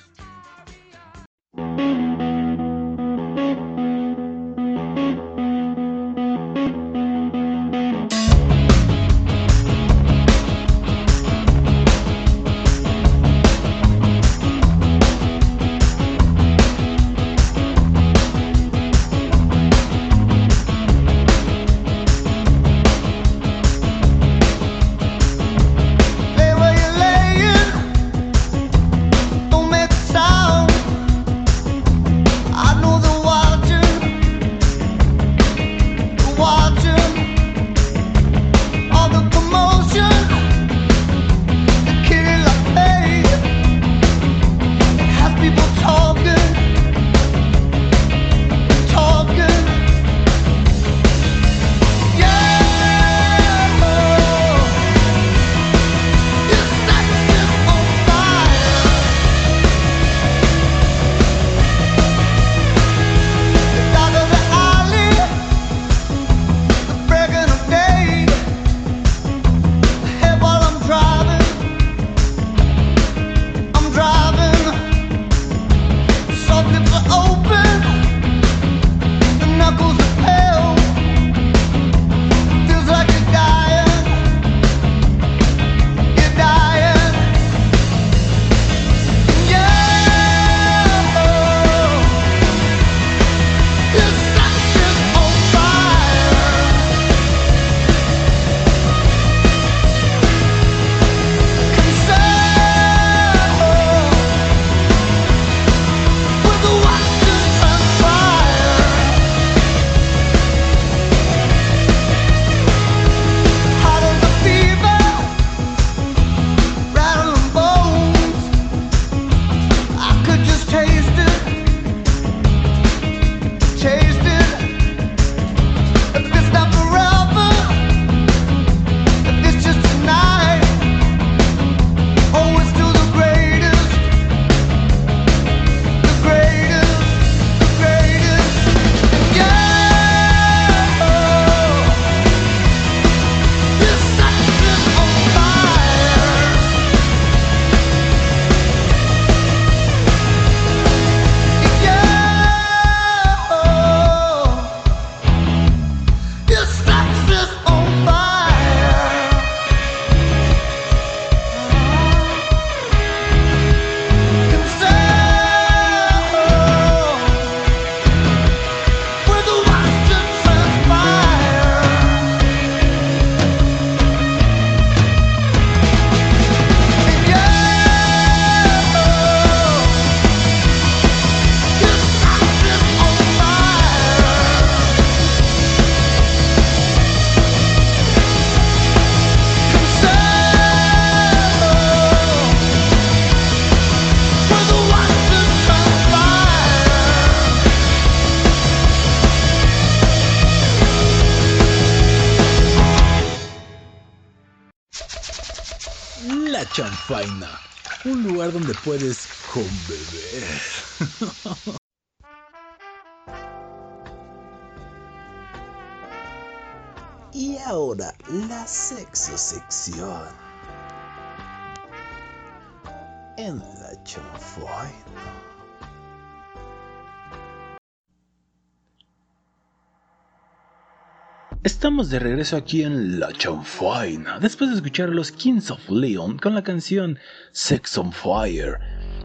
Estamos de regreso aquí en La Chanfaina, después de escuchar a los Kings of Leon con la canción Sex on Fire.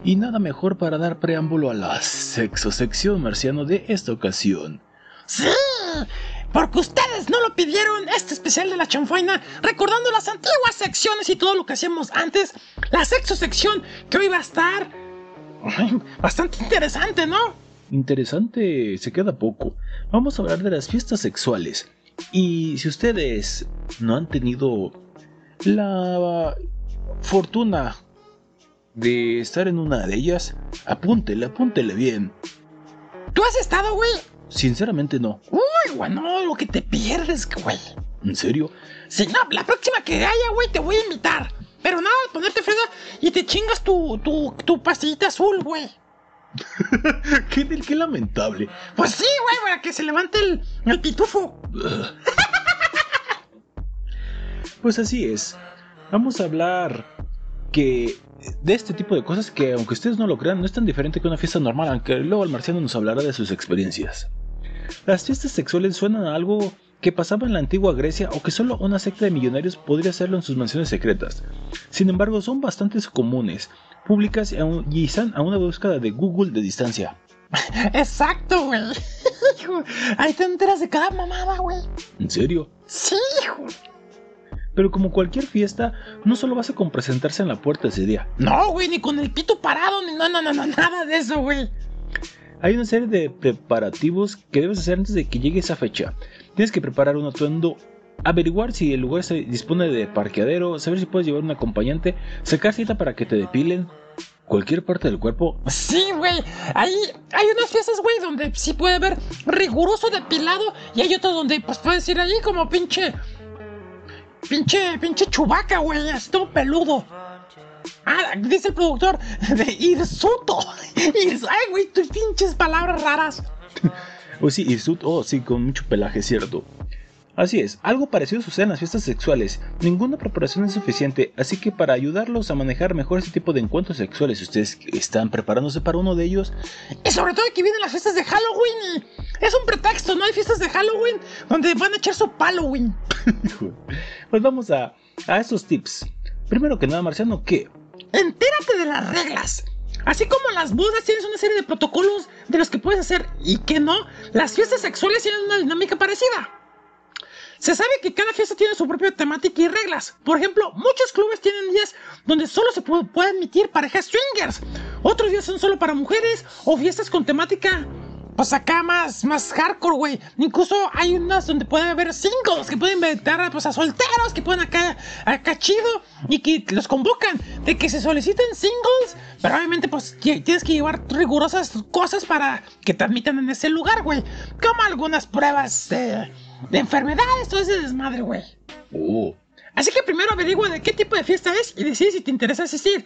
Y nada mejor para dar preámbulo a la sexosección marciano de esta ocasión. Sí, porque ustedes no lo pidieron, este especial de la chanfaina, recordando las antiguas secciones y todo lo que hacíamos antes, la sexo sección que hoy va a estar bastante interesante, ¿no? Interesante, se queda poco. Vamos a hablar de las fiestas sexuales. Y si ustedes no han tenido la fortuna de estar en una de ellas, apúntele, apúntele bien. ¿Tú has estado, güey? Sinceramente no. Uy, güey, no, lo que te pierdes, güey. ¿En serio? Sí, no, la próxima que haya, güey, te voy a invitar. Pero nada, ponerte fresa y te chingas tu, tu, tu pastillita azul, güey. qué, qué lamentable. Pues sí, güey, para que se levante el, el pitufo. Pues así es. Vamos a hablar que de este tipo de cosas que aunque ustedes no lo crean, no es tan diferente que una fiesta normal, aunque luego el marciano nos hablará de sus experiencias. Las fiestas sexuales suenan a algo que pasaba en la antigua Grecia o que solo una secta de millonarios podría hacerlo en sus mansiones secretas. Sin embargo, son bastante comunes, públicas y aún- y están a una búsqueda de Google de distancia. Exacto, güey. Ahí te enteras de cada mamada, güey. ¿En serio? Sí, hijo. Pero como cualquier fiesta, no solo basta con presentarse en la puerta ese día. No, güey, ni con el pito parado, ni no, no, no, no, nada de eso, güey. Hay una serie de preparativos que debes hacer antes de que llegue esa fecha. Tienes que preparar un atuendo, averiguar si el lugar se dispone de parqueadero, saber si puedes llevar un acompañante, sacar cita para que te depilen cualquier parte del cuerpo. Sí, güey. Ahí hay unas fiestas, güey, donde sí puede haber riguroso depilado y hay otras donde, pues, puedes ir ahí como pinche. Pinche, pinche chubaca, güey, todo peludo. Ah, dice el productor de hirsuto. Hirs- Ay, güey, tus pinches palabras raras. O sí, hirsut, oh sí, con mucho pelaje, cierto. Así es, algo parecido sucede en las fiestas sexuales. Ninguna preparación es suficiente, así que para ayudarlos a manejar mejor este tipo de encuentros sexuales, si ustedes están preparándose para uno de ellos, Y sobre todo que vienen las fiestas de Halloween es un pretexto, ¿no? Hay fiestas de Halloween donde van a echar su Halloween. pues vamos a, a estos tips. Primero que nada, Marciano, ¿qué? Entérate de las reglas. Así como las bodas tienes una serie de protocolos de los que puedes hacer y que no, las fiestas sexuales tienen una dinámica parecida. Se sabe que cada fiesta tiene su propia temática y reglas. Por ejemplo, muchos clubes tienen días donde solo se pu- puede admitir parejas swingers. Otros días son solo para mujeres o fiestas con temática, pues acá más, más hardcore, güey. Incluso hay unas donde puede haber singles que pueden invitar pues, a solteros que pueden acá, acá chido y que los convocan de que se soliciten singles. Pero obviamente, pues tienes que llevar rigurosas cosas para que te admitan en ese lugar, güey. Como algunas pruebas de, de enfermedades, todo ese desmadre, güey. Oh, Así que primero averigua de qué tipo de fiesta es y decide si te interesa asistir.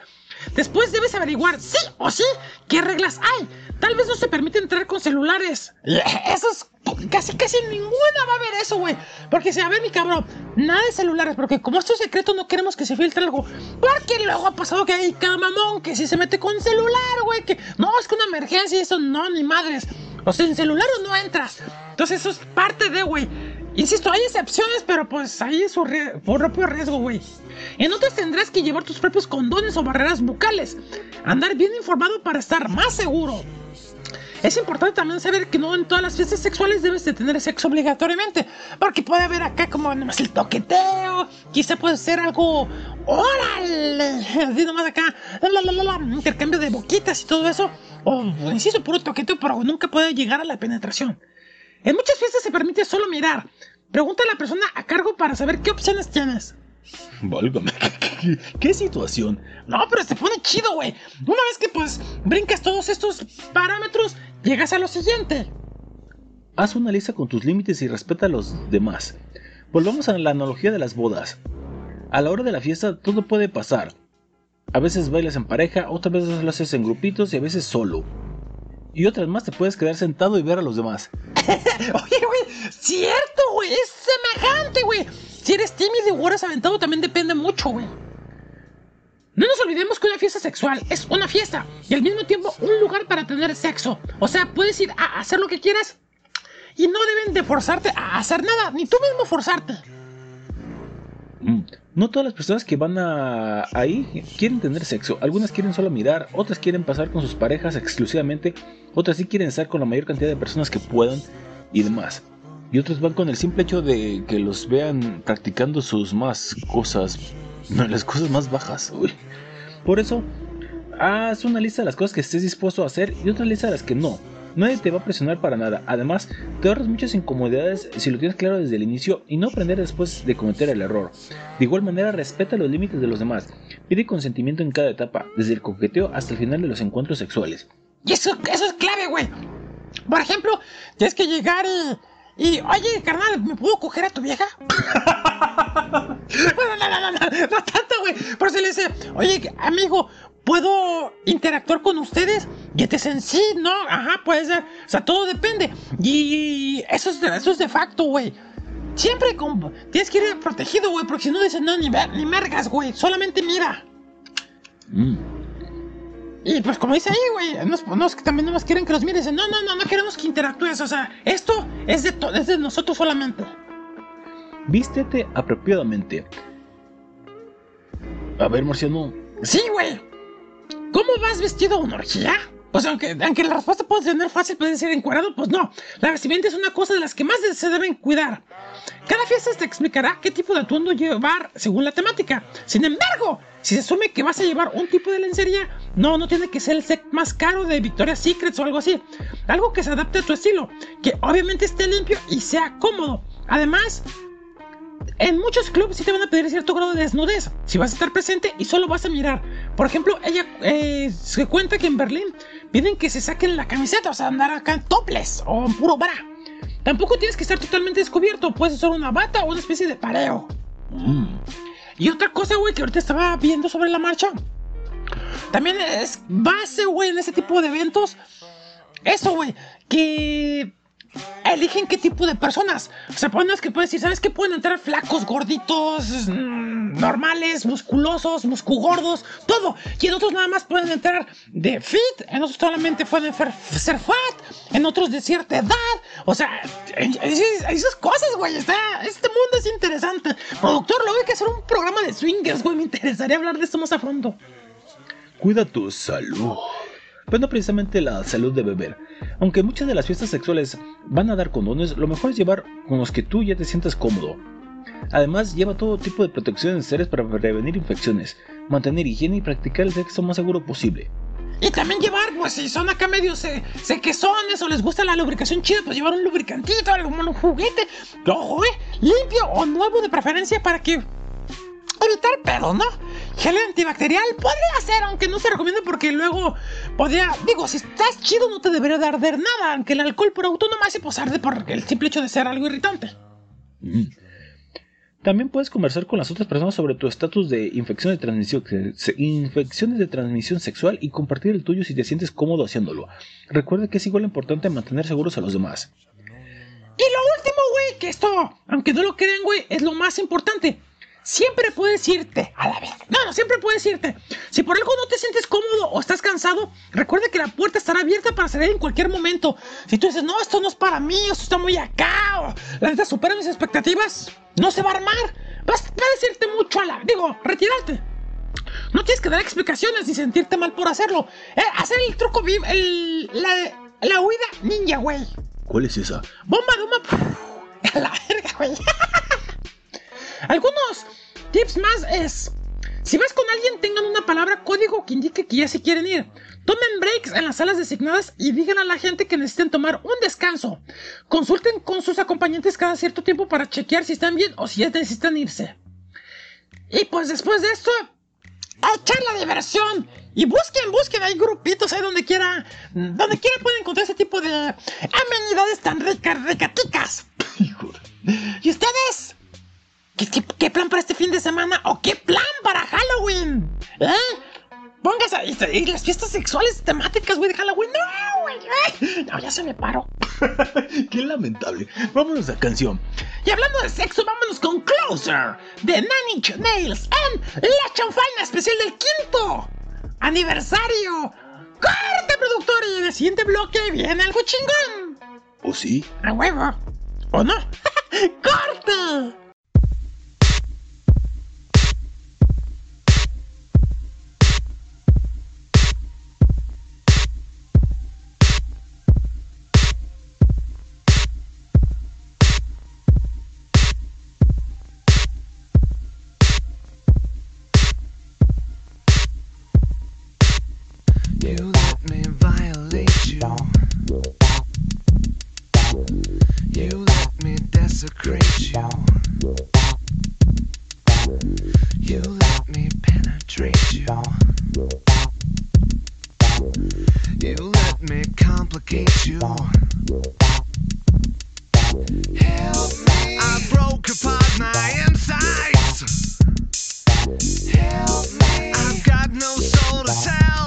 Después debes averiguar sí o sí qué reglas hay. Tal vez no se permite entrar con celulares. Eso es casi casi ninguna va a ver eso, güey. Porque si a ver mi cabrón, nada de celulares, porque como esto es secreto no queremos que se filtre algo. Porque luego ha pasado que hay cada mamón que si se mete con celular, güey, que no, es que una emergencia y eso no, ni madres. O sea, en celular no entras. Entonces eso es parte de, güey. Insisto, hay excepciones, pero pues ahí es su por propio riesgo, güey. En otras tendrás que llevar tus propios condones o barreras bucales. Andar bien informado para estar más seguro. Es importante también saber que no en todas las fiestas sexuales debes de tener sexo obligatoriamente. Porque puede haber acá como nomás el toqueteo. Quizá puede ser algo... ¡Órale! Así nomás acá. La, intercambio de boquitas y todo eso. O, insisto, puro toqueteo, pero nunca puede llegar a la penetración. En muchas fiestas se permite solo mirar. Pregunta a la persona a cargo para saber qué opciones tienes. Válgame, ¿qué, qué- situación? No, pero se pone chido, güey. Una vez que pues brincas todos estos parámetros, llegas a lo siguiente. Haz una lista con tus límites y respeta a los demás. Volvamos a la analogía de las bodas. A la hora de la fiesta todo puede pasar. A veces bailas en pareja, otras veces lo haces en grupitos y a veces solo. Y otras más te puedes quedar sentado y ver a los demás. Oye, güey, cierto, güey, es semejante, güey. Si eres tímido y eres aventado también depende mucho, güey. No nos olvidemos que una fiesta sexual es una fiesta y al mismo tiempo un lugar para tener sexo. O sea, puedes ir a hacer lo que quieras y no deben de forzarte a hacer nada, ni tú mismo forzarte. Mm, No todas las personas que van ahí quieren tener sexo. Algunas quieren solo mirar, otras quieren pasar con sus parejas exclusivamente, otras sí quieren estar con la mayor cantidad de personas que puedan y demás. Y otros van con el simple hecho de que los vean practicando sus más cosas, las cosas más bajas. uy. Por eso, haz una lista de las cosas que estés dispuesto a hacer y otra lista de las que no. Nadie te va a presionar para nada. Además, te ahorras muchas incomodidades si lo tienes claro desde el inicio y no aprender después de cometer el error. De igual manera, respeta los límites de los demás. Pide consentimiento en cada etapa, desde el coqueteo hasta el final de los encuentros sexuales. Y eso, eso es clave, güey. Por ejemplo, tienes que llegar y, y, oye, carnal, ¿me puedo coger a tu vieja? bueno, no, no, no, no, tanto, güey. Pero se le dice, oye, amigo, ¿puedo interactuar con ustedes? Y te dicen, sí, no, ajá, puede ser. O sea, todo depende. Y eso es eso es de facto, güey. Siempre con, tienes que ir protegido, güey, porque si no dicen, no, ni, ver, ni mergas, güey, solamente mira. Mm. Y pues como dice ahí, güey, nos, nos- también nos quieren que los mires. No, no, no, no queremos que interactúes. O sea, esto es de, to- es de nosotros solamente. Vístete apropiadamente. A ver, Marciano. Sí, güey. ¿Cómo vas vestido a una orgía? Pues aunque, aunque la respuesta puede tener fácil, puede ser encuadrado, pues no. La vestimenta es una cosa de las que más se deben cuidar. Cada fiesta te explicará qué tipo de atuendo llevar según la temática. Sin embargo, si se asume que vas a llevar un tipo de lencería, no, no tiene que ser el set más caro de Victoria's Secret o algo así. Algo que se adapte a tu estilo, que obviamente esté limpio y sea cómodo. Además, en muchos clubes sí te van a pedir cierto grado de desnudez. Si vas a estar presente y solo vas a mirar. Por ejemplo, ella eh, se cuenta que en Berlín piden que se saquen la camiseta, o sea, andar acá en o puro bra. Tampoco tienes que estar totalmente descubierto, puedes usar una bata o una especie de pareo. Y otra cosa, güey, que ahorita estaba viendo sobre la marcha. También es base, güey, en ese tipo de eventos. Eso, güey, que eligen qué tipo de personas. O sea, pones que puedes decir, ¿sabes qué? Pueden entrar flacos, gorditos, mm, normales, musculosos, muscugordos, todo. Y en otros nada más pueden entrar de fit, en otros solamente pueden ser, fat, en otros de cierta edad. O sea, esas cosas, güey. Está, este mundo es interesante. Productor, luego hay que hacer un programa de swingers, güey. Me interesaría hablar de esto más a fondo. Cuida tu salud. Pues no precisamente la salud de beber. Aunque muchas de las fiestas sexuales van a dar condones, lo mejor es llevar con los que tú ya te sientas cómodo. Además, lleva todo tipo de protecciones necesarias para prevenir infecciones, mantener higiene y practicar el sexo más seguro posible. Y también llevar, pues si son acá medio se, o les gusta la lubricación chida, pues llevar un lubricantito, algún un juguete, ojo, eh, limpio o nuevo de preferencia para que evitar pedo, ¿no? Gel antibacterial podría ser, aunque no se recomienda porque luego podría, digo, si estás chido no te debería de arder nada, aunque el alcohol por autónomo hace pues arde por el simple hecho de ser algo irritante. Mm. También puedes conversar con las otras personas sobre tu estatus de infección de transmisión, se- infecciones de transmisión sexual y compartir el tuyo si te sientes cómodo haciéndolo. Recuerda que es igual importante mantener seguros a los demás. Y lo último, güey, que esto, aunque no lo crean, güey, es lo más importante. Siempre puedes irte a la verga. No, no, siempre puedes irte. Si por algo no te sientes cómodo o estás cansado, recuerda que la puerta estará abierta para salir en cualquier momento. Si tú dices, no, esto no es para mí, esto está muy acá, o la neta supera mis expectativas, no se va a armar. Vas, puedes irte mucho a la. Digo, retirarte. No tienes que dar explicaciones ni sentirte mal por hacerlo. Eh, hacer el truco, el, la, la huida ninja, güey. ¿Cuál es esa? Bomba de humo. A la verga, güey. Algunos tips más es. Si vas con alguien, tengan una palabra código que indique que ya se quieren ir. Tomen breaks en las salas designadas y digan a la gente que necesiten tomar un descanso. Consulten con sus acompañantes cada cierto tiempo para chequear si están bien o si ya necesitan irse. Y pues después de esto, a echar la diversión. Y busquen, busquen, hay grupitos ahí donde quiera, donde quiera pueden encontrar ese tipo de amenidades tan ricas, ricaticas. ¿Y ustedes? ¿Qué, qué, qué plan para este fin de semana? ¿O qué plan para Halloween? ¿Eh? Pon pongas ahí las fiestas sexuales temáticas, güey, de Halloween. No, güey. No, ya se me paró. Qué lamentable. Vámonos a canción. Y hablando de sexo, vámonos con Closer de Inch Nails en La Chanfaina especial del quinto aniversario. ¡Corte, productor! Y en el siguiente bloque viene algo chingón. ¿O sí? A huevo. ¿O no? ¡Corte! You let me violate you. You let me desecrate you. You let me penetrate you. You let me complicate you. Help me. I broke apart my insides. Help me. I've got no soul to tell.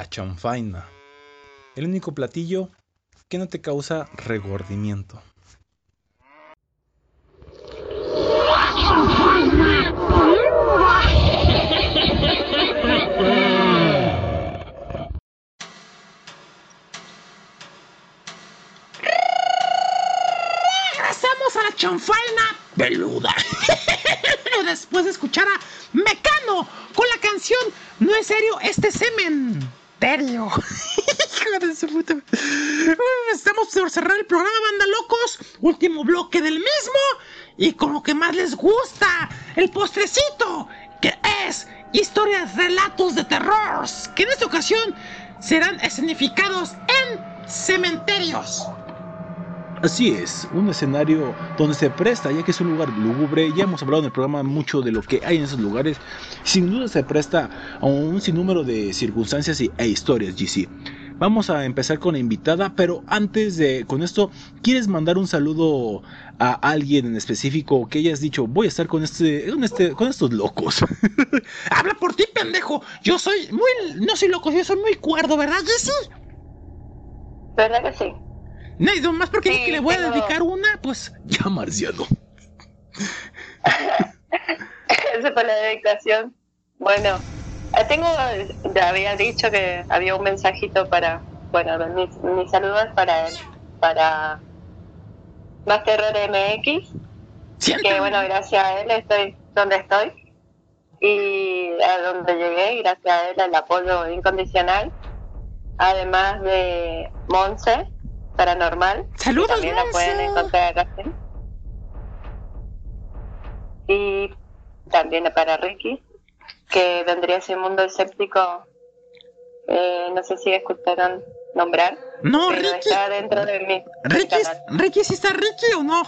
La chanfaina. El único platillo que no te causa regordimiento. Regresamos a la chanfaina peluda. Después de escuchar a Mecano con la canción No es serio este semen. Estamos por cerrar el programa, banda locos. Último bloque del mismo. Y con lo que más les gusta, el postrecito, que es historias, relatos de terror, que en esta ocasión serán escenificados en cementerios. Así es, un escenario donde se presta, ya que es un lugar lúgubre, ya hemos hablado en el programa mucho de lo que hay en esos lugares, sin duda se presta a un sinnúmero de circunstancias e historias, GC. Vamos a empezar con la invitada, pero antes de con esto, ¿quieres mandar un saludo a alguien en específico que hayas dicho, voy a estar con este, con este, estos locos? Habla por ti, pendejo. Yo soy muy. No soy loco, yo soy muy cuerdo, ¿verdad, Jessy? ¿Verdad que sí? No, y más porque Sí, que le voy a dedicar una, pues. ya, Marciano. Esa fue la dedicación. Bueno, eh, tengo, ya había dicho que había un mensajito para, bueno, mis, mis saludos para él, para Más Terror MX, que bueno, gracias a él estoy donde estoy y a donde llegué, gracias a él el apoyo incondicional, además de Monse, Paranormal, Saludos, que también la pueden encontrar. Y también para Ricky, que vendría ese mundo escéptico, eh, no sé si escucharon nombrar. No, Ricky. está dentro de mi ¿Ricky. ¿Ricky sí está Ricky o no?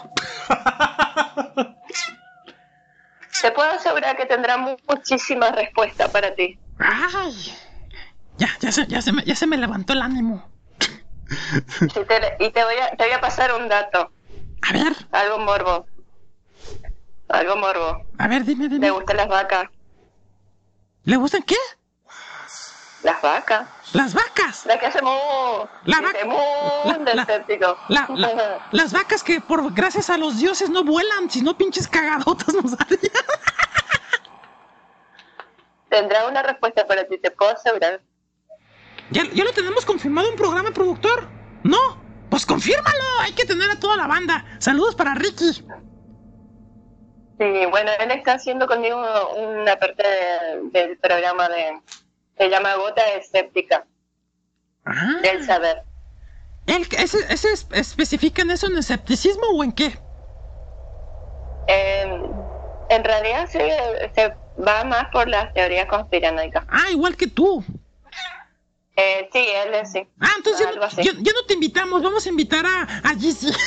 Te puedo asegurar que tendrá mu- muchísimas respuestas para ti. Ay. Ya, ya se, ya se me, ya se me levantó el ánimo. Y te, y te voy, a, te voy a pasar un dato. A ver. Algo morbo. Algo morbo. A ver, dime, dime. ¿Le gustan las vacas? ¿Le gustan qué? Las vacas. Las vacas. La que hace mu. La del escéptico. La- la- las vacas que por gracias a los dioses no vuelan, sino pinches cagadotas nos harían. Tendrá una respuesta para ti, te puedo asegurar. ¿Ya, ya lo tenemos confirmado en programa productor? ¿No? Pues confírmalo, hay que tener a toda la banda. Saludos para Ricky. Sí, bueno, él está haciendo conmigo una parte de- del programa de. Se llama Gota Escéptica. Del saber. ¿El, ese, ¿Ese es- especifican eso en escepticismo o en qué? En, en realidad se, se va más por las teorías conspiranoicas. Ah, igual que tú. Eh, sí, él es sí. Ah, entonces ya, no- así. ya- ya no te invitamos, vamos a invitar a, a Jessy.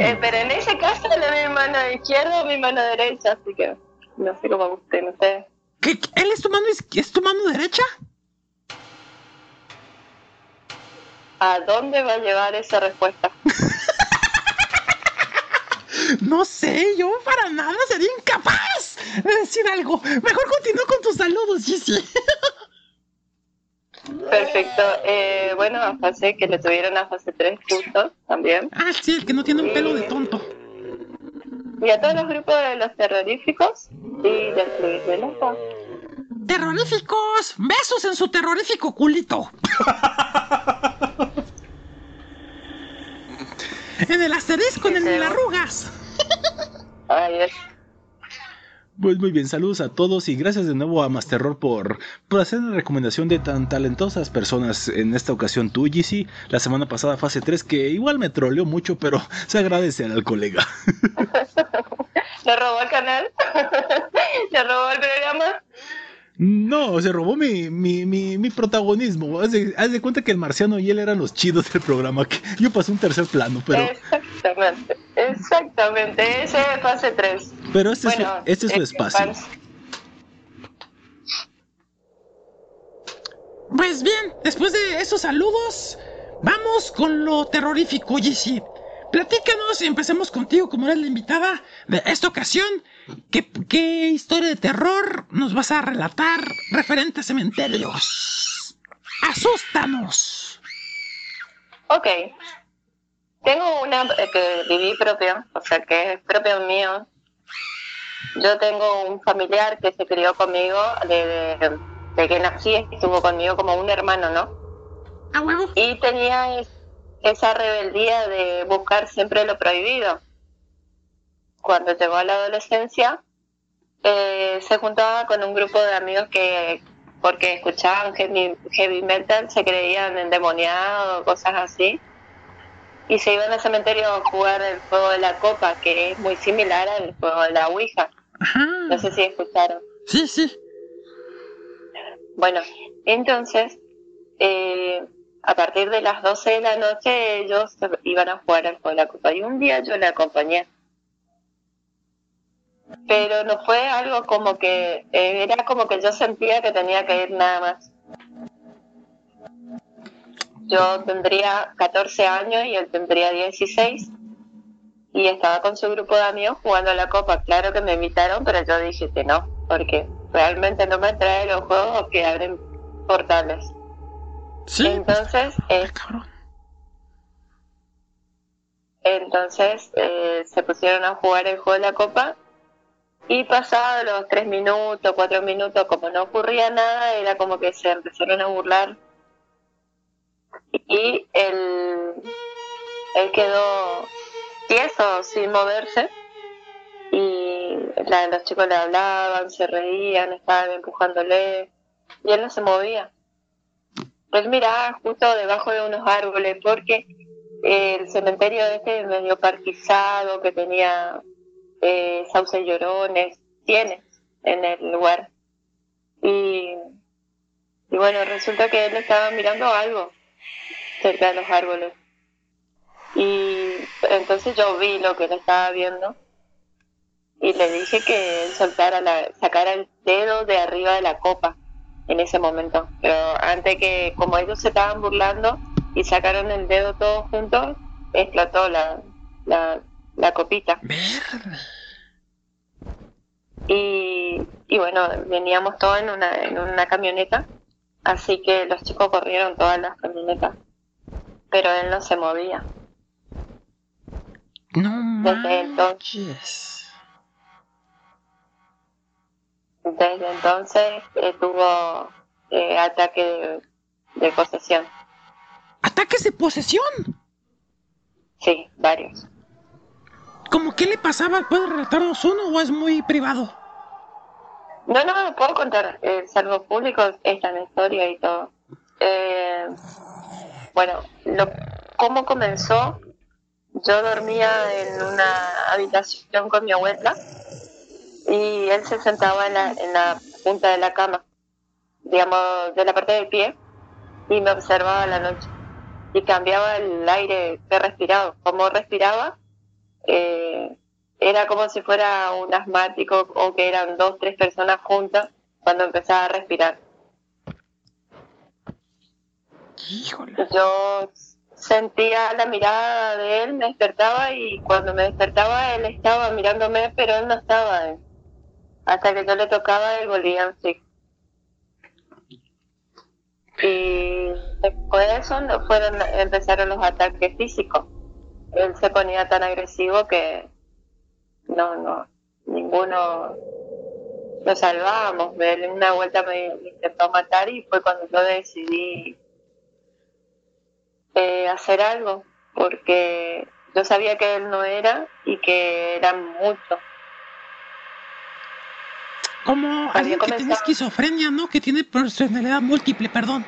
Eh, pero en ese caso él es mi mano izquierda o mi mano derecha, así que no sé cómo usted, no sé. ¿Qué- qué- ¿Él es tu mano, es tu mano derecha? ¿A dónde va a llevar esa respuesta? No sé, yo para nada sería incapaz de decir algo. Mejor continúa con tus saludos, Jessy. Perfecto. Eh, bueno, a fase que le tuvieron a fase 3 juntos también. Ah, sí, el que no tiene un pelo de tonto. Y a todos los grupos de los terroríficos y del Club de Loco. ¡Terroríficos! ¡Besos en su terrorífico culito! en el asterisco, en el las arrugas. Ay. Pues muy bien, saludos a todos y gracias de nuevo a Masterror por, por hacer la recomendación de tan talentosas personas. En esta ocasión tú, GC, la semana pasada fase 3, que igual me troleó mucho, pero se agradece al colega. ¿Le robó el canal? ¿Le robó el programa? No, se robó mi, mi, mi, mi protagonismo. Haz de, haz de cuenta que el marciano y él eran los chidos del programa. Que yo pasé un tercer plano, pero, Exactamente, exactamente. Ese es fase 3. pero este, Bueno, es, su- este es su eh, espacio. fans- Pues bien, después de esos saludos, vamos con lo terrorífico, Jessy. Platícanos y empecemos contigo como eres la invitada de esta ocasión. ¿Qué, qué historia de terror nos vas a relatar referente a cementerios? ¡Asústanos! Ok. Tengo una eh, que viví propio, o sea que es propio mío. Yo tengo un familiar que se crió conmigo desde de que nací, estuvo conmigo como un hermano, ¿no? Y tenía esa rebeldía de buscar siempre lo prohibido. Cuando llegó a la adolescencia, eh, se juntaba con un grupo de amigos que, porque escuchaban heavy, heavy metal, se creían endemoniados, cosas así. Y se iban al cementerio a jugar el juego de la copa, que es muy similar al juego de la Ouija. No sé si escucharon. Sí, sí. Bueno, entonces, eh, a partir de las 12 de la noche ellos iban a jugar al juego de la copa. Y un día yo le acompañé. Pero no fue algo como que, eh, era como que yo sentía que tenía que ir nada más. Yo tendría 14 años y él tendría 16 y estaba con su grupo de amigos jugando a la copa. Claro que me invitaron, pero yo dije que no, porque realmente no me trae los juegos que abren portales. Entonces, eh, entonces eh, se pusieron a jugar el juego de la copa y pasados los tres minutos, cuatro minutos, como no ocurría nada, era como que se empezaron a burlar. Y él, él quedó tieso, sin moverse. Y la- los chicos le hablaban, se reían, estaban empujándole. Y él no se movía. Él miraba justo debajo de unos árboles porque el cementerio este medio parquizado que tenía eh, sauces llorones, tiene en el lugar. Y, y bueno, resulta que él estaba mirando algo cerca de los árboles. Y entonces yo vi lo que él estaba viendo y le dije que él soltara la, sacara el dedo de arriba de la copa en ese momento. Pero antes que, como ellos se estaban burlando y sacaron el dedo todos juntos, explotó la, la, la copita. Y, y bueno, veníamos todos en una, en una camioneta, así que los chicos corrieron todas las camionetas, pero él no se movía. No Desde entonces, desde entonces eh, tuvo eh, ataque de, de posesión. ¿Ataques de posesión? Sí, varios. ¿Cómo qué le pasaba? ¿Puedes relatarnos uno o es muy privado? No, no, puedo contar. Eh, salvo público en la historia y todo. Eh, bueno, lo, ¿cómo comenzó? Yo dormía en una habitación con mi abuela y él se sentaba en la, en la punta de la cama, digamos, de la parte del pie, y me observaba la noche. Y cambiaba el aire que respiraba. Como respiraba, eh, era como si fuera un asmático o que eran dos, tres personas juntas cuando empezaba a respirar. Yo sentía la mirada de él, me despertaba y cuando me despertaba él estaba mirándome, pero él no estaba. Hasta que yo le tocaba, él volvía en sí. Y después de eso fueron, empezaron los ataques físicos. Él se ponía tan agresivo que no, no, ninguno lo salvábamos. Él una vuelta me, me intentó matar y fue cuando yo decidí eh, hacer algo, porque yo sabía que él no era y que era mucho. Como alguien que tiene esquizofrenia, ¿no? Que tiene personalidad múltiple, perdón.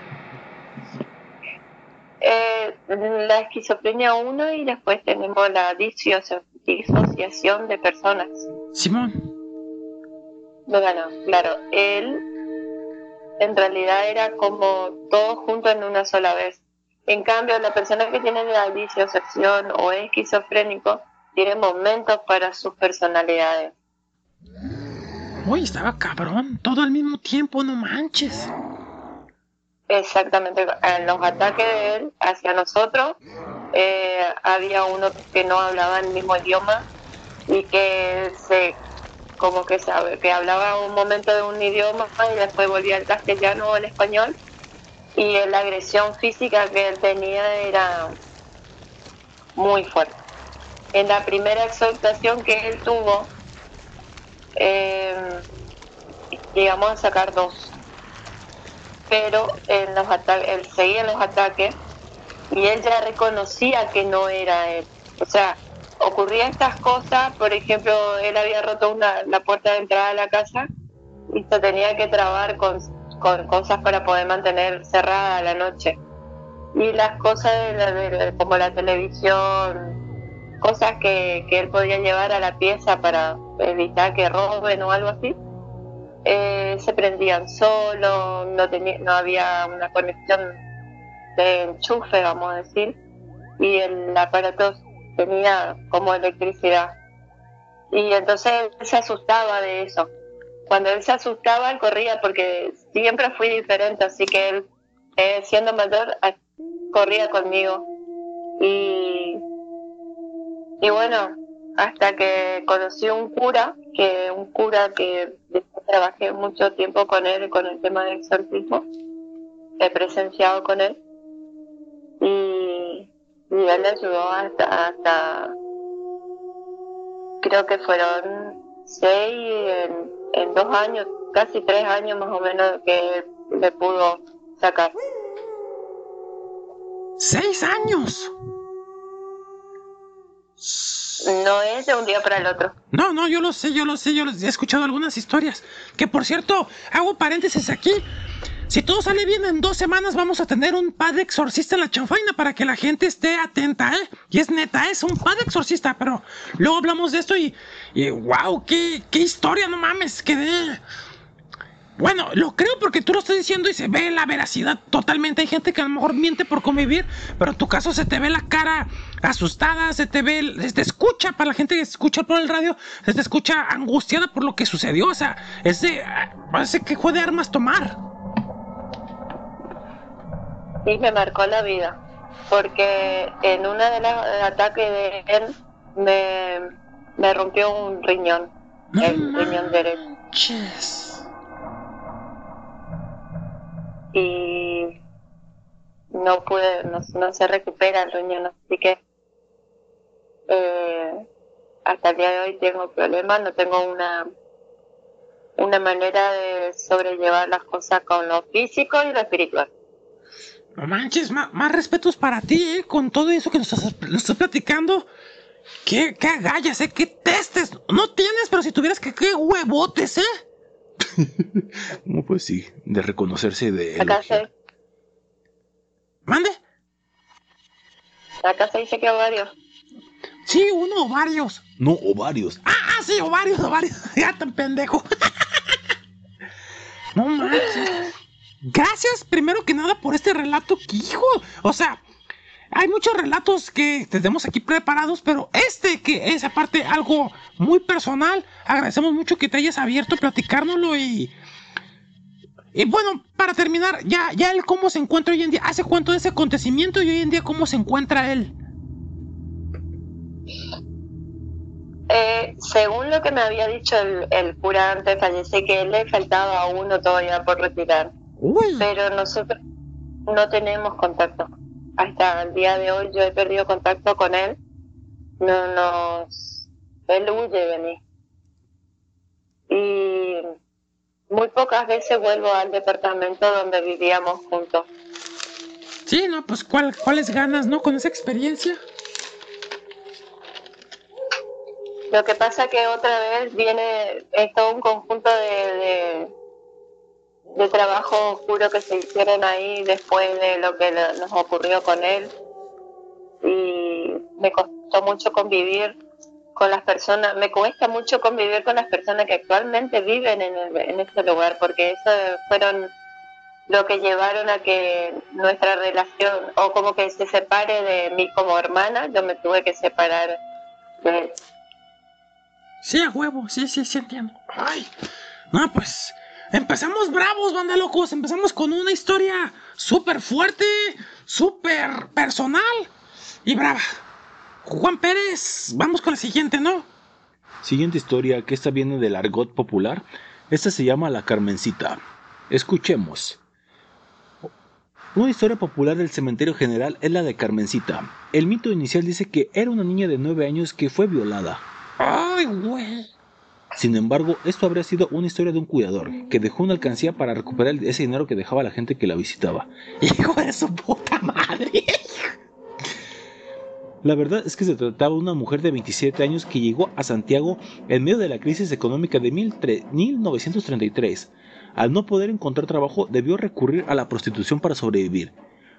Eh, la esquizofrenia 1 y después tenemos la disociación de personas. Simón. Bueno, claro, él en realidad era como todo junto en una sola vez. En cambio, la persona que tiene la disociación o es esquizofrénico tiene momentos para sus personalidades. Uy, estaba cabrón. Todo al mismo tiempo, no manches. Exactamente, en los ataques de él hacia nosotros eh, había uno que no hablaba el mismo idioma y que se como que sabe que hablaba un momento de un idioma y después volvía al castellano o al español y la agresión física que él tenía era muy fuerte. En la primera exaltación que él tuvo, eh, llegamos a sacar dos, pero en los él seguía en los ataques y él ya reconocía que no era él. O sea, ocurrían estas cosas, por ejemplo, él había roto una, la puerta de entrada a la casa y se tenía que trabar con, con cosas para poder mantener cerrada la noche. Y las cosas de la- de como la televisión, cosas que, que él podía llevar a la pieza para evitar que roben o algo así, eh, se prendían solo, no, tenía, no había una conexión de enchufe, vamos a decir, y el aparato tenía como electricidad. Y entonces él se asustaba de eso. Cuando él se asustaba, él corría porque siempre fui diferente, así que él, eh, siendo mayor, corría conmigo. Y, y bueno, hasta que conocí un cura, que un cura que después trabajé mucho tiempo con él con el tema del exorcismo, he presenciado con él y, él le ayudó hasta, hasta creo que fueron seis en, en dos años, casi tres años más o menos que le pudo sacar. ¡Seis años! No es de un día para el otro. No, no, yo lo sé, yo lo sé, yo he escuchado algunas historias. Que por cierto, hago paréntesis aquí. Si todo sale bien, en dos semanas vamos a tener un padre exorcista en la chanfaina para que la gente esté atenta, ¿eh? Y es neta, es un padre exorcista, pero luego hablamos de esto y. y wow, qué, qué historia, no mames, quedé. Bueno, lo creo porque tú lo estás diciendo y se ve la veracidad totalmente. Hay gente que a lo mejor miente por convivir, pero en tu caso se te ve la cara asustada, se te ve, se te escucha, para la gente que escucha por el radio, se te escucha angustiada por lo que sucedió. O sea, es de, ah, parece que fue de armas tomar. Sí, me marcó la vida. Porque en una de las ataques de él me, me rompió un riñón. el riñón derecho. Y no pude, no, no se recupera el riñón, así que eh, hasta el día de hoy tengo problemas, no tengo una una manera de sobrellevar las cosas con lo físico y lo espiritual. No manches, ma- más respetos para ti, ¿eh? Con todo eso que nos estás, nos estás platicando. ¿Qué, qué agallas, eh? ¿Qué testes? No tienes, pero si tuvieras que, qué huevotes, ¿eh? No, pues sí, de reconocerse de. Acá se, ¿Mande? acá se dice que varios. Sí, uno o varios. No, o varios. Ah, sí, o varios, o varios. Ya tan pendejo. no manches. Gracias, primero que nada, por este relato que, hijo. O sea, hay muchos relatos que tenemos aquí preparados, pero este que es aparte algo muy personal, agradecemos mucho que te hayas abierto a platicárnoslo y... Y bueno, para terminar, ya, ya él cómo se encuentra hoy en día, hace cuánto de ese acontecimiento y hoy en día cómo se encuentra él. Eh, según lo que me había dicho el, el cura antes de fallecer, que le faltaba uno todavía por retirar. Pero nosotros no tenemos contacto. Hasta el día de hoy yo he perdido contacto con él. No nos... Él huye de mí. Y muy pocas veces vuelvo al departamento donde vivíamos juntos. Sí, no, pues ¿cuál, cuáles ganas, ¿no? Con esa experiencia. Lo que pasa que otra vez viene, es todo un conjunto de, de, de trabajo oscuro que se hicieron ahí después de lo que nos ocurrió con él. Y me costó mucho convivir con las personas, me cuesta mucho convivir con las personas que actualmente viven en, el- en este lugar, porque eso fueron lo que llevaron a que nuestra relación, o como que se separe de mí como hermana, yo me tuve que separar de él. Sí, a huevo, sí, sí, sí entiendo. Ay, no, pues empezamos bravos, banda locos. Empezamos con una historia súper fuerte, súper personal. y brava. Juan Pérez, vamos con la siguiente, ¿no? Siguiente historia, que esta viene del argot popular. Esta se llama La Carmencita. Escuchemos. Una historia popular del cementerio general es la de Carmencita. El mito inicial dice que era una niña de 9 años que fue violada. Ay, güey. Sin embargo, esto habría sido una historia de un cuidador que dejó una alcancía para recuperar ese dinero que dejaba la gente que la visitaba. Hijo de su puta madre. La verdad es que se trataba de una mujer de 27 años que llegó a Santiago en medio de la crisis económica de 1933. Al no poder encontrar trabajo, debió recurrir a la prostitución para sobrevivir.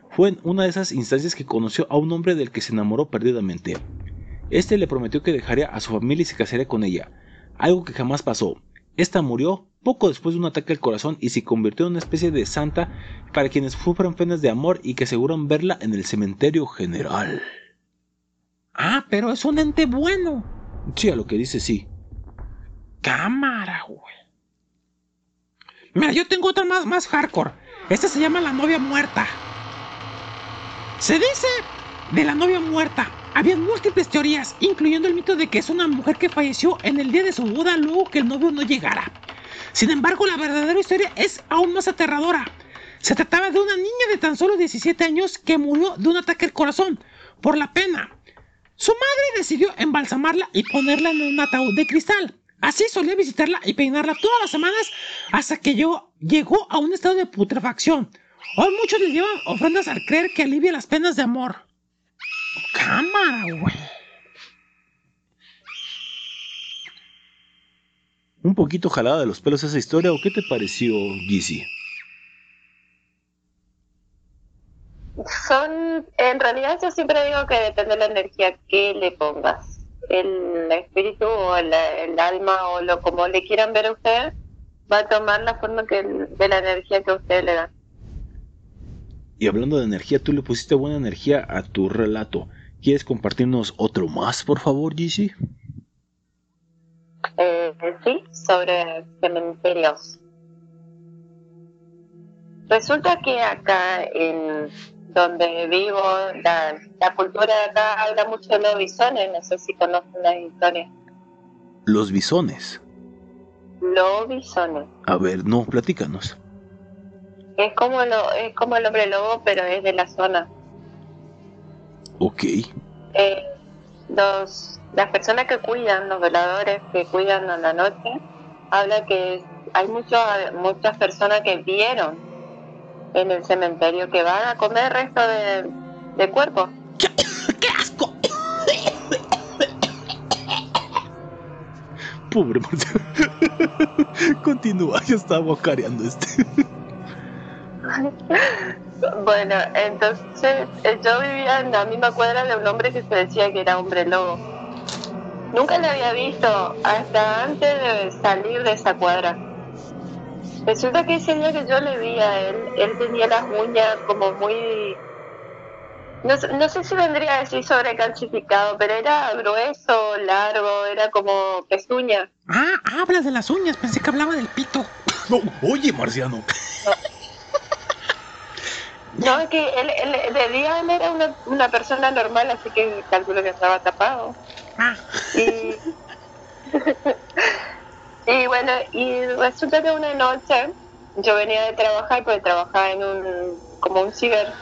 Fue en una de esas instancias que conoció a un hombre del que se enamoró perdidamente. Este le prometió que dejaría a su familia y se casaría con ella, algo que jamás pasó. Esta murió poco después de un ataque al corazón y se convirtió en una especie de santa para quienes sufran penas de amor y que aseguran verla en el cementerio general. Ah, pero es un ente bueno. Sí, a lo que dice sí. Cámara, güey. Mira, yo tengo otra más, más hardcore. Esta se llama La novia muerta. Se dice de la novia muerta. Había múltiples teorías, incluyendo el mito de que es una mujer que falleció en el día de su boda luego que el novio no llegara. Sin embargo, la verdadera historia es aún más aterradora. Se trataba de una niña de tan solo 17 años que murió de un ataque al corazón por la pena. Su madre decidió embalsamarla y ponerla en un ataúd de cristal. Así solía visitarla y peinarla todas las semanas hasta que llegó a un estado de putrefacción. Hoy muchos le llevan ofrendas al creer que alivia las penas de amor. Cámara, güey. Un poquito jalada de los pelos esa historia, ¿o qué te pareció, Gizzy? Son, en realidad yo siempre digo que depende de la energía que le pongas. El espíritu o el, el alma o lo como le quieran ver a usted va a tomar la forma que de la energía que usted le da. Y hablando de energía, tú le pusiste buena energía a tu relato. ¿Quieres compartirnos otro más, por favor, Gizzy? Eh, sí, sobre cementerios. Resulta que acá en donde vivo, la, la cultura de acá habla mucho de los bisones, no sé si conocen las historias. Los bisones. Los bisones. A ver, no, platícanos. Es como, lo, es como el hombre lobo, pero es de la zona. Ok. Eh, los, las personas que cuidan, los veladores que cuidan a la noche, habla que hay muchos, muchas personas que vieron en el cementerio que van a comer resto de, de cuerpos. Pobre Marcelo. Continúa, ya estaba guacareando este. Bueno, entonces eh, yo vivía en la misma cuadra de un hombre que se decía que era hombre lobo. Nunca lo había visto hasta antes de salir de esa cuadra. Resulta que ese día que yo le vi a él, él tenía las uñas como muy... No, sé- no sé si vendría a decir sobrecalcificado, pero era grueso, largo, era como pezuña. Ah, hablas de las uñas. Pensé que hablaba del pito. No, oye, Marciano. No, es que él, él- de día él era una, una persona normal, así que calculo que estaba tapado. Y, y bueno, y resulta que una noche yo venía de trabajar, porque trabajaba en un, como un ciber,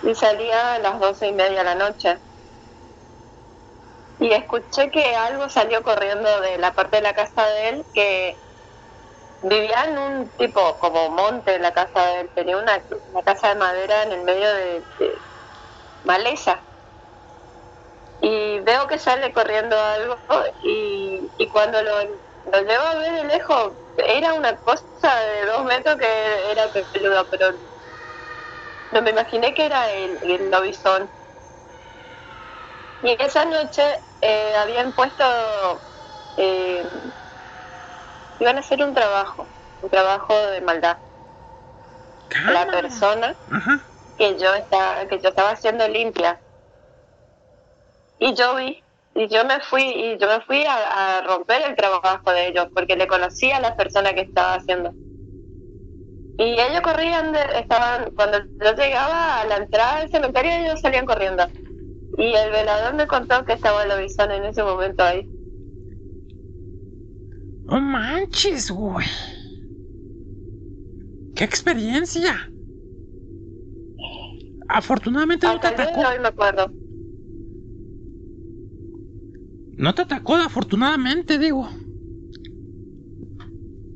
y salía a las doce y media de la noche. Y escuché que algo salió corriendo de la parte de la casa de él, que vivía en un tipo como monte en la casa de él, tenía una, una casa de madera en el medio de, de maleza. Y veo que sale corriendo algo y, y cuando lo, lo llevo a ver de lejos, era una cosa de dos metros que era peludo, pero no me imaginé que era el, el lobizón. Y esa noche eh, habían puesto, eh, iban a hacer un trabajo, un trabajo de maldad. La persona que yo estaba, que yo estaba haciendo limpia. Y yo vi, y yo me fui, y yo me fui a, a romper el trabajo de ellos, porque le conocía a la persona que estaba haciendo. Y ellos corrían, de- estaban, cuando yo llegaba a la entrada del cementerio, ellos salían corriendo. Y el velador me contó que estaba el lobizón en ese momento ahí. No manches, güey. ¡Qué experiencia! Afortunadamente no te atacó. hoy me acuerdo. No te atacó, afortunadamente, digo.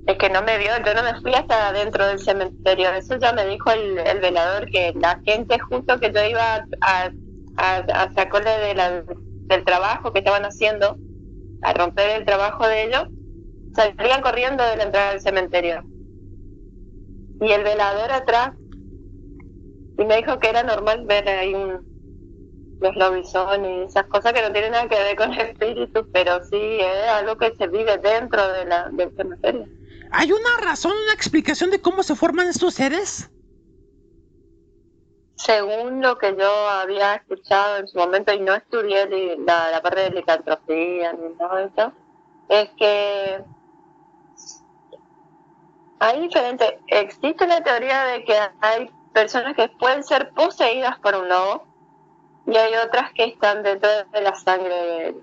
Es que no me vio, yo no me fui hasta adentro del cementerio. Eso ya me dijo el, el velador que la gente justo que yo iba a, a, a sacarle de la- del trabajo que estaban haciendo, a romper el trabajo de ellos, salían corriendo de la entrada del cementerio. Y el velador atrás, y me dijo que era normal ver ahí un, los lobisones y esas cosas que no tienen nada que ver con espíritus, pero sí es algo que se vive dentro de la, del cementerio. ¿Hay una razón, una explicación de cómo se forman estos seres? Según lo que yo había escuchado en su momento, y no estudié la, la parte de licantropía ni nada de eso, es que hay diferentes. Existe la teoría de que hay personas que pueden ser poseídas por un lobo y hay otras que están dentro de la sangre.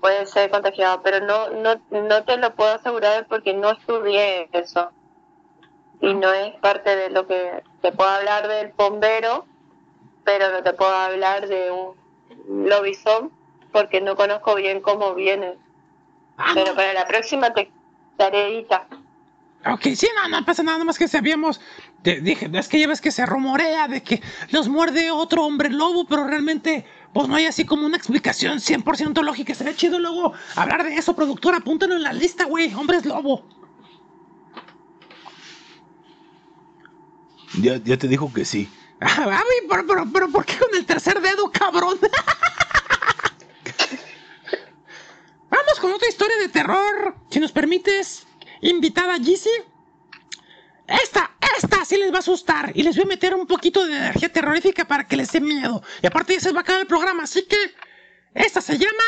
Puede ser contagiado, pero no, no, no te lo puedo asegurar porque no estudié eso y no es parte de lo que te puedo hablar del bombero, pero no te puedo hablar de un lobizón porque no conozco bien cómo viene. Pero para la próxima te daré. Ok, sí, no, no pasa nada más que sabíamos. Te dije, es que ya ves que se rumorea de que los muerde otro hombre lobo, pero realmente, pues no hay así como una explicación 100% lógica. Sería chido luego hablar de eso, productora. Apúntalo en la lista, güey. Hombres lobo. Ya, ya te dijo que sí. Ah, güey, pero, pero, pero, ¿por qué con el tercer dedo, cabrón? Vamos con otra historia de terror. Si nos permites, invitada Gizzy. Esta, esta sí les va a asustar. Y les voy a meter un poquito de energía terrorífica para que les dé miedo. Y aparte ya se va a acabar el programa. Así que, esta se llama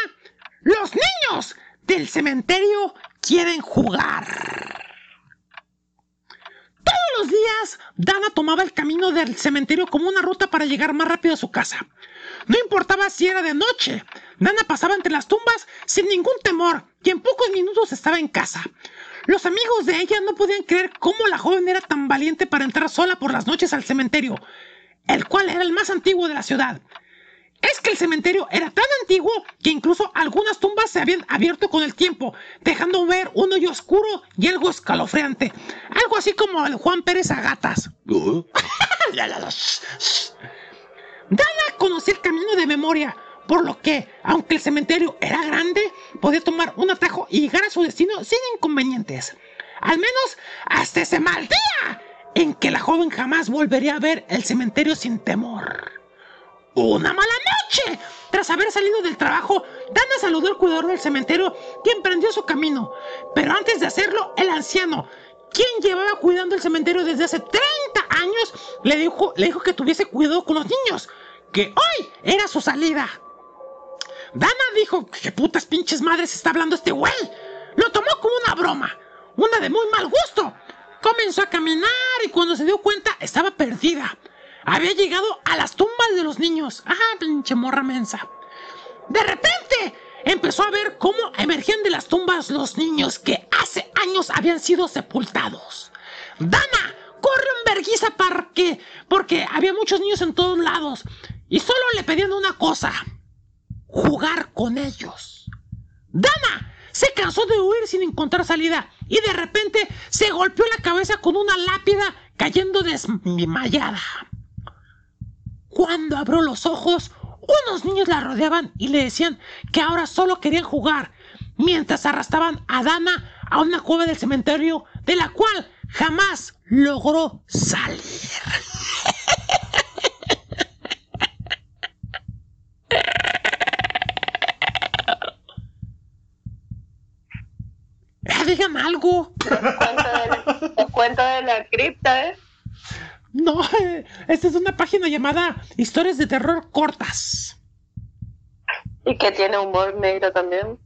Los niños del cementerio quieren jugar. Dana tomaba el camino del cementerio como una ruta para llegar más rápido a su casa. No importaba si era de noche, Dana pasaba entre las tumbas sin ningún temor y en pocos minutos estaba en casa. Los amigos de ella no podían creer cómo la joven era tan valiente para entrar sola por las noches al cementerio, el cual era el más antiguo de la ciudad. Es que el cementerio era tan antiguo que incluso algunas tumbas se habían abierto con el tiempo, dejando ver un hoyo oscuro y algo escalofriante. Algo así como el Juan Pérez a gatas. Dana conocía el camino de memoria, por lo que, aunque el cementerio era grande, podía tomar un atajo y llegar a su destino sin inconvenientes. Al menos hasta ese mal día en que la joven jamás volvería a ver el cementerio sin temor. ¡Una mala noche! Tras haber salido del trabajo, Dana saludó al cuidador del cementerio y emprendió su camino. Pero antes de hacerlo, el anciano, quien llevaba cuidando el cementerio desde hace 30 años, le dijo, le dijo que tuviese cuidado con los niños, que hoy era su salida. Dana dijo, ¿qué putas pinches madres está hablando este güey? Lo tomó como una broma, una de muy mal gusto. Comenzó a caminar y cuando se dio cuenta estaba perdida. Había llegado a las tumbas de los niños. Ah, pinche morra mensa. De repente empezó a ver cómo emergían de las tumbas los niños que hace años habían sido sepultados. Dana, corre en verguiza porque, porque había muchos niños en todos lados y solo le pedían una cosa, jugar con ellos. Dana se cansó de huir sin encontrar salida y de repente se golpeó la cabeza con una lápida cayendo desmayada. Cuando abrió los ojos, unos niños la rodeaban y le decían que ahora solo querían jugar, mientras arrastraban a Dana a una cueva del cementerio de la cual jamás logró salir. Eh, digan algo. Os cuento de la cripta, ¿eh? No, esta es una página llamada Historias de Terror Cortas. Y que tiene humor negro también.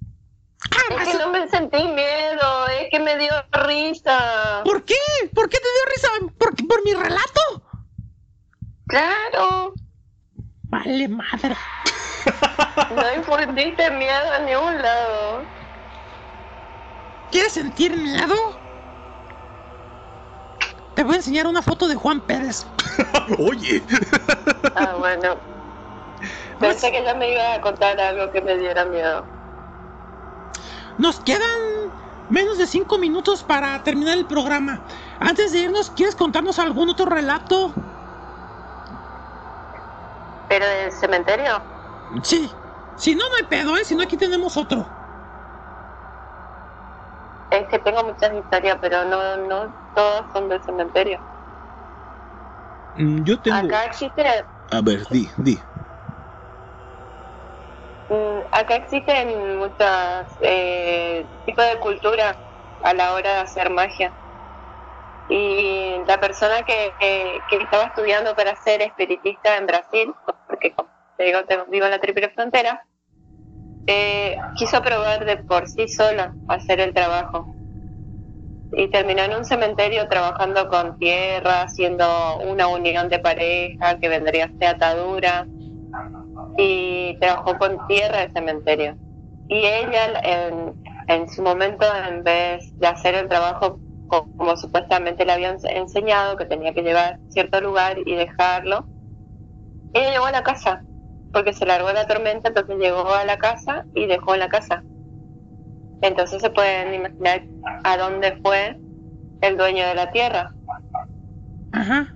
es que no me sentí miedo, es que me dio risa. ¿Por qué? ¿Por qué te dio risa? ¿Por, por mi relato? Claro. Vale, madre. No infundiste miedo a ningún lado. ¿Quieres sentir miedo? Te voy a enseñar una foto de Juan Pérez. Oye. Ah, bueno. Pensé que ya me iba a contar algo que me diera miedo. Nos quedan menos de cinco minutos para terminar el programa. Antes de irnos, ¿quieres contarnos algún otro relato? ¿Pero del cementerio? Sí. Si no, no hay pedo, ¿eh? Si no, aquí tenemos otro. Es que tengo muchas historias, pero no, no todas son del cementerio. Mm, Yo tengo. Acá existe, A ver, di, di. mm, acá existen muchos eh, tipos de cultura a la hora de hacer magia. Y la persona que, que, que estaba estudiando para ser espiritista en Brasil, porque como te digo, te- vivo en la triple frontera, eh, quiso probar de por sí sola hacer el trabajo. Y terminó en un cementerio trabajando con tierra, haciendo una unión de pareja que vendría a ser atadura. Y trabajó con tierra de cementerio. Y ella, en, en su momento, en vez de hacer el trabajo co- como supuestamente le habían enseñado, que tenía que llevar a cierto lugar y dejarlo, ella llegó a la casa, porque se largó la tormenta, entonces llegó a la casa y dejó la casa. Entonces se pueden imaginar a dónde fue el dueño de la tierra. Ajá.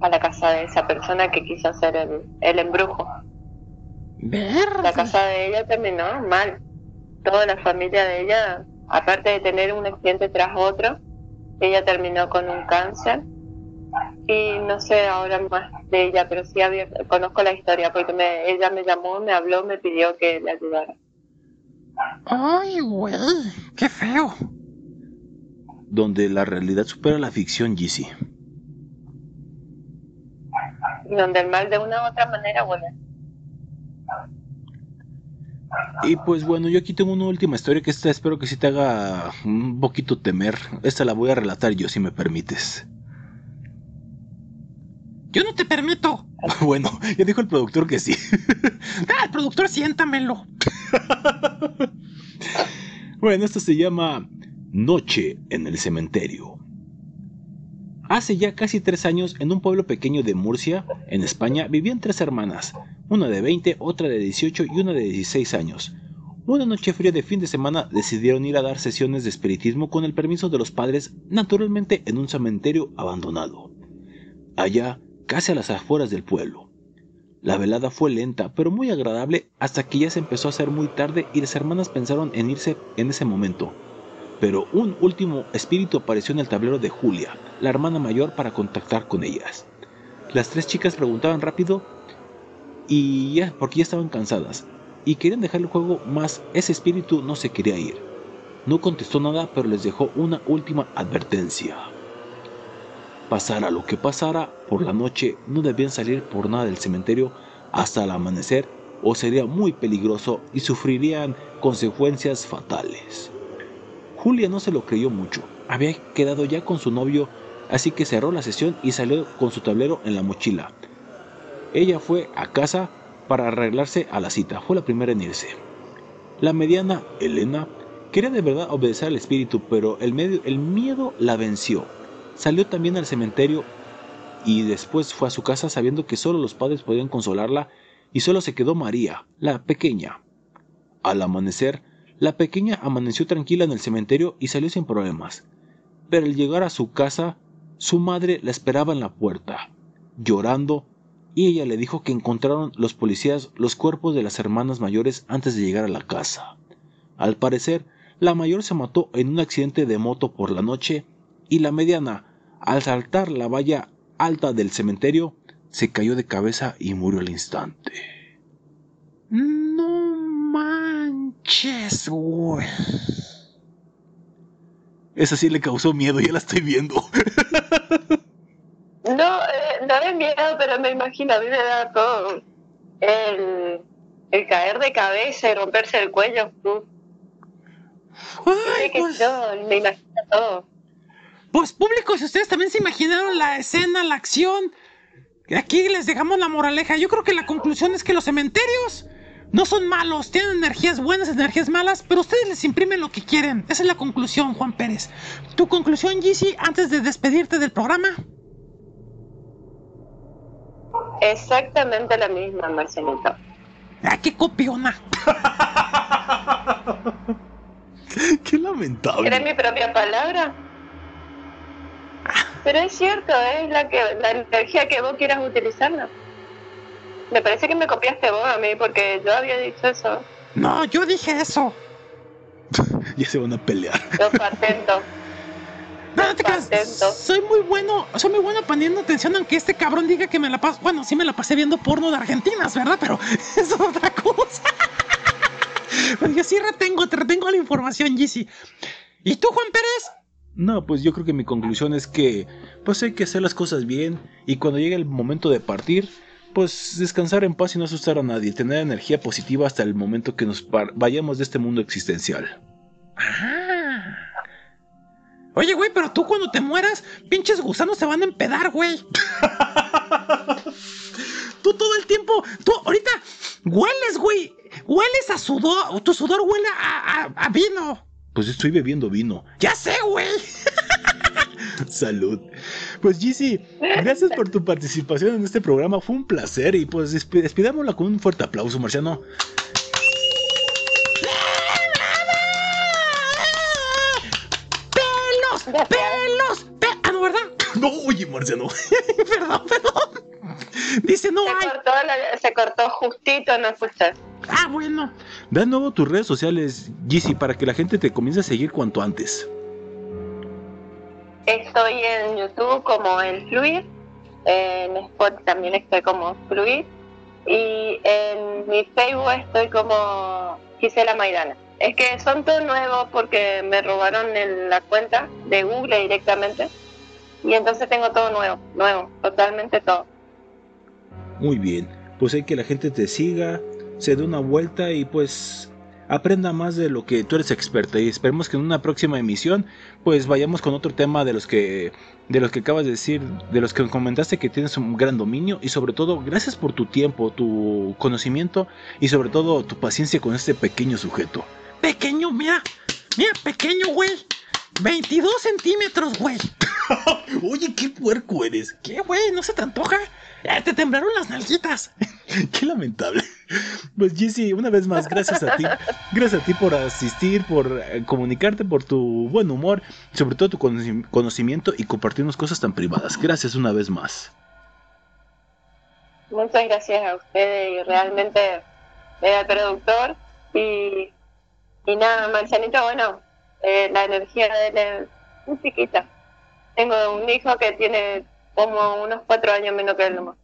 A la casa de esa persona que quiso hacer el, el embrujo. La casa de ella terminó mal. Toda la familia de ella, aparte de tener un accidente tras otro, ella terminó con un cáncer. Y no sé ahora más de ella, pero sí había, conozco la historia porque me, ella me llamó, me habló, me pidió que le ayudara. Ay, güey. Qué feo. Donde la realidad supera la ficción, GC. Y donde el mal de una u otra manera vuelve. Y pues bueno, yo aquí tengo una última historia que esta espero que sí te haga un poquito temer. Esta la voy a relatar yo, si me permites. Yo no te permito. Bueno, ya dijo el productor que sí. Ah, el productor, siéntamelo. Bueno, esto se llama Noche en el Cementerio. Hace ya casi tres años, en un pueblo pequeño de Murcia, en España, vivían tres hermanas, una de 20, otra de 18 y una de 16 años. Una noche fría de fin de semana decidieron ir a dar sesiones de espiritismo con el permiso de los padres, naturalmente en un cementerio abandonado. Allá, casi a las afueras del pueblo. La velada fue lenta, pero muy agradable hasta que ya se empezó a hacer muy tarde y las hermanas pensaron en irse en ese momento. Pero un último espíritu apareció en el tablero de Julia, la hermana mayor, para contactar con ellas. Las tres chicas preguntaban rápido y ya, porque ya estaban cansadas y querían dejar el juego, más ese espíritu no se quería ir. No contestó nada, pero les dejó una última advertencia. Pasara lo que pasara, por la noche no debían salir por nada del cementerio hasta el amanecer o sería muy peligroso y sufrirían consecuencias fatales. Julia no se lo creyó mucho, había quedado ya con su novio, así que cerró la sesión y salió con su tablero en la mochila. Ella fue a casa para arreglarse a la cita, fue la primera en irse. La mediana, Elena, quería de verdad obedecer al espíritu, pero el, miedo la venció. Salió también al cementerio y después fue a su casa sabiendo que solo los padres podían consolarla y solo se quedó María, la pequeña. Al amanecer, la pequeña amaneció tranquila en el cementerio y salió sin problemas. Pero al llegar a su casa, su madre la esperaba en la puerta, llorando, y ella le dijo que encontraron los policías los cuerpos de las hermanas mayores antes de llegar a la casa. Al parecer, la mayor se mató en un accidente de moto por la noche y la mediana, al saltar la valla alta del cementerio, se cayó de cabeza y murió al instante. No manches, güey. Esa sí le causó miedo, ya la estoy viendo. No, eh, no de miedo, pero me imagino, a mí me da todo. El, el caer de cabeza y romperse el cuello. yo me imagino todo. Pues público, si ustedes también se imaginaron la escena, la acción, aquí les dejamos la moraleja. Yo creo que la conclusión es que los cementerios no son malos, tienen energías buenas, energías malas, pero ustedes les imprimen lo que quieren. Esa es la conclusión, Juan Pérez. Tu conclusión, Gizzy, antes de despedirte del programa. Exactamente la misma, Marcelito. ¡Ah, qué copiona! Qué lamentable. ¿Era mi propia palabra? Pero es cierto, es la que la energía que vos quieras utilizarla. Me parece que me copiaste vos a mí porque yo había dicho eso. No, yo dije eso. Ya se van a pelear. Yo patento. No, no te creas. Soy muy bueno, soy muy bueno poniendo atención aunque este cabrón diga que me la paso. Bueno, sí me la pasé viendo porno de argentinas, ¿verdad? Pero eso es otra cosa. Pero yo sí retengo, te retengo la información, Gizzy. ¿Y tú, Juan Pérez? No, pues yo creo que mi conclusión es que pues hay que hacer las cosas bien y cuando llegue el momento de partir, pues descansar en paz y no asustar a nadie, tener energía positiva hasta el momento que nos vayamos de este mundo existencial. Ah. Oye, güey, pero tú cuando te mueras, pinches gusanos se van a empedar, güey. tú todo el tiempo, tú ahorita hueles, güey. Hueles a sudor, tu sudor huele a, a- a vino. Pues estoy bebiendo vino. Ya sé, güey. Salud. Pues Gizzy, gracias por tu participación en este programa. Fue un placer y pues desp- despidámosla con un fuerte aplauso, Marciano. ¡Pelos! ¡Pelos! Pe- ah, no, ¿verdad? No, oye, Marciano. perdón, perdón. Dice, no se hay. Cortó la- se cortó justito, no escuché. Ah, bueno. Da de nuevo tus redes sociales, Gizzy, para que la gente te comience a seguir cuanto antes. Estoy en YouTube como el Fluid, en Spot también estoy como Fluid y en mi Facebook estoy como Gisela Maidana. Es que son todo nuevos porque me robaron el- la cuenta de Google directamente y entonces tengo todo nuevo, nuevo, totalmente todo. Muy bien, pues hay que la gente te siga, se dé una vuelta y pues aprenda más de lo que tú eres experta y esperemos que en una próxima emisión pues vayamos con otro tema de los que de los que acabas de decir, de los que comentaste que tienes un gran dominio y sobre todo gracias por tu tiempo, tu conocimiento y sobre todo tu paciencia con este pequeño sujeto. Pequeño, mira. Mira, pequeño, güey. 22 centímetros, güey. Oye, qué puerco eres. ¿Qué, güey? ¿No se te antoja? Te temblaron las nalguitas. Qué lamentable. Pues Jessy, una vez más, gracias a ti. Gracias a ti por asistir, por eh, comunicarte, por tu buen humor, sobre todo tu conoci- conocimiento y compartirnos cosas tan privadas. Gracias una vez más. Muchas gracias a ustedes y realmente eh, al productor y, y nada, Marcianito, bueno, eh, la energía de él es muy chiquita. Tengo un hijo que tiene como unos cuatro años menos que él nomás.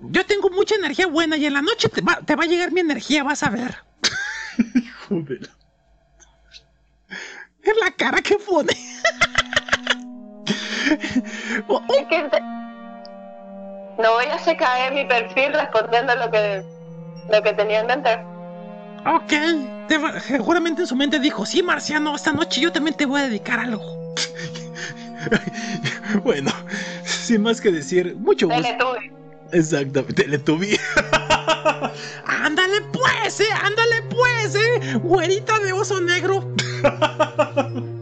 Yo tengo mucha energía buena y en la noche te va, te va a llegar mi energía, vas a ver. Joder. Es la cara que pone. Es que te- no voy a hacer caer mi perfil respondiendo lo que, lo que tenía en mente. Ok. Te seguramente en su mente dijo, sí, Marciano, esta noche yo también te voy a dedicar algo. Bueno, sin más que decir, mucho gusto. Teletubby. Exactamente, Teletubby. Ándale pues, eh, ándale pues, eh. Güerita de oso negro.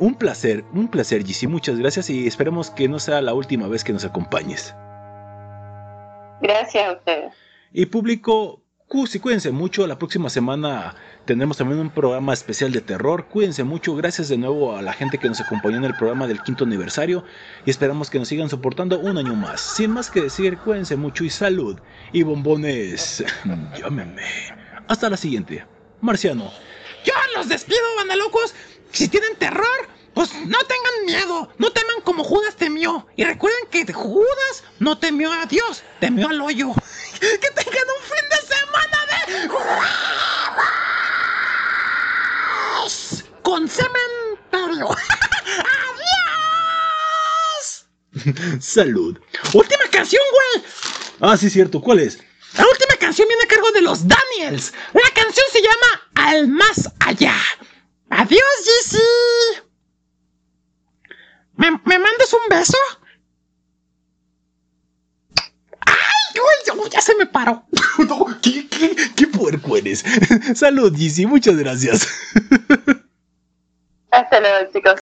Un placer, un placer, Jessy. Muchas gracias y esperemos que no sea la última vez que nos acompañes. Gracias a ustedes. Y público, cuídense mucho. La próxima semana tendremos también un programa especial de terror. Cuídense mucho. Gracias de nuevo a la gente que nos acompañó en el programa del quinto aniversario. Y esperamos que nos sigan soportando un año más. Sin más que decir, cuídense mucho y salud. Y bombones, llámenme. Hasta la siguiente. Marciano. Yo los despido, banda locos. Si tienen terror, pues no tengan miedo. No teman como Judas temió. Y recuerden que Judas no temió a Dios, temió al hoyo. Que tengan un fin de semana de... Con cementerio. ¡Adiós! Salud. Última canción, güey. Ah, sí, cierto. ¿Cuál es? La última canción viene a cargo de los Daniels. La canción se llama Al Más Allá. Adiós, Jessy. ¿Me, ¿Me mandas un beso? ¡Uy, ya se me paró! no, ¿qué, qué, qué puerco eres? Salud, Gizzy, muchas gracias. Hasta luego, chicos.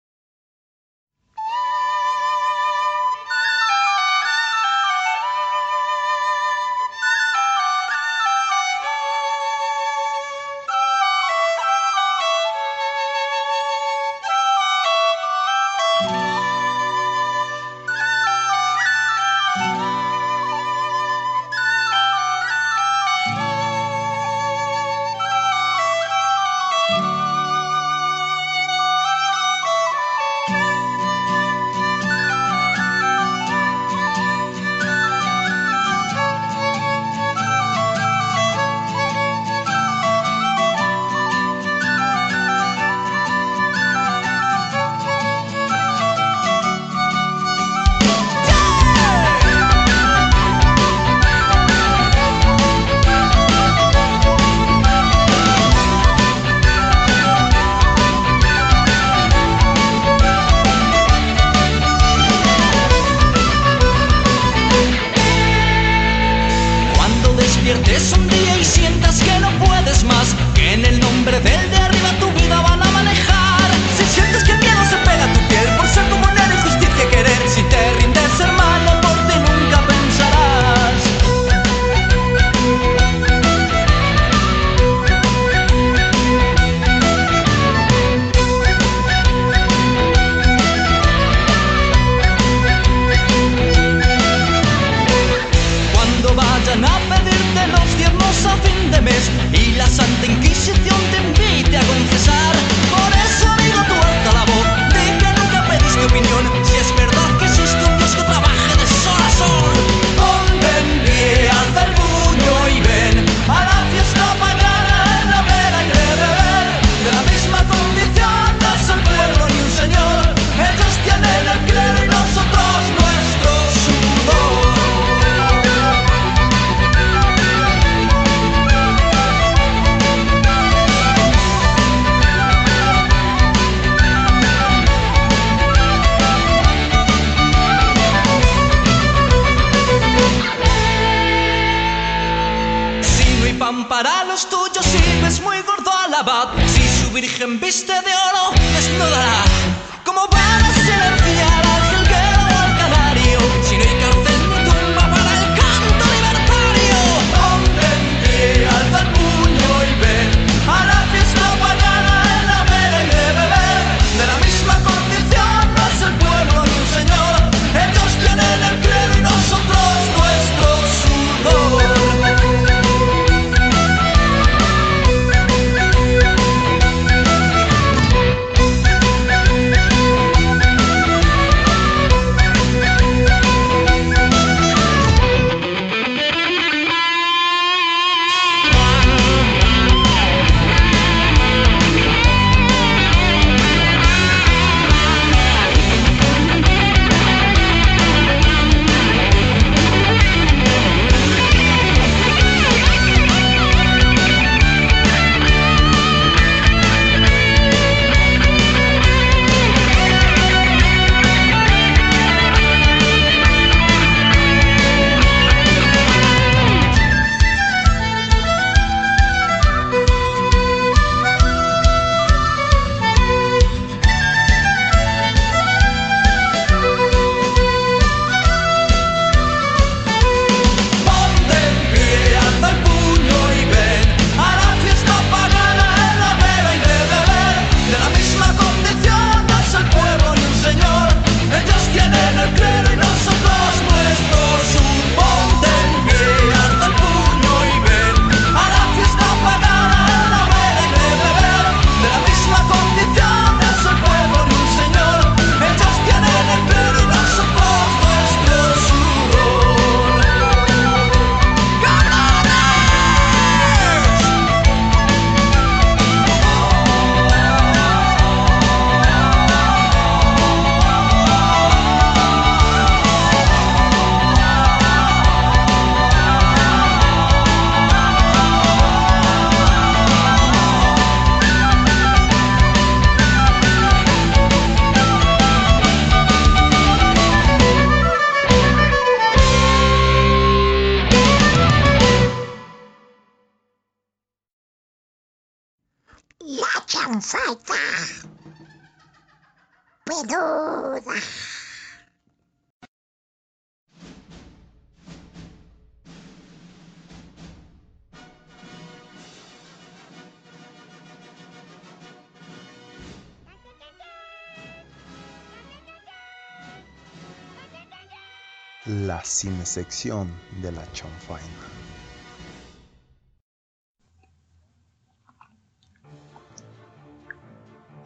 La cinesección de la chanfaina.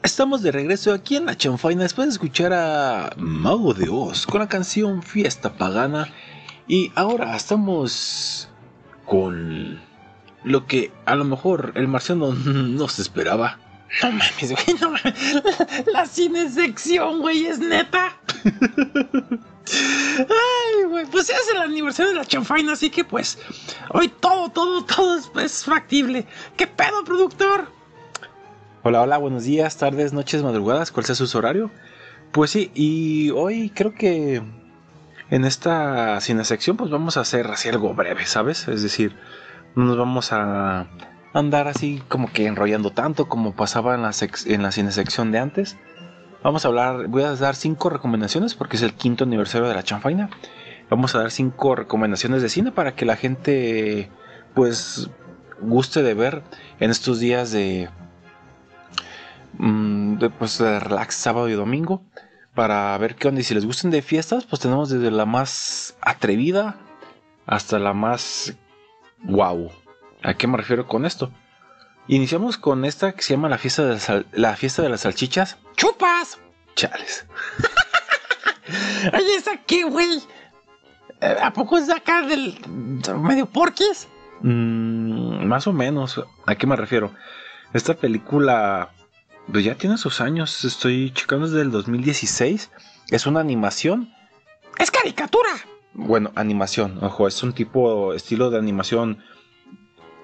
Estamos de regreso aquí en la chanfaina después de escuchar a Mago de Oz con la canción Fiesta Pagana. Y ahora estamos con lo que a lo mejor el marciano no se esperaba. No mames, güey, no mames. La cinesección, güey, es neta. Ay, pues es el aniversario de la chanfaina, así que pues hoy todo, todo, todo es, factible. ¿Qué pedo, productor? Hola, hola, buenos días, tardes, noches, madrugadas, cuál sea su horario. Pues sí, y hoy creo que en esta cinesección pues vamos a hacer así algo breve, ¿sabes? Es decir, no nos vamos a andar así como que enrollando tanto como pasaba en la, en la cinesección de antes. Vamos a hablar, voy a dar cinco recomendaciones porque es el quinto aniversario de la chanfaina. Vamos a dar cinco recomendaciones de cine para que la gente pues guste de ver en estos días de, mm, de, pues, de relax sábado y domingo para ver qué onda y si les gustan de fiestas pues tenemos desde la más atrevida hasta la más wow ¿a qué me refiero con esto? iniciamos con esta que se llama la fiesta de las la fiesta de las salchichas ¡Chupas! chales Oye, ¿esa qué, güey? Eh, ¿A poco es de acá del medio porquis? Mm, más o menos. ¿A qué me refiero? Esta película pues ya tiene sus años. Estoy checando desde el 2016. Es una animación. ¡Es caricatura! Bueno, animación. Ojo, es un tipo, estilo de animación.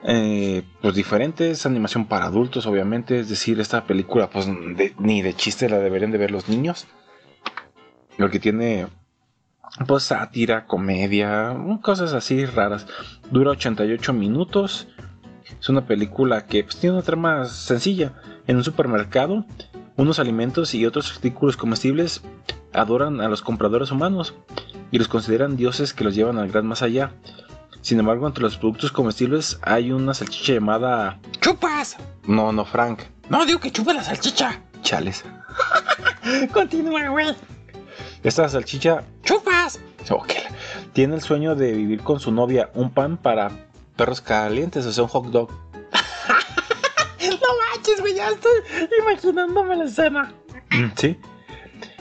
eh, pues diferente. Es animación para adultos, obviamente. Es decir, esta película, pues de- ni de chiste la deberían de ver los niños. Porque tiene pues sátira, comedia, cosas así raras. Dura 88 minutos. Es una película que pues, tiene una trama sencilla. En un supermercado, unos alimentos y otros artículos comestibles adoran a los compradores humanos y los consideran dioses que los llevan al gran más allá. Sin embargo, entre los productos comestibles hay una salchicha llamada... ¡Chupas! No, no, Frank. No, digo que chupe la salchicha. Chales. Continúa, güey. Esta salchicha ¡Chupas! Tiene el sueño de vivir con su novia un pan para perros calientes, o sea, un hot dog. No manches, güey, ya estoy imaginándome la escena. Mm, Sí.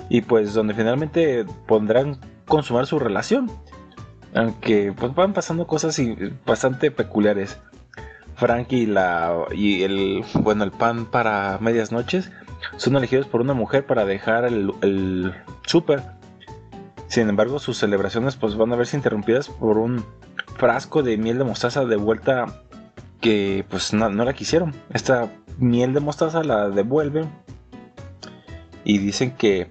Y pues donde finalmente pondrán consumar su relación. Aunque pues van pasando cosas bastante peculiares. Frank y la y el bueno el pan para medias noches son elegidos por una mujer para dejar el, el súper. Sin embargo, sus celebraciones pues van a verse interrumpidas por un frasco de miel de mostaza de vuelta que pues no, no la quisieron. Esta miel de mostaza la devuelven y dicen que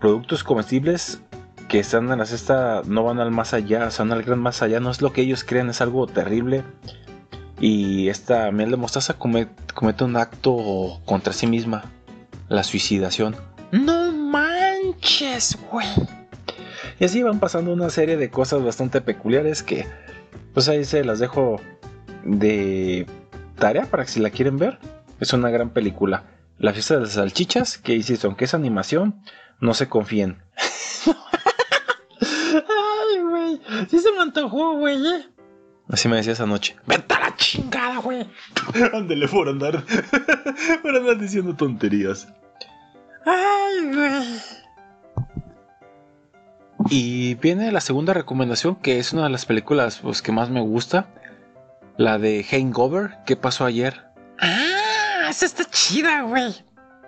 productos comestibles que están en la cesta no van al más allá, son al gran más allá, no es lo que ellos creen, es algo terrible. Y esta miel de mostaza come- comete un acto contra sí misma, la suicidación. No manches, güey. Y así van pasando una serie de cosas bastante peculiares que pues ahí se las dejo de tarea para que si la quieren ver. Es una gran película. La fiesta de las salchichas, que insisto, aunque es animación, no se confíen. Ay, güey. Sí se me antojó, güey. eh. Así me decía esa noche. Vete a la chingada, güey. Ándele por andar. por andar diciendo tonterías. Ay, güey. Y viene la segunda recomendación, que es una de las películas pues, que más me gusta. La de Hangover, ¿qué pasó ayer? Ah, esa está chida, güey.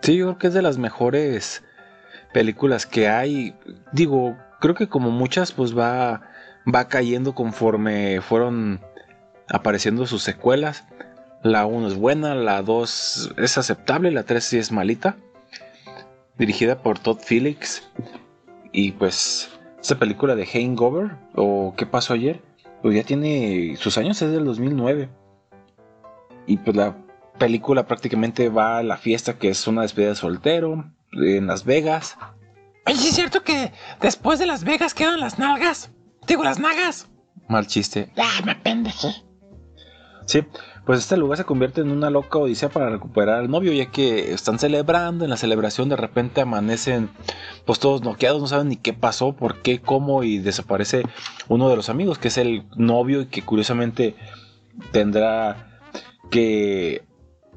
Sí, yo creo que es de las mejores películas que hay. Digo, creo que como muchas, pues va, va cayendo conforme fueron apareciendo sus secuelas. La 1 es buena, la 2 es aceptable, la 3 sí es malita. Dirigida por Todd Phillips. Y pues, esta película de Hangover, o ¿Qué pasó ayer? Pues ya tiene sus años, es del 2009. Y pues la película prácticamente va a la fiesta que es una despedida de soltero en Las Vegas. ¿sí ¿es cierto que después de Las Vegas quedan las nalgas? Digo, las nagas. Mal chiste. Ah, me pendejé. Sí, pues este lugar se convierte en una loca odisea para recuperar al novio, ya que están celebrando, en la celebración de repente amanecen pues todos noqueados, no saben ni qué pasó, por qué, cómo, y desaparece uno de los amigos, que es el novio y que curiosamente tendrá que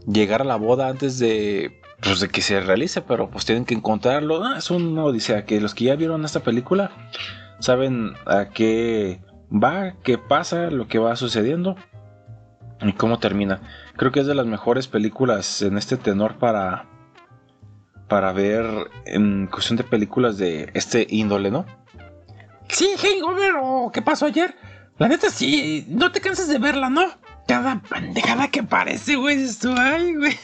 llegar a la boda antes de, pues, de que se realice, pero pues tienen que encontrarlo. Ah, es una odisea, que los que ya vieron esta película saben a qué va, qué pasa, lo que va sucediendo y cómo termina. Creo que es de las mejores películas en este tenor para para ver en cuestión de películas de este índole, ¿no? Sí, Hangover o ¿qué pasó ayer? La neta sí, no te cansas de verla, ¿no? Cada pendejada que parece, güey, tú, ay, güey.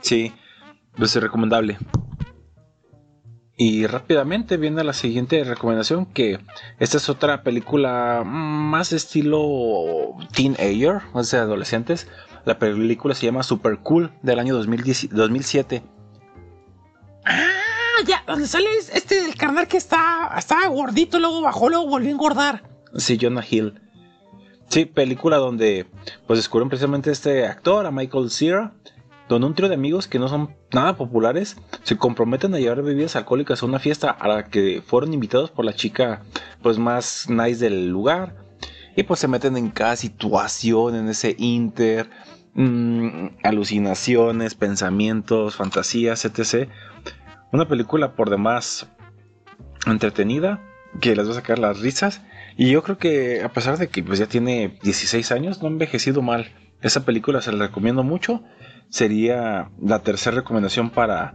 Sí, pues es recomendable. Y rápidamente viene la siguiente recomendación que esta es otra película más estilo teenager, o sea, adolescentes. La película se llama Super Cool del año 2010 2007. Ah, ya, donde sale este del carnal que está, estaba gordito, luego bajó, luego volvió a engordar. Sí, Jonah Hill. Sí, película donde pues descubren precisamente este actor, a Michael Cera, donde un trío de amigos que no son nada populares se comprometen a llevar bebidas alcohólicas a una fiesta a la que fueron invitados por la chica pues más nice del lugar. Y pues se meten en cada situación en ese inter mm, alucinaciones pensamientos fantasías etc una película por demás entretenida que les va a sacar las risas. Y yo creo que a pesar de que pues ya tiene 16 años no ha envejecido mal. Esa película se la recomiendo mucho sería la tercera recomendación para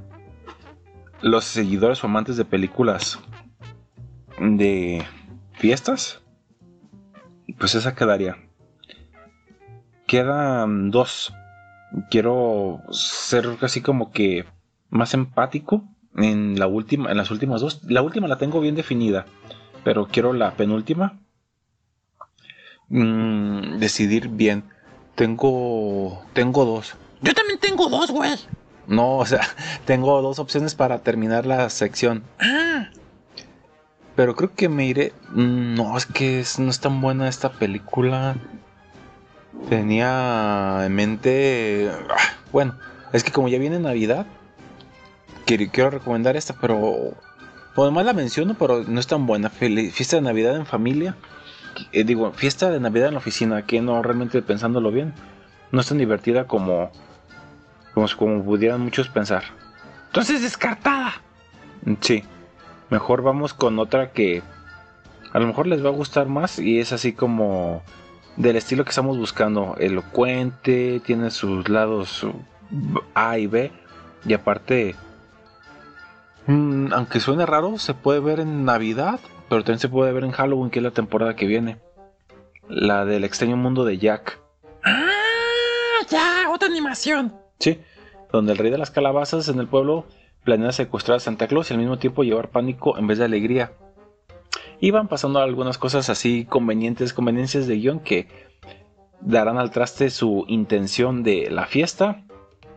los seguidores o amantes de películas de fiestas. Pues esa quedaría. Quedan dos. Quiero ser casi como que más empático en la última, en las últimas dos. La última la tengo bien definida, pero quiero la penúltima. Mm, decidir bien. Tengo, tengo dos. Yo también tengo dos, güey. No, o sea, tengo dos opciones para terminar la sección. Ah, Pero creo que me iré. Mm, No, es que es- no es tan buena esta película. Tenía en mente. ah, Bueno, es que como ya viene Navidad, quiero, quiero recomendar esta, pero. Por demás la menciono, pero no es tan buena. Fiesta de Navidad en familia. Eh, digo, fiesta de Navidad en la oficina, que no realmente pensándolo bien. No es tan divertida como. Como, como pudieran muchos pensar. entonces descartada. Sí. Mejor vamos con otra que a lo mejor les va a gustar más y es así como del estilo que estamos buscando. Elocuente, tiene sus lados A y B. Y aparte, mm, aunque suene raro, se puede ver en Navidad, pero también se puede ver en Halloween, que es la temporada que viene. La del extraño mundo de Jack. Ah, ya, otra animación. Sí, donde el rey de las calabazas en el pueblo planea secuestrar a Santa Claus y al mismo tiempo llevar pánico en vez de alegría. Y van pasando algunas cosas así convenientes, conveniencias de guion que darán al traste su intención de la fiesta.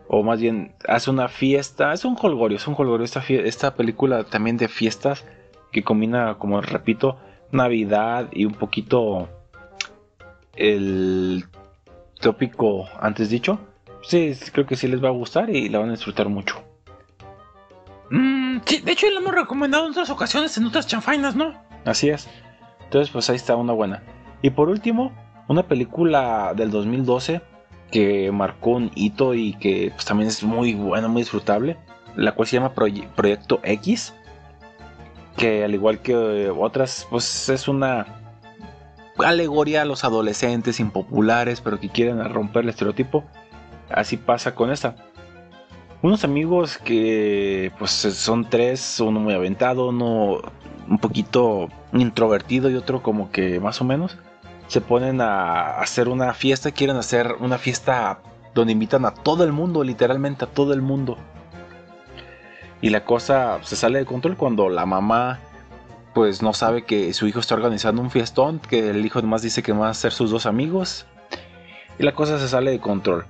O más bien, hace una fiesta, es un holgorio, es un holgorio esta, esta película también de fiestas que combina, como repito, Navidad y un poquito el tópico antes dicho. Sí, creo que sí les va a gustar y la van a disfrutar mucho. Mm, sí, de hecho, lo hemos recomendado en otras ocasiones en otras chanfainas, ¿no? Así es. Entonces, pues ahí está una buena. Y por último, una película del 2012 que marcó un hito y que pues, también es muy buena, muy disfrutable, la cual se llama Proye- Proyecto X, que al igual que eh, otras, pues es una alegoría a los adolescentes impopulares, pero que quieren romper el estereotipo. Así pasa con esta. Unos amigos que pues son tres, uno muy aventado, uno un poquito introvertido y otro como que más o menos, se ponen a hacer una fiesta, quieren hacer una fiesta donde invitan a todo el mundo, literalmente a todo el mundo. Y la cosa se sale de control cuando la mamá pues no sabe que su hijo está organizando un fiestón, que el hijo además dice que van a ser sus dos amigos. y la cosa se sale de control.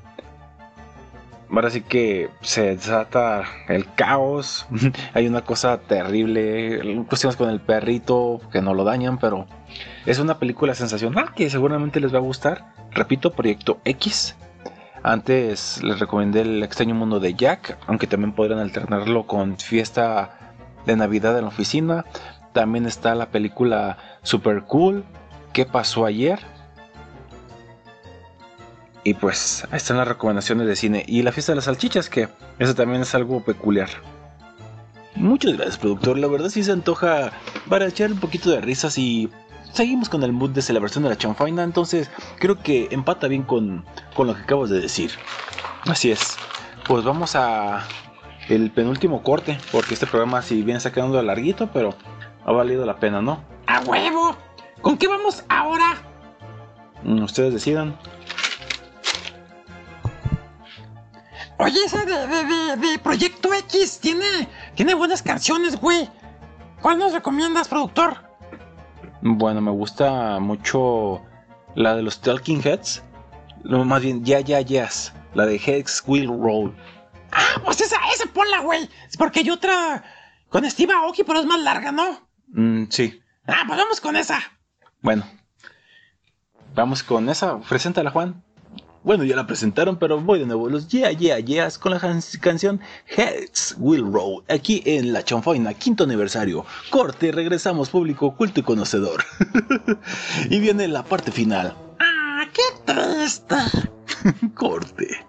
Ahora sí que se desata el caos. Hay una cosa terrible. Cuestiones con el perrito que no lo dañan, pero es una película sensacional que seguramente les va a gustar. Repito, Proyecto X. Antes les recomendé El extraño mundo de Jack, aunque también podrían alternarlo con Fiesta de Navidad en la oficina. También está la película Super Cool, ¿Qué pasó ayer? Y pues ahí están las recomendaciones de cine. Y la fiesta de las salchichas, que eso también es algo peculiar. Muchas gracias, productor. La verdad sí se antoja para echar un poquito de risas y seguimos con el mood de celebración de la chanfaina. Entonces creo que empata bien con, con lo que acabas de decir. Así es. Pues vamos a el penúltimo corte, porque este programa si bien está quedando larguito, pero ha valido la pena, ¿no? ¡A huevo! ¿Con qué vamos ahora? Mm, Ustedes decidan. Oye, esa de, de, de- de Proyecto X tiene, tiene buenas canciones, güey. ¿Cuál nos recomiendas, productor? Bueno, me gusta mucho la de los Talking Heads. No, más bien, Ya Ya Yes. La de Hex Will Roll. Ah, pues esa, esa ponla, güey. Es porque hay otra con Steve Aoki, pero es más larga, ¿no? Mm, sí. Ah, pues vamos con esa. Bueno. Vamos con esa. Preséntala, Juan. Bueno, ya la presentaron, pero voy de nuevo. Los Yeah Yeah Yeahs con la can- canción Heads Will Roll. Aquí en La Chanfaina, quinto aniversario. Corte, regresamos, público culto y conocedor. y viene la parte final. Ah, qué triste. Corte.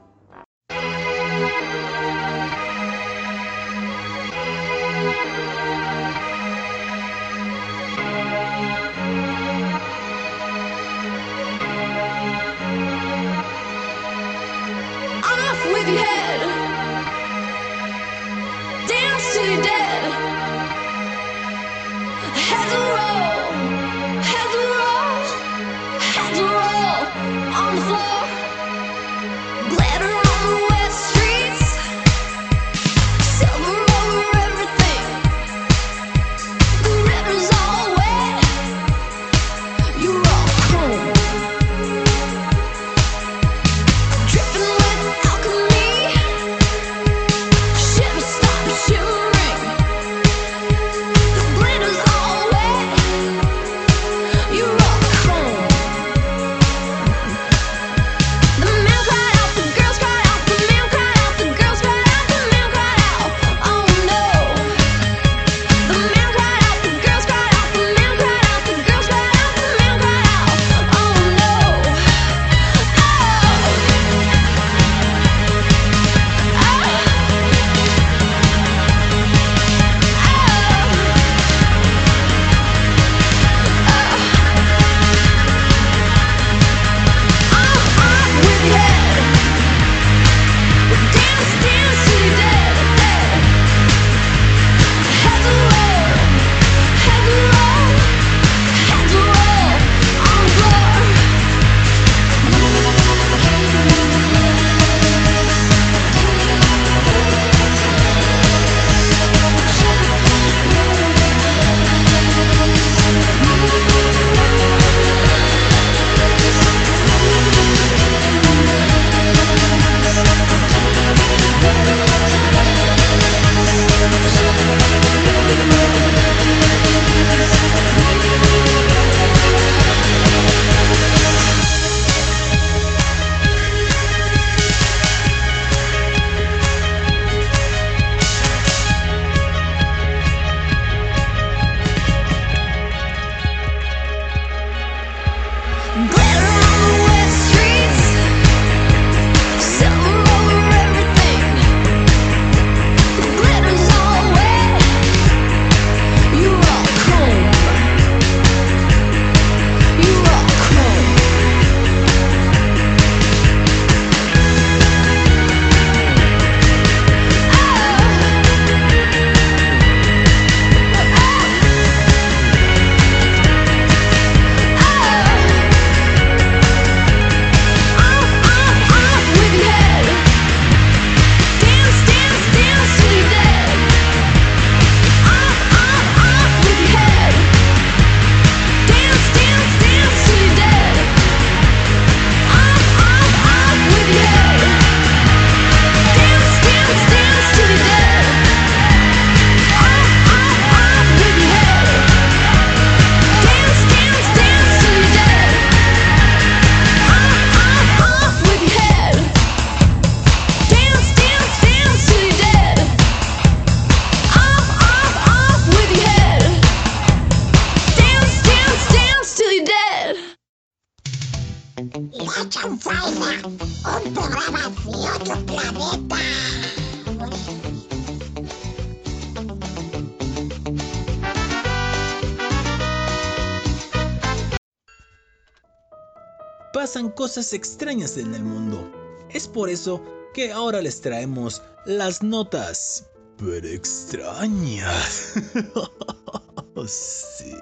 Cosas extrañas en el mundo. Es por eso que ahora les traemos las notas pero extrañas. sí.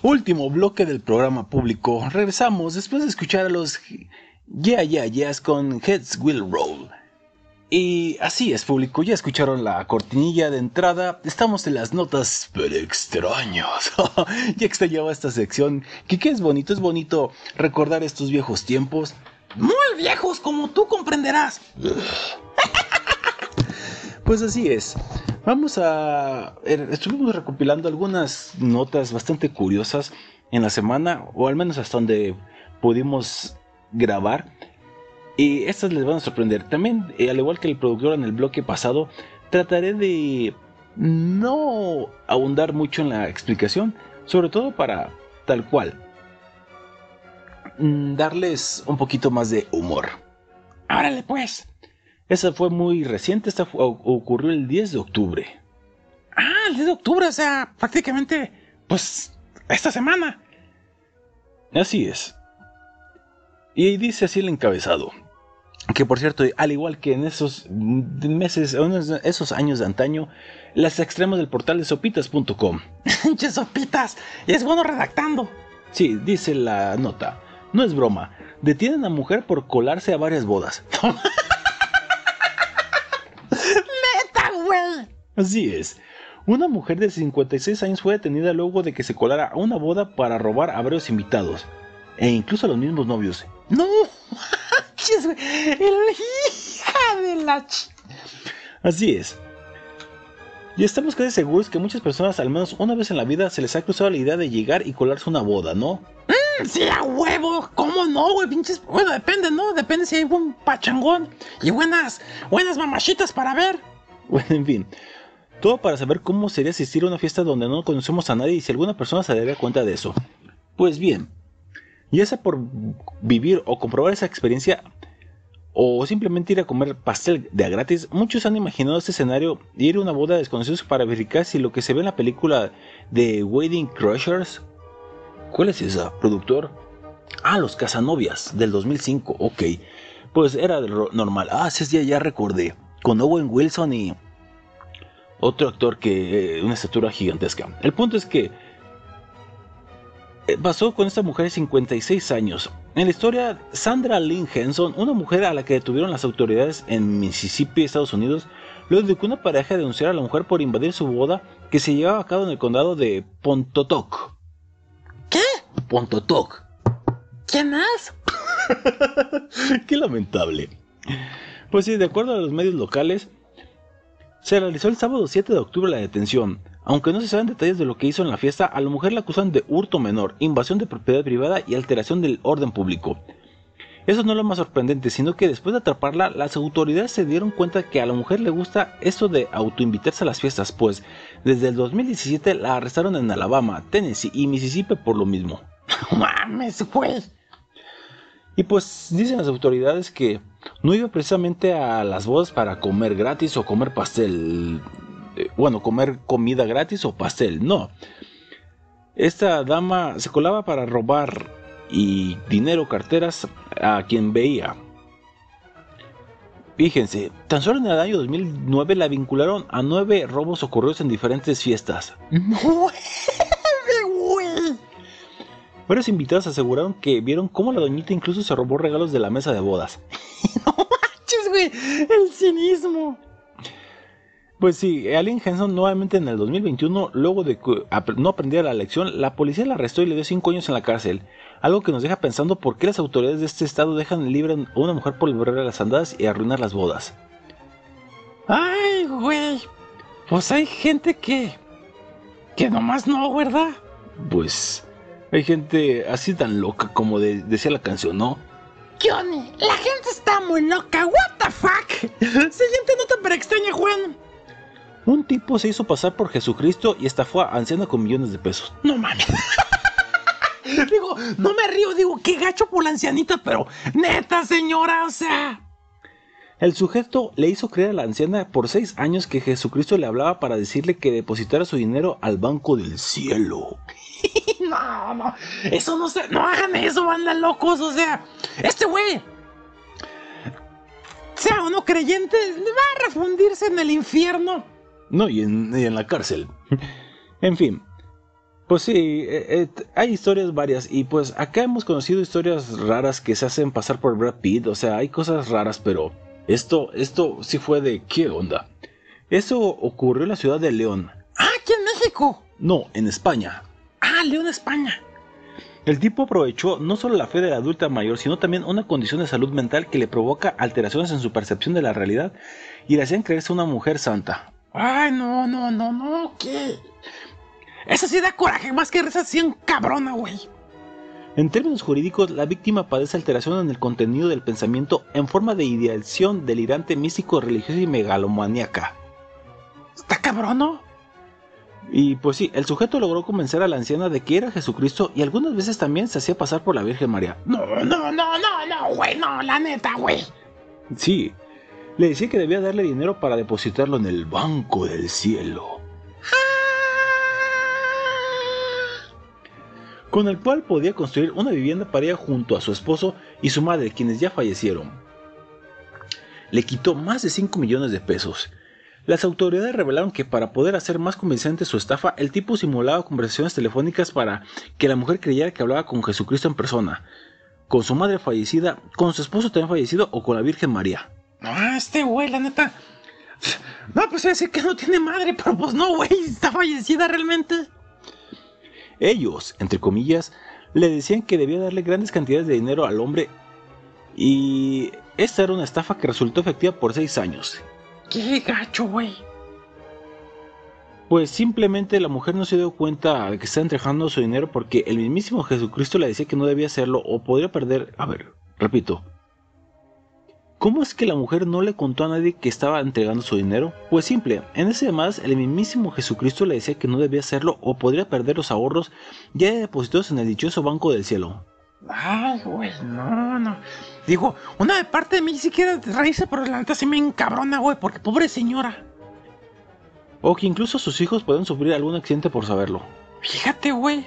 Último bloque del programa público. Regresamos después de escuchar a los Yeah Yeah Yeahs con Heads Will Roll. Y así es, público, ya escucharon la cortinilla de entrada. Estamos en las notas pero extraños. ya extrañaba esta sección. Que qué es bonito, es bonito recordar estos viejos tiempos. Muy viejos, como tú comprenderás. Pues así es. Vamos a... er, Estuvimos recopilando algunas notas bastante curiosas en la semana, o al menos hasta donde pudimos grabar. Y estas les van a sorprender. También, eh, al igual que el productor en el bloque pasado, trataré de no ahondar mucho en la explicación, sobre todo para tal cual. mm, Darles un poquito más de humor. Árale pues. Esa fue muy reciente, esta ocurrió el 10 de octubre. Ah, el 10 de octubre, o sea, prácticamente, pues, esta semana. Así es. Y dice así el encabezado. Que por cierto, al igual que en esos meses, esos años de antaño, las extremos del portal de sopitas.com. Pinches sopitas. Es bueno redactando. Sí, dice la nota. No es broma. Detienen a mujer por colarse a varias bodas. ¡Neta, güey! Así es. Una mujer de 56 años fue detenida luego de que se colara a una boda para robar a varios invitados. E incluso a los mismos novios. No, manches, güey. El hija de la ch... Así es. Y estamos casi seguros que muchas personas, al menos una vez en la vida, se les ha cruzado la idea de llegar y colarse una boda, ¿no? Mm, Sí, a huevo. ¿Cómo no, güey? Pinches. Bueno, depende, ¿no? Depende si hay buen pachangón y buenas, buenas mamachitas para ver. Bueno, en fin. Todo para saber cómo sería asistir a una fiesta donde no conocemos a nadie y si alguna persona se daría cuenta de eso. Pues bien, ya sea por vivir o comprobar esa experiencia o simplemente ir a comer pastel de a gratis, muchos han imaginado este escenario de ir a una boda de desconocidos para verificar si lo que se ve en la película de Wedding Crushers. ¿Cuál es esa, productor? Ah, Los Casanovias del 2005, ok. Pues era normal. Ah, sí, ya, ya recordé. Con Owen Wilson y otro actor que eh, una estatura gigantesca. El punto es que pasó con esta mujer de 56 años. En la historia, Sandra Lynn Henson, una mujer a la que detuvieron las autoridades en Mississippi, Estados Unidos, luego de que una pareja denunciara a la mujer por invadir su boda que se llevaba a cabo en el condado de Pontotoc. ¿Qué? Pontotoc. ¿Quién es? Qué lamentable. Pues sí, de acuerdo a los medios locales, se realizó el sábado 7 de octubre la detención. Aunque no se saben detalles de lo que hizo en la fiesta, a la mujer la acusan de hurto menor, invasión de propiedad privada y alteración del orden público. Eso no es lo más sorprendente, sino que después de atraparla, las autoridades se dieron cuenta que a la mujer le gusta esto de autoinvitarse a las fiestas, pues desde el 2017 la arrestaron en Alabama, Tennessee y Mississippi por lo mismo. Mames, güey. Y pues dicen las autoridades que no iba precisamente a las bodas para comer gratis o comer pastel. Eh, Bueno, comer comida gratis o pastel, no. Esta dama se colaba para robar y dinero, carteras a quien veía. Fíjense, tan solo en el año 2009 la vincularon a nueve robos ocurridos en diferentes fiestas. Varios invitados aseguraron que vieron cómo la doñita incluso se robó regalos de la mesa de bodas. Manches, güey. El cinismo. Pues sí, Allen Henson nuevamente en el 2021, luego de que no aprendiera la lección, la policía la arrestó y le dio 5 años en la cárcel. Algo que nos deja pensando por qué las autoridades de este estado dejan libre a una mujer por liberar las andadas y arruinar las bodas. Ay, güey. Pues hay gente que. que nomás no, ¿verdad? Pues hay gente así tan loca como de- decía la canción, ¿no? Johnny, la gente está muy loca. ¿What the fuck? Siguiente nota para extraña, Juan. Un tipo se hizo pasar por Jesucristo y estafó a anciana con millones de pesos. No mames. digo, no me río, digo, qué gacho por la ancianita, pero neta, señora, o sea. El sujeto le hizo creer a la anciana por seis años que Jesucristo le hablaba para decirle que depositara su dinero al banco del cielo. no, no, eso no se, no hagan eso, banda locos, o sea, este güey, sea uno creyente, va a refundirse en el infierno. No, y en, y en la cárcel. en fin. Pues sí, eh, eh, hay historias varias y pues acá hemos conocido historias raras que se hacen pasar por Brad Pitt, o sea, hay cosas raras, pero esto, esto sí fue de qué onda. Eso ocurrió en la ciudad de León. Ah, aquí en México. No, en España. Ah, León, España. El tipo aprovechó no solo la fe del adulta mayor, sino también una condición de salud mental que le provoca alteraciones en su percepción de la realidad y le hacían creerse una mujer santa. Ay, no, no, no, no, ¿qué? Esa sí da coraje, más que risa, sí cabrona, güey. En términos jurídicos, la víctima padece alteración en el contenido del pensamiento en forma de ideación delirante, místico, religiosa y megalomaníaca. Está cabrón, ¿no? Y pues sí, el sujeto logró convencer a la anciana de que era Jesucristo y algunas veces también se hacía pasar por la Virgen María. No, no, no, no, no, güey, no, la neta, güey. Sí, le decía que debía darle dinero para depositarlo en el banco del cielo. Con el cual podía construir una vivienda para ella junto a su esposo y su madre, quienes ya fallecieron. Le quitó más de 5 millones de pesos. Las autoridades revelaron que para poder hacer más convincente su estafa, el tipo simulaba conversaciones telefónicas para que la mujer creyera que hablaba con Jesucristo en persona, con su madre fallecida, con su esposo también fallecido o con la Virgen María. No, este güey, la neta. No, pues decir que no tiene madre, pero pues no, güey, está fallecida realmente. Ellos, entre comillas, le decían que debía darle grandes cantidades de dinero al hombre y esta era una estafa que resultó efectiva por seis años. Qué gacho, güey. Pues simplemente la mujer no se dio cuenta de que estaba entregando su dinero porque el mismísimo Jesucristo le decía que no debía hacerlo o podría perder... A ver, repito. ¿Cómo es que la mujer no le contó a nadie que estaba entregando su dinero? Pues simple, en ese demás el mismísimo Jesucristo le decía que no debía hacerlo o podría perder los ahorros ya depositados en el dichoso banco del cielo. Ay, güey, no, no. Digo, una de parte de mí sí quiere reírse, pero la neta sí me encabrona, güey, porque pobre señora. O que incluso sus hijos pueden sufrir algún accidente por saberlo. Fíjate, güey.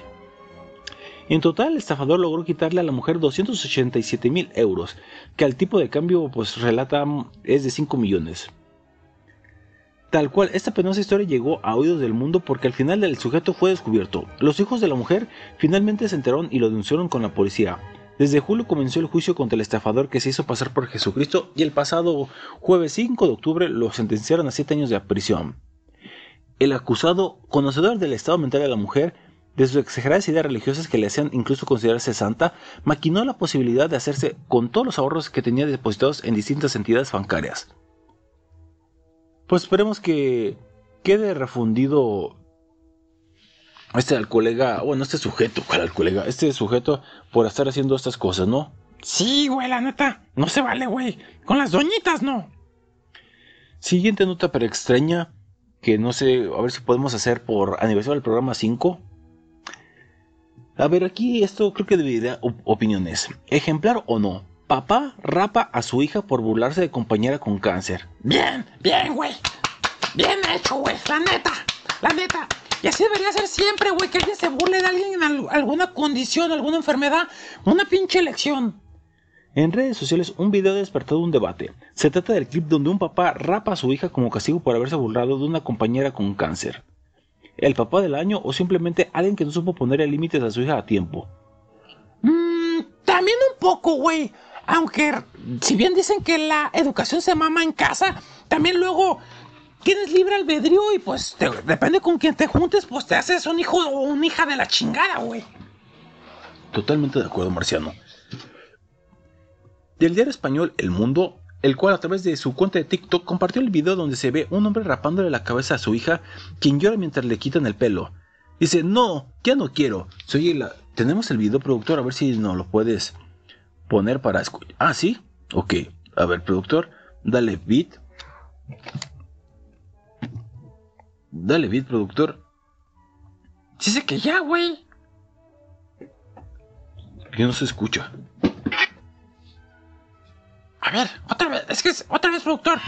En total, el estafador logró quitarle a la mujer 287 mil euros, que al tipo de cambio pues relata es de 5 millones. Tal cual, esta penosa historia llegó a oídos del mundo porque al final el sujeto fue descubierto. Los hijos de la mujer finalmente se enteraron y lo denunciaron con la policía. Desde julio comenzó el juicio contra el estafador que se hizo pasar por Jesucristo y el pasado jueves 5 de octubre lo sentenciaron a 7 años de prisión. El acusado, conocedor del estado mental de la mujer, de sus exageradas ideas religiosas que le hacían incluso considerarse santa, maquinó la posibilidad de hacerse con todos los ahorros que tenía depositados en distintas entidades bancarias. Pues esperemos que quede refundido este al colega, bueno, este sujeto, ¿cuál al colega? Este sujeto por estar haciendo estas cosas, ¿no? Sí, güey, la neta. No se vale, güey. Con las doñitas, no. Siguiente nota pero extraña, que no sé, a ver si podemos hacer por aniversario del programa 5. A ver, aquí esto creo que dividirá op- opiniones. Ejemplar o no. Papá rapa a su hija por burlarse de compañera con cáncer. Bien, bien, güey. Bien hecho, güey. La neta, la neta. Y así debería ser siempre, güey, que alguien se burle de alguien en al- alguna condición, alguna enfermedad, una pinche elección. En redes sociales un video ha despertado un debate. Se trata del clip donde un papá rapa a su hija como castigo por haberse burlado de una compañera con cáncer. ¿El papá del año o simplemente alguien que no supo ponerle límites a su hija a tiempo? Mm, también un poco, güey. Aunque, si bien dicen que la educación se mama en casa, también luego tienes libre albedrío y pues te- depende con quién te juntes, pues te haces un hijo o una hija de la chingada, güey. Totalmente de acuerdo, Marciano. Del diario español El Mundo, el cual a través de su cuenta de TikTok compartió el video donde se ve un hombre rapándole la cabeza a su hija, quien llora mientras le quitan el pelo. Dice, no, ya no quiero. Soy la... Tenemos el video, productor, a ver si nos lo puedes poner para escuchar. Ah, sí. Ok. A ver, productor, dale beat. Dale, beat, productor. Dice que ya, güey. Que no se escucha. A ver, otra vez, es que es otra vez, productor.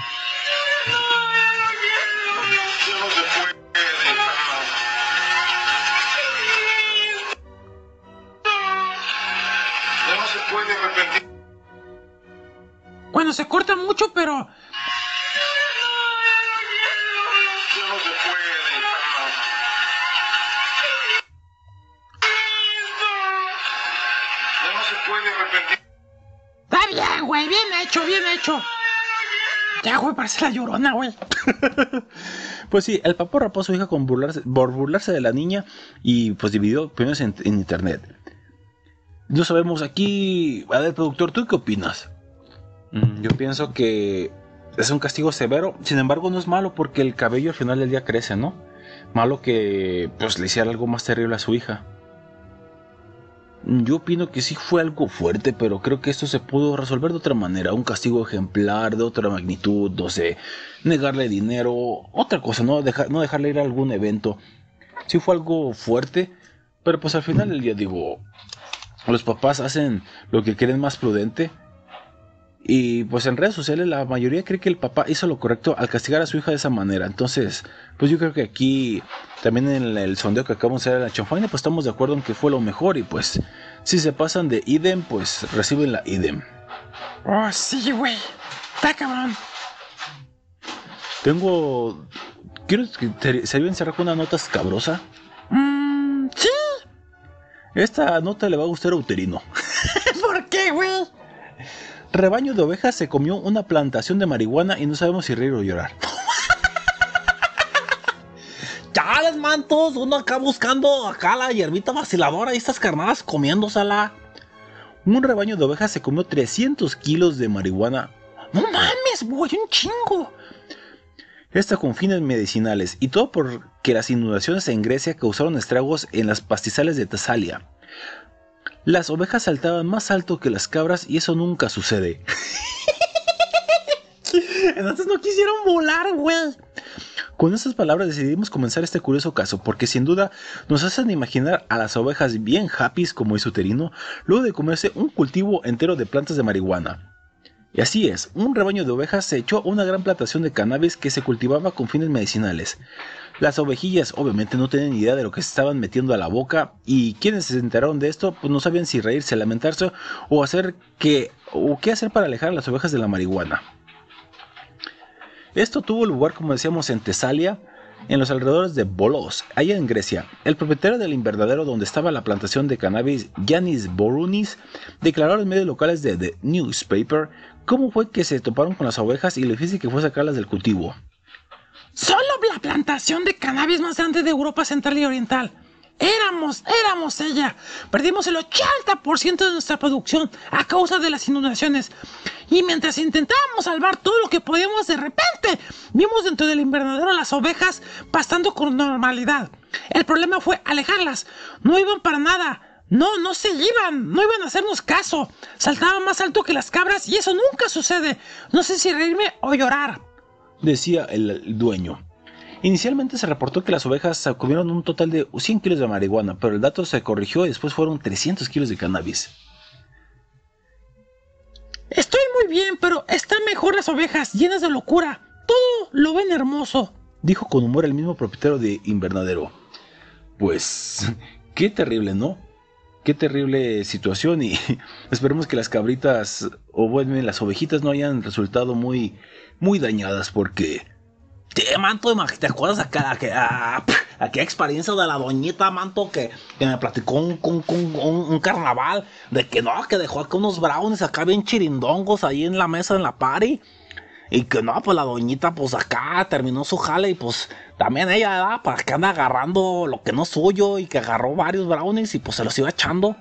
Ya no se puede repetir. Bueno, se corta mucho, pero. Hecho, bien hecho. Ya, güey, parece la llorona, güey. Pues sí, el papá rapó a su hija con burlarse, por burlarse de la niña y pues dividió opiniones en, en internet. No sabemos aquí. A ver, productor, ¿tú qué opinas? Mm, Yo pienso que es un castigo severo. Sin embargo, no es malo porque el cabello al final del día crece, ¿no? Malo que pues le hiciera algo más terrible a su hija. Yo opino que sí fue algo fuerte, pero creo que esto se pudo resolver de otra manera. Un castigo ejemplar, de otra magnitud, no sé, negarle dinero, otra cosa, no, Deja- no dejarle ir a algún evento. Sí fue algo fuerte, pero pues al final del día digo, los papás hacen lo que creen más prudente. Y pues en redes sociales la mayoría cree que el papá hizo lo correcto al castigar a su hija de esa manera. Entonces, pues yo creo que aquí, también en el, sondeo que acabamos de hacer en la chanfaina, pues estamos de acuerdo en que fue lo mejor. Y pues, si se pasan de idem, pues reciben la idem. Oh, sí, güey. Está cabrón. Tengo... Quiero que te- se encerrar con una nota escabrosa. Mm, sí. Esta nota le va a gustar a Uterino. ¿Por qué, güey? Rebaño de ovejas se comió una plantación de marihuana y no sabemos si reír o llorar. Chales, mantos, uno acá buscando acá la hierbita vaciladora y estas carnadas comiéndosela. Un rebaño de ovejas se comió 300 kilos de marihuana. No mames, güey, un chingo. Esta con fines medicinales y todo porque las inundaciones en Grecia causaron estragos en las pastizales de Tesalia. Las ovejas saltaban más alto que las cabras y eso nunca sucede. Entonces no quisieron volar, güey. Con estas palabras decidimos comenzar este curioso caso porque sin duda nos hacen imaginar a las ovejas bien happy como es uterino luego de comerse un cultivo entero de plantas de marihuana. Y así es, un rebaño de ovejas se echó a una gran plantación de cannabis que se cultivaba con fines medicinales. Las ovejillas obviamente no tenían idea de lo que se estaban metiendo a la boca y quienes se enteraron de esto pues no sabían si reírse, lamentarse o hacer o qué hacer para alejar a las ovejas de la marihuana. Esto tuvo lugar, como decíamos, en Tesalia, en los alrededores de Bolos, allá en Grecia. El propietario del invernadero donde estaba la plantación de cannabis, Yanis Borunis, declaró a los medios locales de The Newspaper cómo fue que se toparon con las ovejas y lo difícil que fue sacarlas del cultivo. Solo la plantación de cannabis más grande de Europa Central y Oriental. Éramos, éramos ella. Perdimos el 80% de nuestra producción a causa de las inundaciones. Y mientras intentábamos salvar todo lo que podíamos, de repente vimos dentro del invernadero las ovejas pastando con normalidad. El problema fue alejarlas. No iban para nada. No, no se iban, no iban a hacernos caso. Saltaban más alto que las cabras y eso nunca sucede. No sé si reírme o llorar. Decía el, dueño. Inicialmente se reportó que las ovejas comieron un total de 100 kilos de marihuana, pero el dato se corrigió y después fueron 300 kilos de cannabis. Estoy muy bien, pero están mejor las ovejas, llenas de locura. Todo lo ven hermoso. Dijo con humor el mismo propietario de invernadero. Pues, qué terrible, ¿no? Qué terrible situación y esperemos que las cabritas o bueno, las ovejitas no hayan resultado muy, muy dañadas porque... Che, manto, ¿te acuerdas acá, aquella, aquella experiencia de la doñita, manto, que, que me platicó un- un- un carnaval? De que no, que dejó acá unos brownies acá bien chirindongos ahí en la mesa en la party. Y que no, pues la doñita, pues acá terminó su jale y pues también ella, ¿verdad? Para que anda agarrando lo que no es suyo y que agarró varios brownies y pues se los iba echando.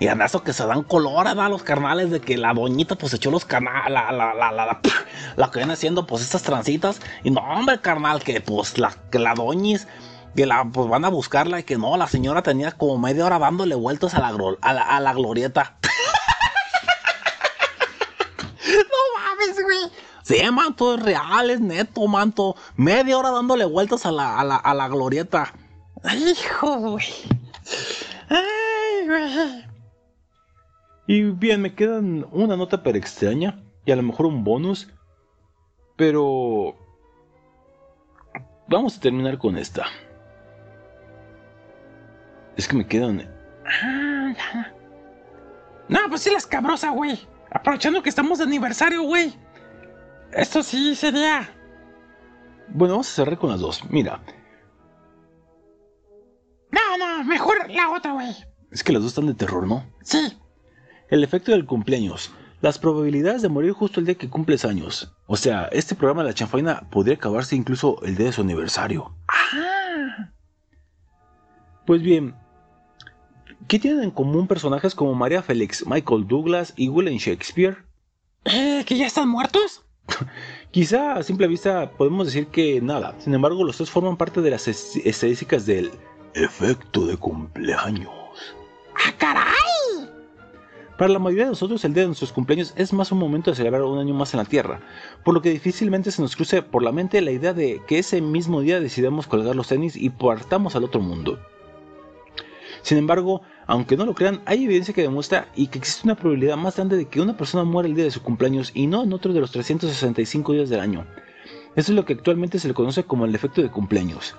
Y eso que se dan color, ¿verdad? Los carnales de que la doñita pues echó los canales, la, la, la, la, la, que viene haciendo pues estas trancitas. Y no, hombre, carnal, que pues la, que la doñis, que la pues van a buscarla y que no, la señora tenía como media hora dándole vueltas a a a la glorieta. No mames, güey. Sí, manto, es real, es neto, manto. Media hora dándole vueltas a la, a la, a la glorieta. Hijo, güey. Ay, güey. Y bien, me quedan una nota per extraña y a lo mejor un bonus. Pero... Vamos a terminar con esta. Es que me quedan... Ah, ya. No, pues sí, la escabrosa, güey. Aprovechando que estamos de aniversario, güey. Esto sí sería. Bueno, vamos a cerrar con las dos. Mira, No, no, mejor la otra, güey. es que las dos están de terror, ¿no? Sí. El efecto del cumpleaños. Las probabilidades de morir justo el día que cumples años. O sea, este programa de la chanfaina podría acabarse incluso el día de su aniversario. Ah. Pues bien, ¿qué tienen en común personajes como María Félix, Michael Douglas y William Shakespeare? Eh, ¿que ya están muertos? Quizá a simple vista podemos decir que nada. Sin embargo, los tres forman parte de las es- estadísticas del efecto de cumpleaños. ¡Ah, caray! Para la mayoría de nosotros el día de nuestros cumpleaños es más un momento de celebrar un año más en la Tierra, por lo que difícilmente se nos cruce por la mente la idea de que ese mismo día decidamos colgar los tenis y partamos al otro mundo. Sin embargo, aunque no lo crean, hay evidencia que demuestra y que existe una probabilidad más grande de que una persona muera el día de su cumpleaños y no en otro de los 365 días del año. Esto es lo que actualmente se le conoce como el efecto de cumpleaños.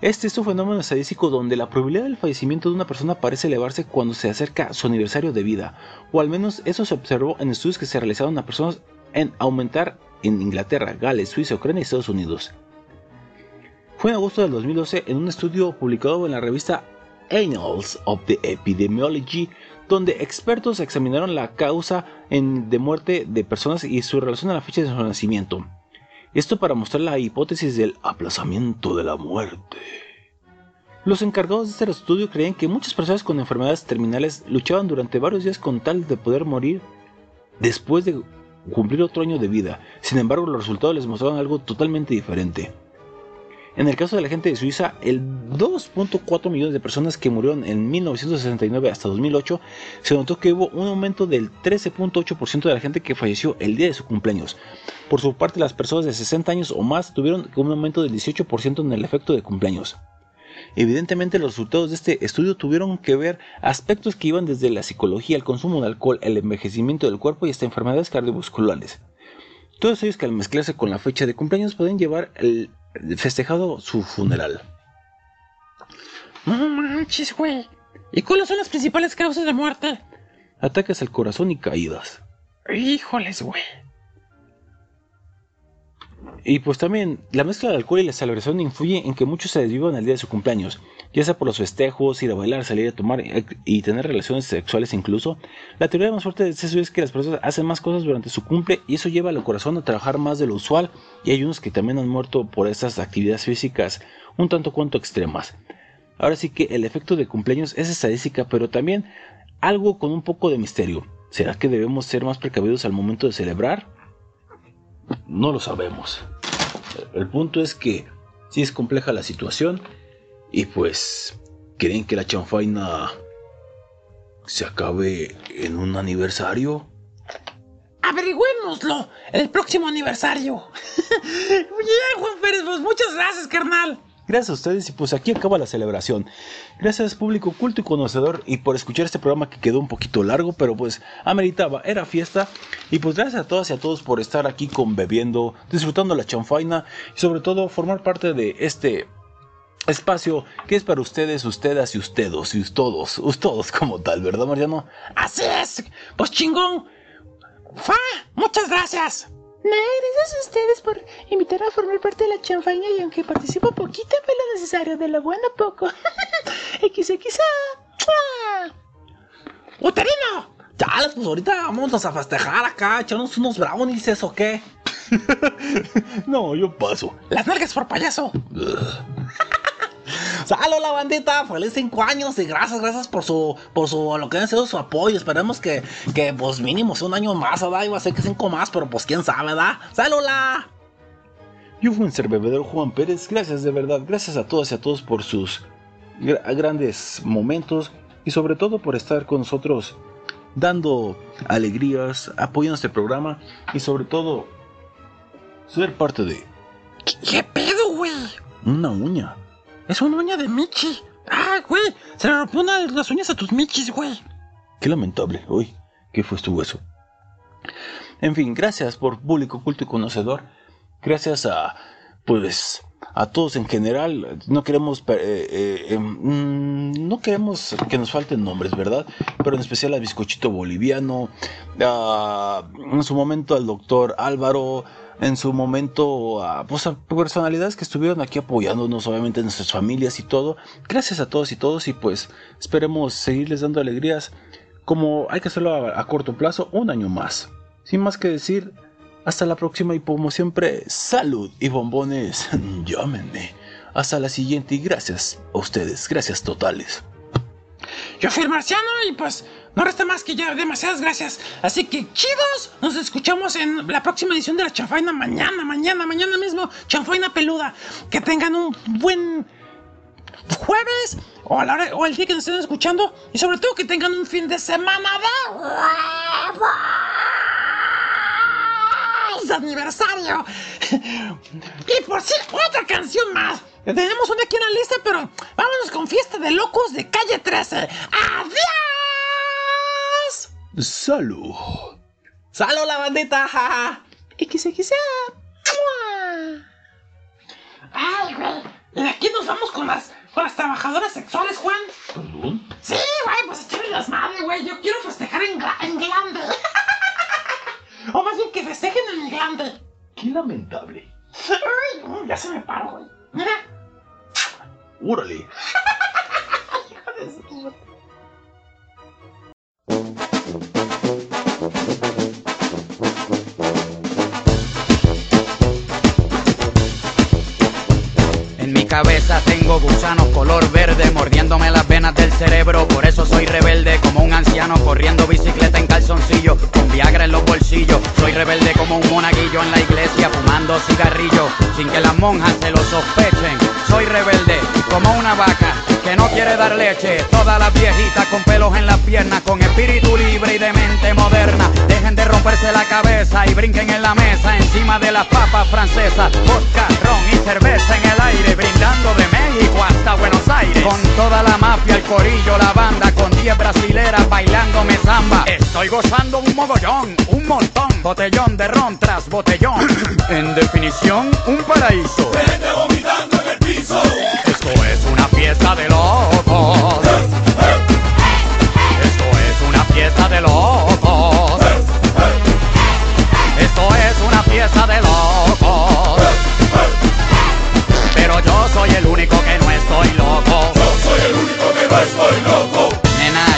Este es un fenómeno estadístico donde la probabilidad del fallecimiento de una persona parece elevarse cuando se acerca su aniversario de vida, o al menos eso se observó en estudios que se realizaron a personas en aumentar en Inglaterra, Gales, Suiza, Ucrania y Estados Unidos. Fue en agosto del 2012 en un estudio publicado en la revista Annals of the Epidemiology, donde expertos examinaron la causa en- de muerte de personas y su relación a la fecha de su nacimiento. Esto para mostrar la hipótesis del aplazamiento de la muerte. Los encargados de este estudio creían que muchas personas con enfermedades terminales luchaban durante varios días con tal de poder morir después de cumplir otro año de vida. Sin embargo, los resultados les mostraban algo totalmente diferente. En el caso de la gente de Suiza, el 2.4 millones de personas que murieron en 1969 hasta 2008, se notó que hubo un aumento del 13.8% de la gente que falleció el día de su cumpleaños. Por su parte, las personas de 60 años o más tuvieron un aumento del 18% en el efecto de cumpleaños. Evidentemente los resultados de este estudio tuvieron que ver aspectos que iban desde la psicología, el consumo de alcohol, el envejecimiento del cuerpo y hasta enfermedades cardiovasculares. Todos ellos que al mezclarse con la fecha de cumpleaños pueden llevar el festejado su funeral. No manches, güey. ¿Y cuáles son las principales causas de muerte? Ataques al corazón y caídas. Híjoles, güey. Y pues también la mezcla de alcohol y la celebración influye en que muchos se desvivan el día de su cumpleaños, ya sea por los festejos, ir a bailar, salir a tomar y- y tener relaciones sexuales incluso. La teoría más fuerte de estudio es que las personas hacen más cosas durante su cumple y eso lleva al corazón a trabajar más de lo usual y hay unos que también han muerto por estas actividades físicas un tanto cuanto extremas. Ahora sí que el efecto de cumpleaños es estadística, pero también algo con un poco de misterio. ¿Será que debemos ser más precavidos al momento de celebrar? No lo sabemos. El punto es que sí es compleja la situación y pues creen que la chanfaina se acabe en un aniversario. Averigüémoslo el próximo aniversario. Bien, Juan Pérez, pues muchas gracias, carnal. Gracias a ustedes y pues aquí acaba la celebración. Gracias público culto y conocedor y por escuchar este programa que quedó un poquito largo, pero pues ameritaba, era fiesta. Y pues gracias a todas y a todos por estar aquí con bebiendo, disfrutando la chanfaina y sobre todo formar parte de este espacio que es para ustedes, ustedes y ustedes y todos, todos como tal, ¿verdad Mariano? Así es. Pues chingón. Fa, muchas gracias. No, gracias a ustedes por invitarme a formar parte de la chanfaina y aunque participo poquito fue lo necesario, de lo bueno poco. XXA. ¡Mua! ¡Uterino! Chales, pues ahorita vámonos a festejar acá, echarnos unos brownies, ¿eso qué? no, yo paso. Las nalgas por payaso. Salud la bandita, feliz 5 años y gracias, gracias por su, por su, lo que han sido su apoyo. Esperemos que, que pues mínimo sea un año más, ¿verdad? Iba a ser que 5 más, pero pues quién sabe, ¿verdad? ¡Salula! Yo fui un ser bebedor Juan Pérez, gracias de verdad, gracias a todas y a todos por sus gra- grandes momentos y sobre todo por estar con nosotros dando alegrías, apoyando este programa y sobre todo ser parte de ¿Qué pedo, güey? una uña. Es una uña de Michi. Ah, güey. Se le rompió una de las uñas a tus Michis, güey. Qué lamentable. Uy, ¿qué fue tu hueso? En fin, gracias por público culto y conocedor. Gracias a, pues, a todos en general. No queremos, eh, eh, eh, mm, no queremos que nos falten nombres, ¿verdad? Pero en especial a Bizcochito Boliviano, en su momento al doctor Álvaro, en su momento a, pues, personalidades que estuvieron aquí apoyándonos, obviamente nuestras familias y todo. Gracias a todos y todos y pues esperemos seguirles dando alegrías como hay que hacerlo a, a corto plazo, un año más. Sin más que decir, hasta la próxima y como siempre, salud y bombones, llámenme. Hasta la siguiente y gracias a ustedes, gracias totales. Yo fui el marciano y pues no resta más que ya demasiadas gracias. Así que chidos, nos escuchamos en la próxima edición de la Chanfaina mañana, mañana, mañana mismo. Chanfaina peluda. Que tengan un buen jueves o, a el día que nos estén escuchando y sobre todo que tengan un fin de semana de aniversario. Y por si otra canción más. Tenemos una aquí en la lista, pero vámonos con Fiesta de Locos de Calle 13. ¡Adiós! Salud. ¡Salud la bandita! jaja! Quizá. Ay, güey. Y aquí nos vamos con las, con las trabajadoras sexuales, Juan. ¿Perdón? Sí, güey, pues echarle las madres, güey. Yo quiero festejar en, gla- en glande. o más bien que festejen en glande. Qué lamentable. Ay, no, ya se me paró, güey. Mira. Órale. En mi cabeza tengo gusanos color verde mordiéndome las venas del cerebro. Por eso soy rebelde como un anciano corriendo bicicleta en calzoncillo con Viagra en los bolsillos. Soy rebelde como un monaguillo en la iglesia fumando cigarrillo sin que las monjas se lo sospechen. Soy rebelde como una vaca que no quiere dar leche. Todas las viejitas con pelos en las piernas, con espíritu libre y de mente moderna. Dejen de romperse la cabeza y brinquen en la mesa encima de las papas francesas. Vodka, ron y cerveza en el aire, de México hasta Buenos Aires. Con toda la mafia, el corillo, la banda, con 10 brasileras bailándome samba. Estoy gozando un mogollón, un montón, botellón de ron tras botellón. en definición, un paraíso. Esto es una fiesta de locos. Esto es una fiesta de locos.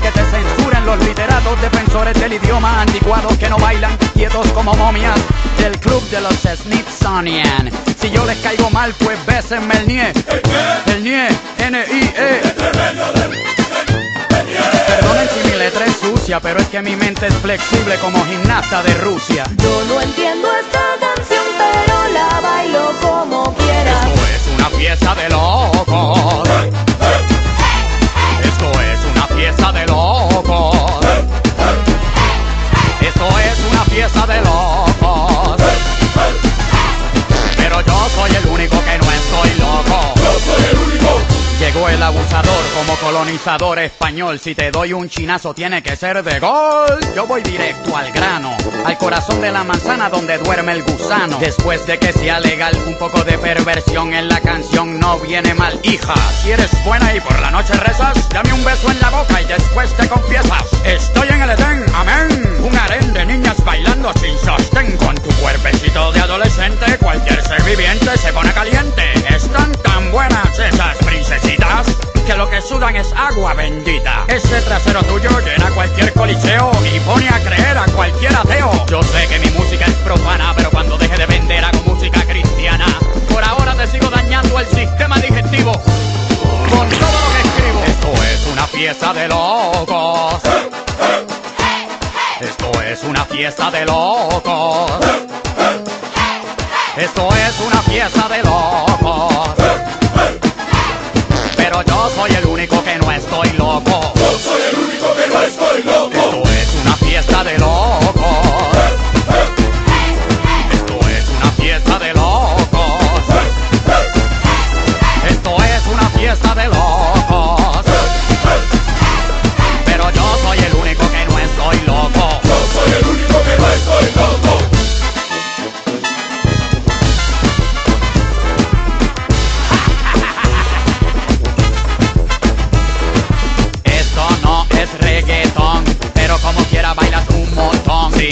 que te censuren los literatos defensores del idioma anticuados que no bailan quietos como momias del club de los Smithsonian. Si yo les caigo mal, pues bésenme el nie. El nie, N-I-E. Perdonen si mi letra es sucia, pero es que mi mente es flexible como gimnasta de Rusia. Yo no entiendo esta canción, pero la bailo como quiera. Esto es una fiesta de locos. Fiesta de locos. Esto es una fiesta de locos. Pero yo soy el único El abusador como colonizador español. Si te doy un chinazo tiene que ser de gol. Yo voy directo al grano, al corazón de la manzana donde duerme el gusano. Después de que sea legal, un poco de perversión en la canción no viene mal. Hija, si eres buena y por la noche rezas, dame un beso en la boca y después te confiesas. Estoy en el Edén, amén. Un harén de niñas bailando sin sostén con tu cuerpecito de adolescente. Cualquier ser viviente se pone caliente. Están tan buenas esas princesitas que lo que sudan es agua bendita. Ese trasero tuyo llena cualquier coliseo y pone a creer a cualquier ateo. Yo sé que mi música es profana, pero cuando deje de vender hago música cristiana. Por ahora te sigo dañando el sistema digestivo con todo lo que escribo. Esto es una fiesta de locos. Esto es una fiesta de locos. Esto es una fiesta de locos. estoy loco. No soy el único que no estoy loco. Esto es una fiesta de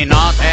Not. naughty.